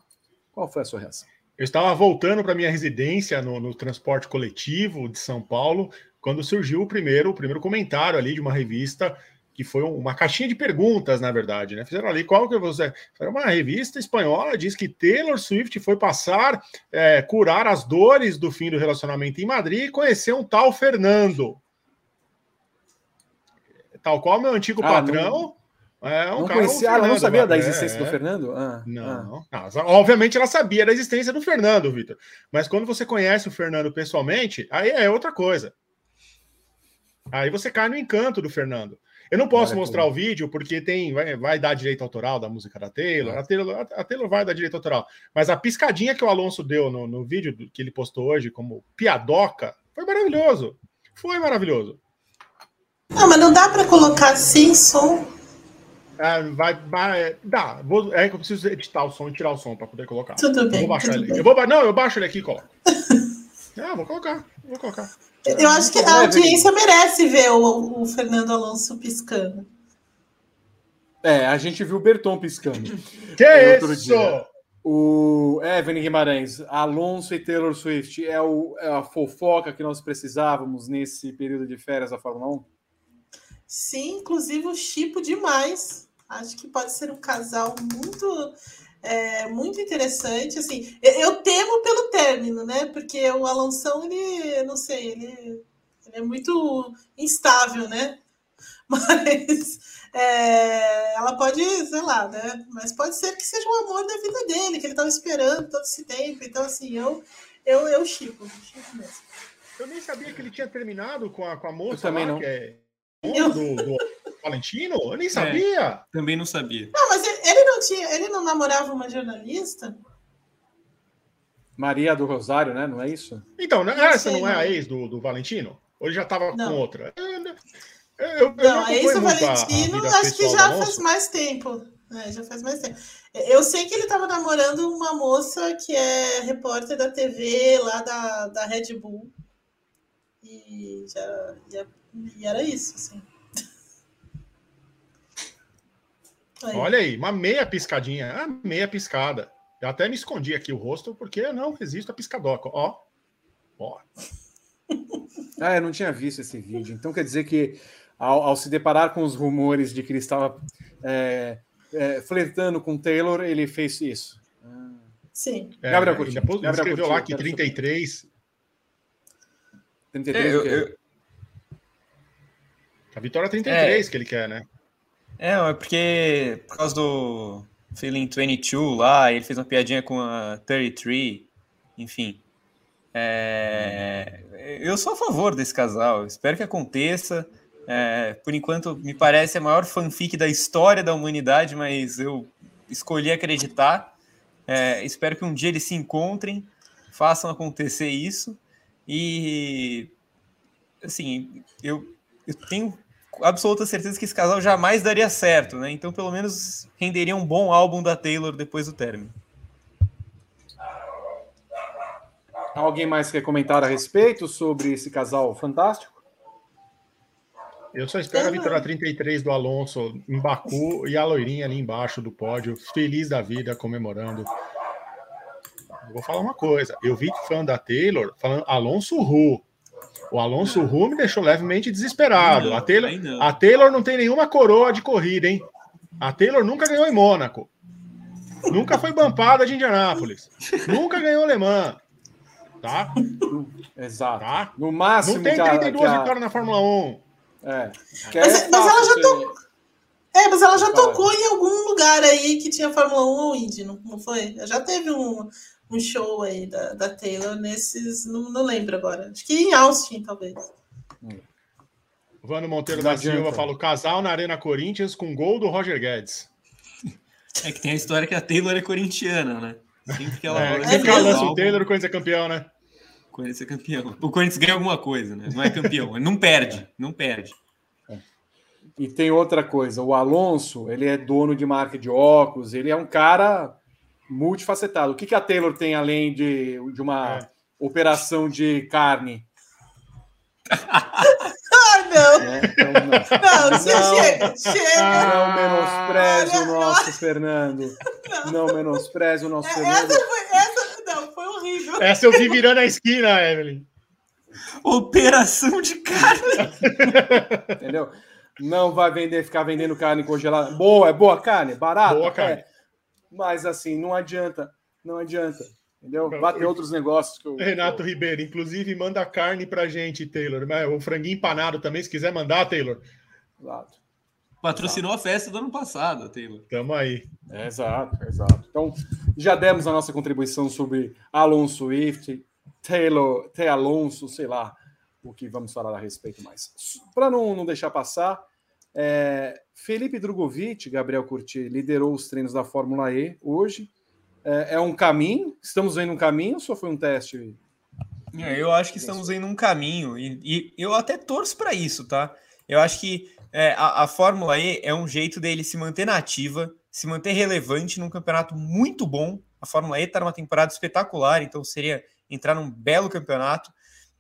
Qual foi a sua reação? Eu estava voltando para minha residência no, no transporte coletivo de São Paulo quando surgiu o primeiro, o primeiro comentário ali de uma revista que foi uma caixinha de perguntas, na verdade, né? Fizeram ali qual que você. Foi uma revista espanhola diz que Taylor Swift foi passar, é, curar as dores do fim do relacionamento em Madrid e conhecer um tal Fernando. Tal qual meu antigo ah, patrão. Não, é um não cara. Conhecia, Fernando, ela não sabia da existência é, do Fernando? Ah, não, ah. não, Obviamente ela sabia da existência do Fernando, Vitor. Mas quando você conhece o Fernando pessoalmente, aí é outra coisa. Aí você cai no encanto do Fernando. Eu não posso mostrar o vídeo porque tem vai, vai, dar direito autoral da música da Taylor. É. A Taylor. A Taylor vai dar direito autoral. Mas a piscadinha que o Alonso deu no, no vídeo que ele postou hoje como piadoca foi maravilhoso. Foi maravilhoso. Não, mas não dá para colocar sem som. É, vai, vai, dá. Vou, é que eu preciso editar o som e tirar o som para poder colocar. Tudo bem. Eu vou baixar ele. Eu vou, não, eu baixo ele aqui e coloco. é, vou colocar. Vou colocar. Eu acho que a audiência merece ver o, o Fernando Alonso piscando. É, a gente viu o Berton piscando. Que é isso? Dia. O Evan Guimarães, Alonso e Taylor Swift é, o, é, a fofoca que nós precisávamos nesse período de férias da Fórmula 1? Sim, inclusive o chipo demais. Acho que pode ser um casal muito é, muito interessante. Assim, eu temo pelo término, né? Porque o Alonso, ele, não sei, ele, ele é muito instável, né? Mas é, ela pode, sei lá, né? Mas pode ser que seja o amor da vida dele, que ele estava esperando todo esse tempo. Então, assim, eu, eu, eu chipo, chipo mesmo. Eu nem sabia que ele tinha terminado com a, com a moça eu também lá, não. que é do, do Valentino? Eu nem é, sabia. É, também não sabia. Não, mas ele não tinha, ele não namorava uma jornalista? Maria do Rosário, né? Não é isso? Então, não, essa não é a ex do, do Valentino? Ou ele já estava com outra? Eu, eu, não, a ex do Valentino a, a acho que já faz mais tempo. É, já faz mais tempo. Eu sei que ele estava namorando uma moça que é repórter da TV lá da, da Red Bull. E já, já e era isso, assim. Aí. Olha aí, uma meia piscadinha, uma meia piscada. Eu até me escondi aqui o rosto porque eu não resisto a piscadoca. Ó. Ó. Ah, eu não tinha visto esse vídeo. Então quer dizer que ao, ao se deparar com os rumores de que ele estava é, é, flertando com Taylor, ele fez isso. Sim. É, Gabriel Coutinho. Depois Gabriel escreveu Coutinho, lá que quero 33. 33 É, eu- o quê? eu- A vitória é 33 que ele quer, né? É, é porque por causa do Feeling 22 lá, ele fez uma piadinha com a 33, enfim. É, eu sou a favor desse casal, espero que aconteça. É, por enquanto, me parece a maior fanfic da história da humanidade, mas eu escolhi acreditar. É, espero que um dia eles se encontrem, façam acontecer isso. E assim, eu, eu tenho absoluta certeza que esse casal jamais daria certo, né? Então, pelo menos renderia um bom álbum da Taylor depois do término. Alguém mais quer comentar a respeito sobre esse casal fantástico? Eu só espero a vitória não. 33 do Alonso em Baku e a loirinha ali embaixo do pódio, feliz da vida, comemorando. Eu Vou falar uma coisa. Eu vi fã da Taylor falando Alonso Ru. O Alonso Ru me deixou levemente desesperado. Não, a, Taylor, não. a Taylor não tem nenhuma coroa de corrida, hein? A Taylor nunca ganhou em Mônaco. Nunca foi bampada de Indianápolis. nunca ganhou Le Mans. Tá? Exato. Tá? No máximo Não tem que a- 32 que a- vitórias na Fórmula 1. É. Que Mas- é mas ela já ser- É, mas ela já tocou em algum lugar aí que tinha Fórmula 1 ou Indy, não, não foi? Já teve um, um show aí da, da Taylor nesses. Não, não lembro agora. Acho que em Austin, talvez. Vano Monteiro da. Silva fala: o casal na Arena Corinthians com gol do Roger Guedes. É que tem a história que a Taylor é corintiana, né? Sempre que ela É, vai sempre que mesmo? ela lança o Taylor, o Corinthians é campeão, né? O Corinthians é campeão. O Corinthians ganha alguma coisa, né? Não é campeão. Não perde. Não perde. E tem outra coisa, o Alonso, ele é dono de marca de óculos, ele é um cara multifacetado. O que, que a Taylor tem além de, de uma É. operação de carne? Ah, não! Então, não. Não, você Não. chega, chega! Não menospreze o nosso Fernando. Não menospreze o nosso É, Fernando. Essa foi, essa, não, foi horrível. Essa eu vi virando a esquina, Evelyn. Operação de carne. Entendeu? Não vai vender, ficar vendendo carne congelada. Boa, é boa carne, barata. Boa carne. é. Mas assim, não adianta. Não adianta. Entendeu? Vai ter outros negócios que eu. Renato Ribeiro, inclusive, manda carne pra gente, Taylor. O franguinho empanado também, se quiser mandar, Taylor. Exato. Patrocinou a festa do ano passado, Taylor. Tamo aí. É, exato, exato. Então, já demos a nossa contribuição sobre Alonso Swift, Taylor, T. Alonso, sei lá o que vamos falar a respeito mais. Para não, não deixar passar, é, Felipe Drogovic, Gabriel Curti, liderou os treinos da Fórmula E hoje. É, é um caminho? Estamos vendo um caminho ou só foi um teste? É, Eu acho que estamos indo um caminho e, e eu até torço para isso, tá? Eu acho que é, a, a Fórmula E é um jeito dele se manter na ativa, se manter relevante num campeonato muito bom. A Fórmula E está numa temporada espetacular, então seria entrar num belo campeonato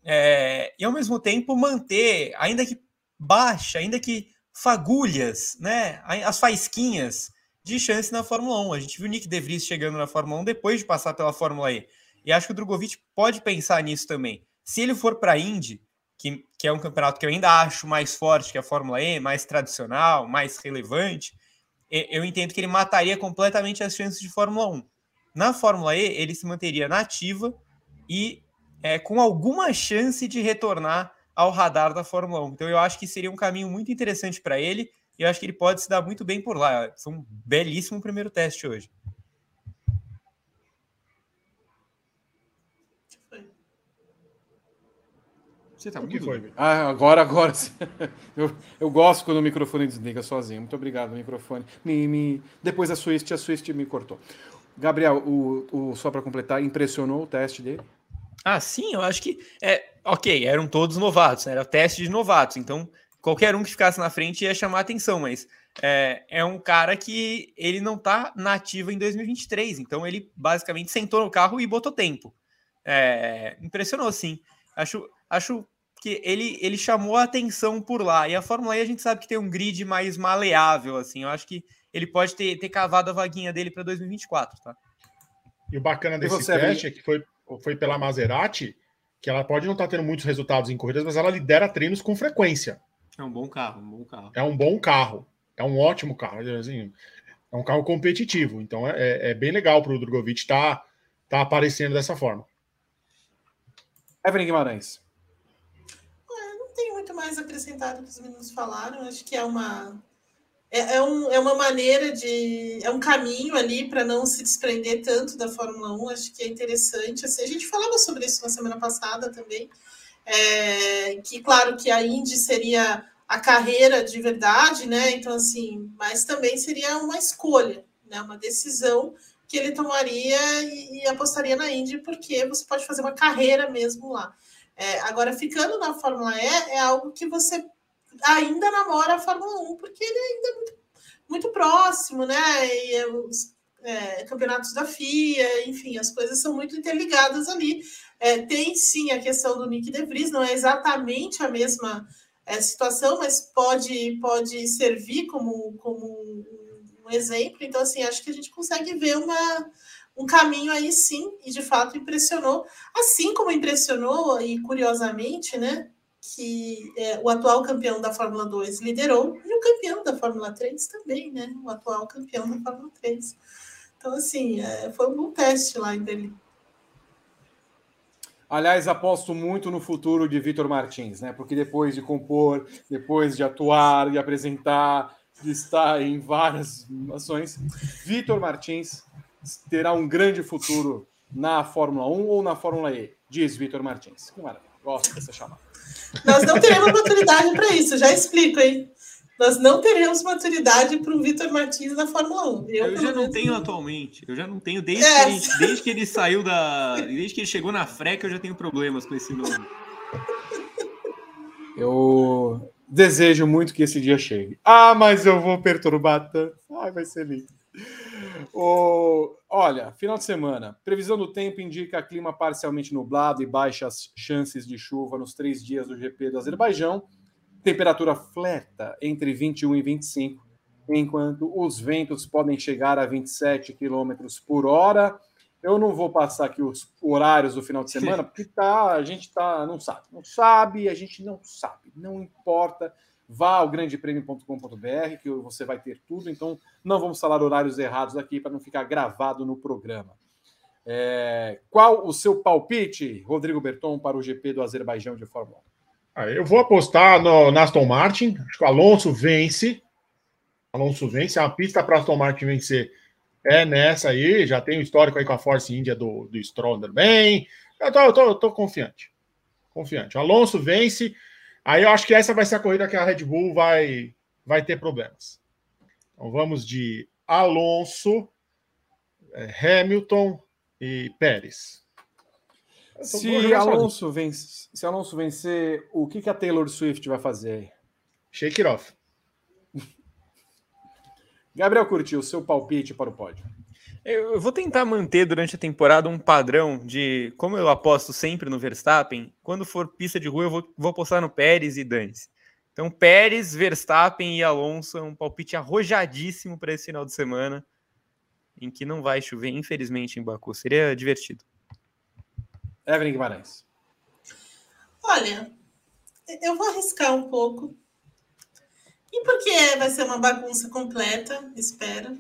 é, e ao mesmo tempo manter, ainda que baixa, ainda que fagulhas, né? As faisquinhas de chance na Fórmula 1. A gente viu o Nick De Vries chegando na Fórmula 1 depois de passar pela Fórmula E. E acho que o Drogovic pode pensar nisso também. Se ele for para a Indy, que, que é um campeonato que eu ainda acho mais forte que a Fórmula E, mais tradicional, mais relevante, eu entendo que ele mataria completamente as chances de Fórmula 1. Na Fórmula E, ele se manteria na ativa e é, com alguma chance de retornar ao radar da Fórmula 1. Então eu acho que seria um caminho muito interessante para ele e eu acho que ele pode se dar muito bem por lá. Foi um belíssimo primeiro teste hoje. Você tá O que mudo? foi? Ah, agora, agora. Eu, eu gosto quando o microfone desliga sozinho. Muito obrigado, microfone. Me, me... Depois a Swift, a Swift me cortou. Gabriel, o, o, só para completar, impressionou o teste dele? Ah, sim, eu acho que é ok, eram todos novatos, né? era teste de novatos, então qualquer um que ficasse na frente ia chamar atenção, mas é, é um cara que ele não tá nativo em 2023, então ele basicamente sentou no carro e botou tempo. É, impressionou, sim. Acho, acho que ele, ele chamou a atenção por lá. E a Fórmula E a gente sabe que tem um grid mais maleável, assim. Eu acho que ele pode ter, ter cavado a vaguinha dele para 2024, tá? E o bacana desse você, teste é que foi, foi pela Maserati, que ela pode não estar tá tendo muitos resultados em corridas, mas ela lidera treinos com frequência. É um bom carro, um bom carro. É um bom carro. É um ótimo carro. Assim, é um carro competitivo. Então é, é, é bem legal para o Drogovic estar tá, tá aparecendo dessa forma. Evelyn Guimarães. É, não tem muito mais acrescentado que os meninos falaram. Acho que é uma é, é, um, é uma maneira de. É um caminho ali para não se desprender tanto da Fórmula 1. Acho que é interessante. Assim, a gente falava sobre isso na semana passada também. É, que, claro, que a Indy seria a carreira de verdade, né? Então, assim, mas também seria uma escolha, né? Uma decisão que ele tomaria e, e apostaria na Indy, porque você pode fazer uma carreira mesmo lá. É, agora, ficando na Fórmula E, é algo que você ainda namora a Fórmula 1, porque ele ainda é muito, muito próximo, né? E é os é, campeonatos da FIA, enfim, as coisas são muito interligadas ali. É, tem sim a questão do Nick De Vries, não é exatamente a mesma é, situação, mas pode, pode servir como, como um exemplo. Então, assim, acho que a gente consegue ver uma, um caminho aí sim, e de fato impressionou, assim como impressionou, e curiosamente, né? Que é, o atual campeão da Fórmula 2 liderou, e o campeão da Fórmula 3 também, né? O atual campeão da Fórmula 3. Então, assim, é, foi um bom teste lá em Berlim. Aliás, aposto muito no futuro de Vitor Martins, né? Porque depois de compor, depois de atuar, de apresentar, de estar em várias ações, Vitor Martins terá um grande futuro na Fórmula 1 ou na Fórmula E, diz Vitor Martins. Que maravilha, gosto dessa chamada. Nós não teremos maturidade para isso, já explico, hein? Nós não teremos maturidade para o Vitor Martins na Fórmula 1. Eu, eu já não tenho atualmente. Eu já não tenho desde, é. que ele, desde que ele saiu da. Desde que ele chegou na Freca, eu já tenho problemas com esse nome. Eu desejo muito que esse dia chegue. Ah, mas eu vou perturbar tanto. Ai, vai ser lindo. O, olha, final de semana. Previsão do tempo indica clima parcialmente nublado e baixas chances de chuva nos três dias do GP do Azerbaijão. Temperatura flerta entre 21 e 25, enquanto os ventos podem chegar a 27 km por hora. Eu não vou passar aqui os horários do final de semana, porque tá, a gente tá, não sabe. Não sabe, a gente não sabe. Não importa vá ao grandepremio.com.br que você vai ter tudo. Então, não vamos falar horários errados aqui para não ficar gravado no programa. É, qual o seu palpite, Rodrigo Berton, para o GP do Azerbaijão de Fórmula 1? Ah, eu vou apostar no, na Aston Martin. Acho que o Alonso vence. Alonso vence. A pista para Aston Martin vencer é nessa aí. Já tem o histórico aí com a Force India do, do bem. Eu tô, tô, tô confiante. Confiante. Alonso vence. Aí eu acho que essa vai ser a corrida que a Red Bull vai, vai ter problemas. Então vamos de Alonso, é, Hamilton e Pérez. Se Alonso, vence, se Alonso vencer, o que, que a Taylor Swift vai fazer aí? Shake it off. Gabriel Curti, o seu palpite para o pódio. Eu vou tentar manter durante a temporada um padrão de, como eu aposto sempre no Verstappen, quando for pista de rua eu vou, vou apostar no Pérez e Dance. Então, Pérez, Verstappen e Alonso é um palpite arrojadíssimo para esse final de semana, em que não vai chover, infelizmente, em Baku. Seria divertido. Evelyn Guimarães. Olha, eu vou arriscar um pouco. E porque vai ser uma bagunça completa, espero.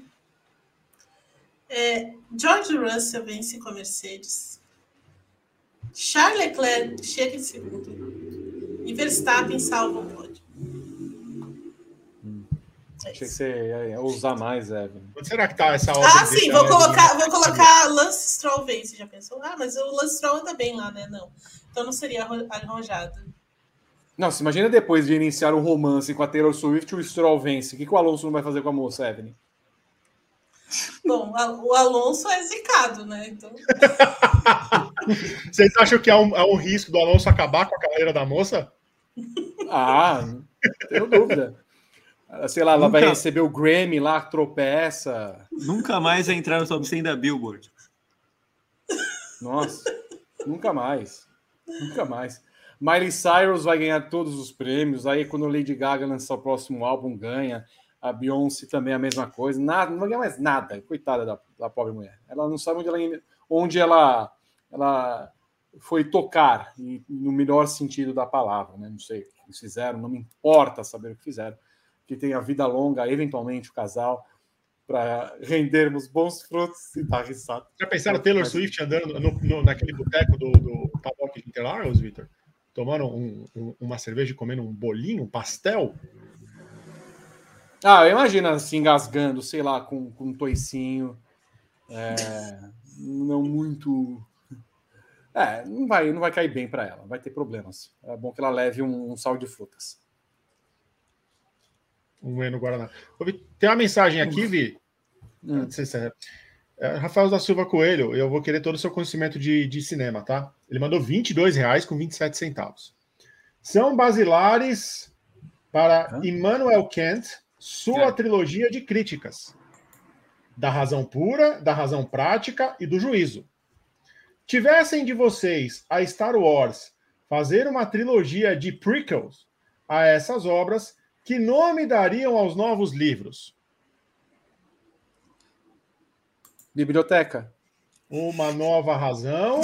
É, George Russell vence com a Mercedes. Charles Leclerc chega em segundo. E Verstappen salva o pódio. Hum. É Achei que você ia usar mais, Evan. Onde será que tá essa ordem? Ah, sim, vou colocar, vou colocar Lance Stroll vence. Já pensou? Ah, mas o Lance Stroll anda bem lá, né? Não. Então não seria arrojado. Não, se imagina depois de iniciar um romance com a Taylor Swift, o Stroll vence. O que, que o Alonso não vai fazer com a moça, Evelyn? Bom, o Alonso é zicado, né? Então... Vocês acham que há um, há um risco do Alonso acabar com a carreira da moça? Ah, tenho dúvida. Sei lá, ela Nunca... vai receber o Grammy lá, tropeça. Nunca mais vai entrar no top 100 da Billboard. Nossa, nunca mais. Nunca mais. Miley Cyrus vai ganhar todos os prêmios. Aí, quando Lady Gaga lançar o próximo álbum, ganha. A Beyoncé também é a mesma coisa. Nada, não ganha mais nada. Coitada da, da pobre mulher. Ela não sabe onde, ela, onde ela, ela foi tocar, e, no melhor sentido da palavra. Né? Não sei o que fizeram, não me importa saber o que fizeram. Que tenha vida longa, eventualmente, o casal, para rendermos bons frutos e dar risada. Já pensaram Taylor Swift andando no, no, naquele boteco do, do Paddock de Interlagos, Vitor? Tomando um, um, uma cerveja e comendo um bolinho, um pastel? Ah, imagina se engasgando, sei lá, com, com um toicinho. É, não muito. É, não vai, não vai cair bem para ela, vai ter problemas. É bom que ela leve um, um sal de frutas. Um no Guaraná. Tem uma mensagem aqui, Vi. Hum. É, é, Rafael da Silva Coelho, eu vou querer todo o seu conhecimento de, de cinema, tá? Ele mandou 22 reais com 27 centavos. São basilares para Hã? Immanuel Kant, sua é. trilogia de críticas. Da razão pura, da razão prática e do juízo. Tivessem de vocês a Star Wars fazer uma trilogia de prequels a essas obras, que nome dariam aos novos livros? Biblioteca. Uma nova razão,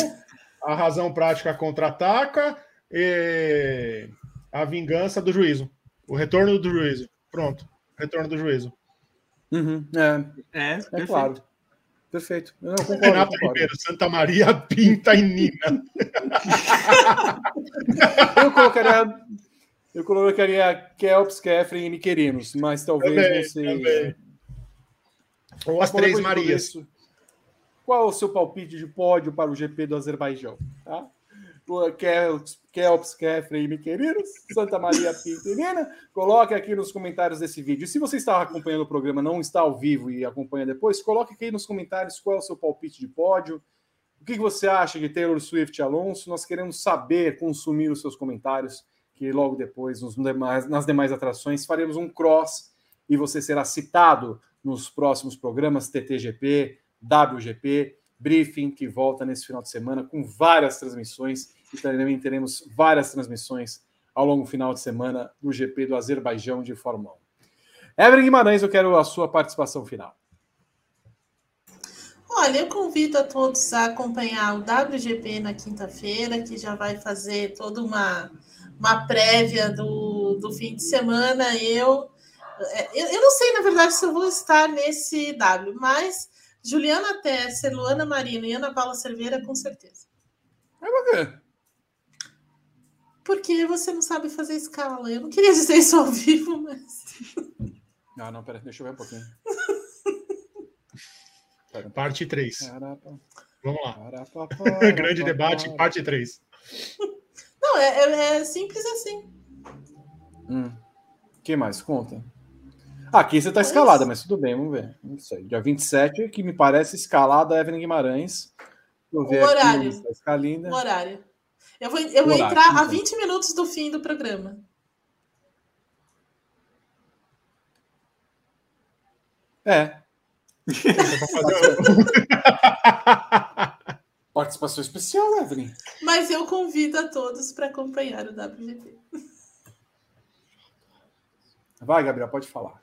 a razão prática contra-ataca e a vingança do juízo. O retorno do juízo. Pronto. Retorno do juízo. Uhum, é, é, é claro. Perfeito. Eu concordo, Renato concordo. Ribeiro, Santa Maria, Pinta e Nina. eu colocaria eu colocaria Kelps, Kefren e Miquerinos, mas talvez também, não sei. Ou as três Marias. Qual o seu palpite de pódio para o GP do Azerbaijão? Tá? Kelps, e Miquerinos, Santa Maria Pinterina. Coloque aqui nos comentários desse vídeo. Se você está acompanhando o programa, não está ao vivo e acompanha depois, coloque aqui nos comentários qual é o seu palpite de pódio. O que você acha de Taylor Swift Alonso? Nós queremos saber, consumir os seus comentários que logo depois, nos demais, nas demais atrações, faremos um cross e você será citado nos próximos programas TTGP, WGP, Briefing, que volta nesse final de semana com várias transmissões e também teremos várias transmissões ao longo do final de semana do GP do Azerbaijão de Fórmula 1. Evelyn Guimarães, eu quero a sua participação final. Olha, eu convido a todos a acompanhar o WGP na quinta-feira, que já vai fazer toda uma uma prévia do, do fim de semana. Eu, é, eu, eu não sei, na verdade, se eu vou estar nesse W, mas Juliana Tesser, Luana Marino e Ana Paula Cerveira, com certeza. É quê? Porque você não sabe fazer escala. Eu não queria dizer isso ao vivo, mas. Não, não, peraí, deixa eu ver um pouquinho. Parte 3. Vamos lá. Grande debate, parte 3. Não, é, é, é simples assim. Hum. que mais? Conta. Aqui você está escalada, mas tudo bem, vamos ver. Não sei. Dia 27, que me parece escalada a Evelyn Guimarães. o horário. O horário. Eu vou, eu vou horário, entrar então. a 20 minutos do fim do programa. É. Participação especial, Evelyn. Mas eu convido a todos para acompanhar o WGP. Vai, Gabriel, pode falar.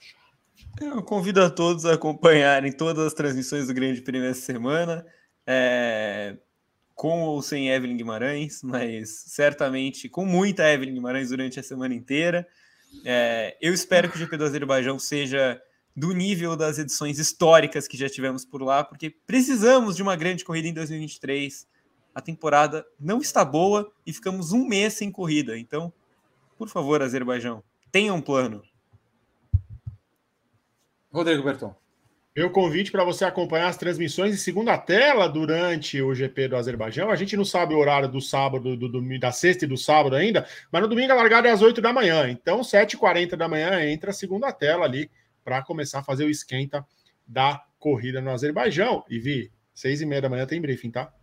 Eu convido a todos a acompanharem todas as transmissões do Grande Prêmio essa semana, é... com ou sem Evelyn Guimarães, mas certamente com muita Evelyn Guimarães durante a semana inteira. É... Eu espero que o GP do Azerbaijão seja do nível das edições históricas que já tivemos por lá, porque precisamos de uma grande corrida em 2023. A temporada não está boa e ficamos um mês sem corrida. Então, por favor, Azerbaijão, tenha um plano. Rodrigo Berton. Meu convite para você acompanhar as transmissões em segunda tela durante o GP do Azerbaijão. A gente não sabe o horário do sábado, do, do, da sexta e do sábado ainda, mas no domingo a largada é às 8 da manhã. Então, 7h40 da manhã entra a segunda tela ali para começar a fazer o esquenta da corrida no Azerbaijão. E vi, seis e meia da manhã tem briefing, tá?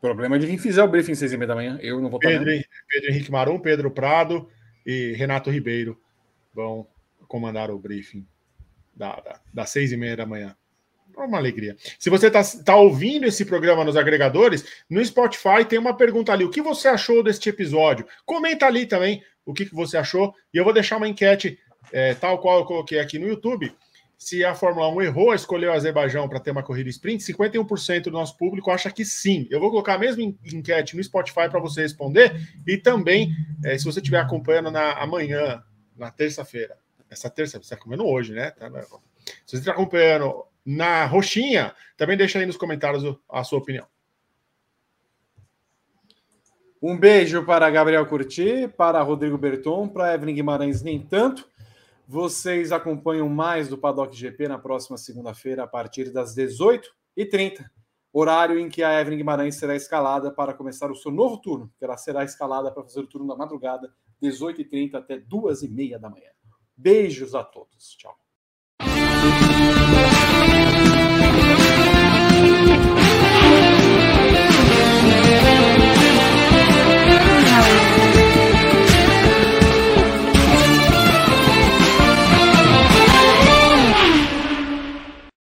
Problema de quem fizer o briefing seis e meia da manhã. Eu não vou Pedro, Pedro Henrique Marum, Pedro Prado e Renato Ribeiro vão comandar o briefing da, da, das seis e meia da manhã. É uma alegria. Se você está tá ouvindo esse programa nos agregadores, no Spotify tem uma pergunta ali. O que você achou deste episódio? Comenta ali também o que, que você achou. E eu vou deixar uma enquete é, tal qual eu coloquei aqui no YouTube. se a Fórmula 1 errou a escolher o Azerbaijão para ter uma corrida sprint, 51% do nosso público acha que sim. Eu vou colocar a mesma enquete no Spotify para você responder e também, é, se você estiver acompanhando na amanhã, na terça-feira, essa terça, você está comendo hoje, né? Tá, né? Se você está acompanhando na roxinha, também deixa aí nos comentários a sua opinião. Um beijo para Gabriel Curti, para Rodrigo Berton, para Evelyn Guimarães, nem tanto. Vocês acompanham mais do Paddock GP na próxima segunda-feira, a partir das 18h30, horário em que a Evelyn Guimarães será escalada para começar o seu novo turno, que ela será escalada para fazer o turno da madrugada, 18h30 até 2h30 da manhã. Beijos a todos. Tchau.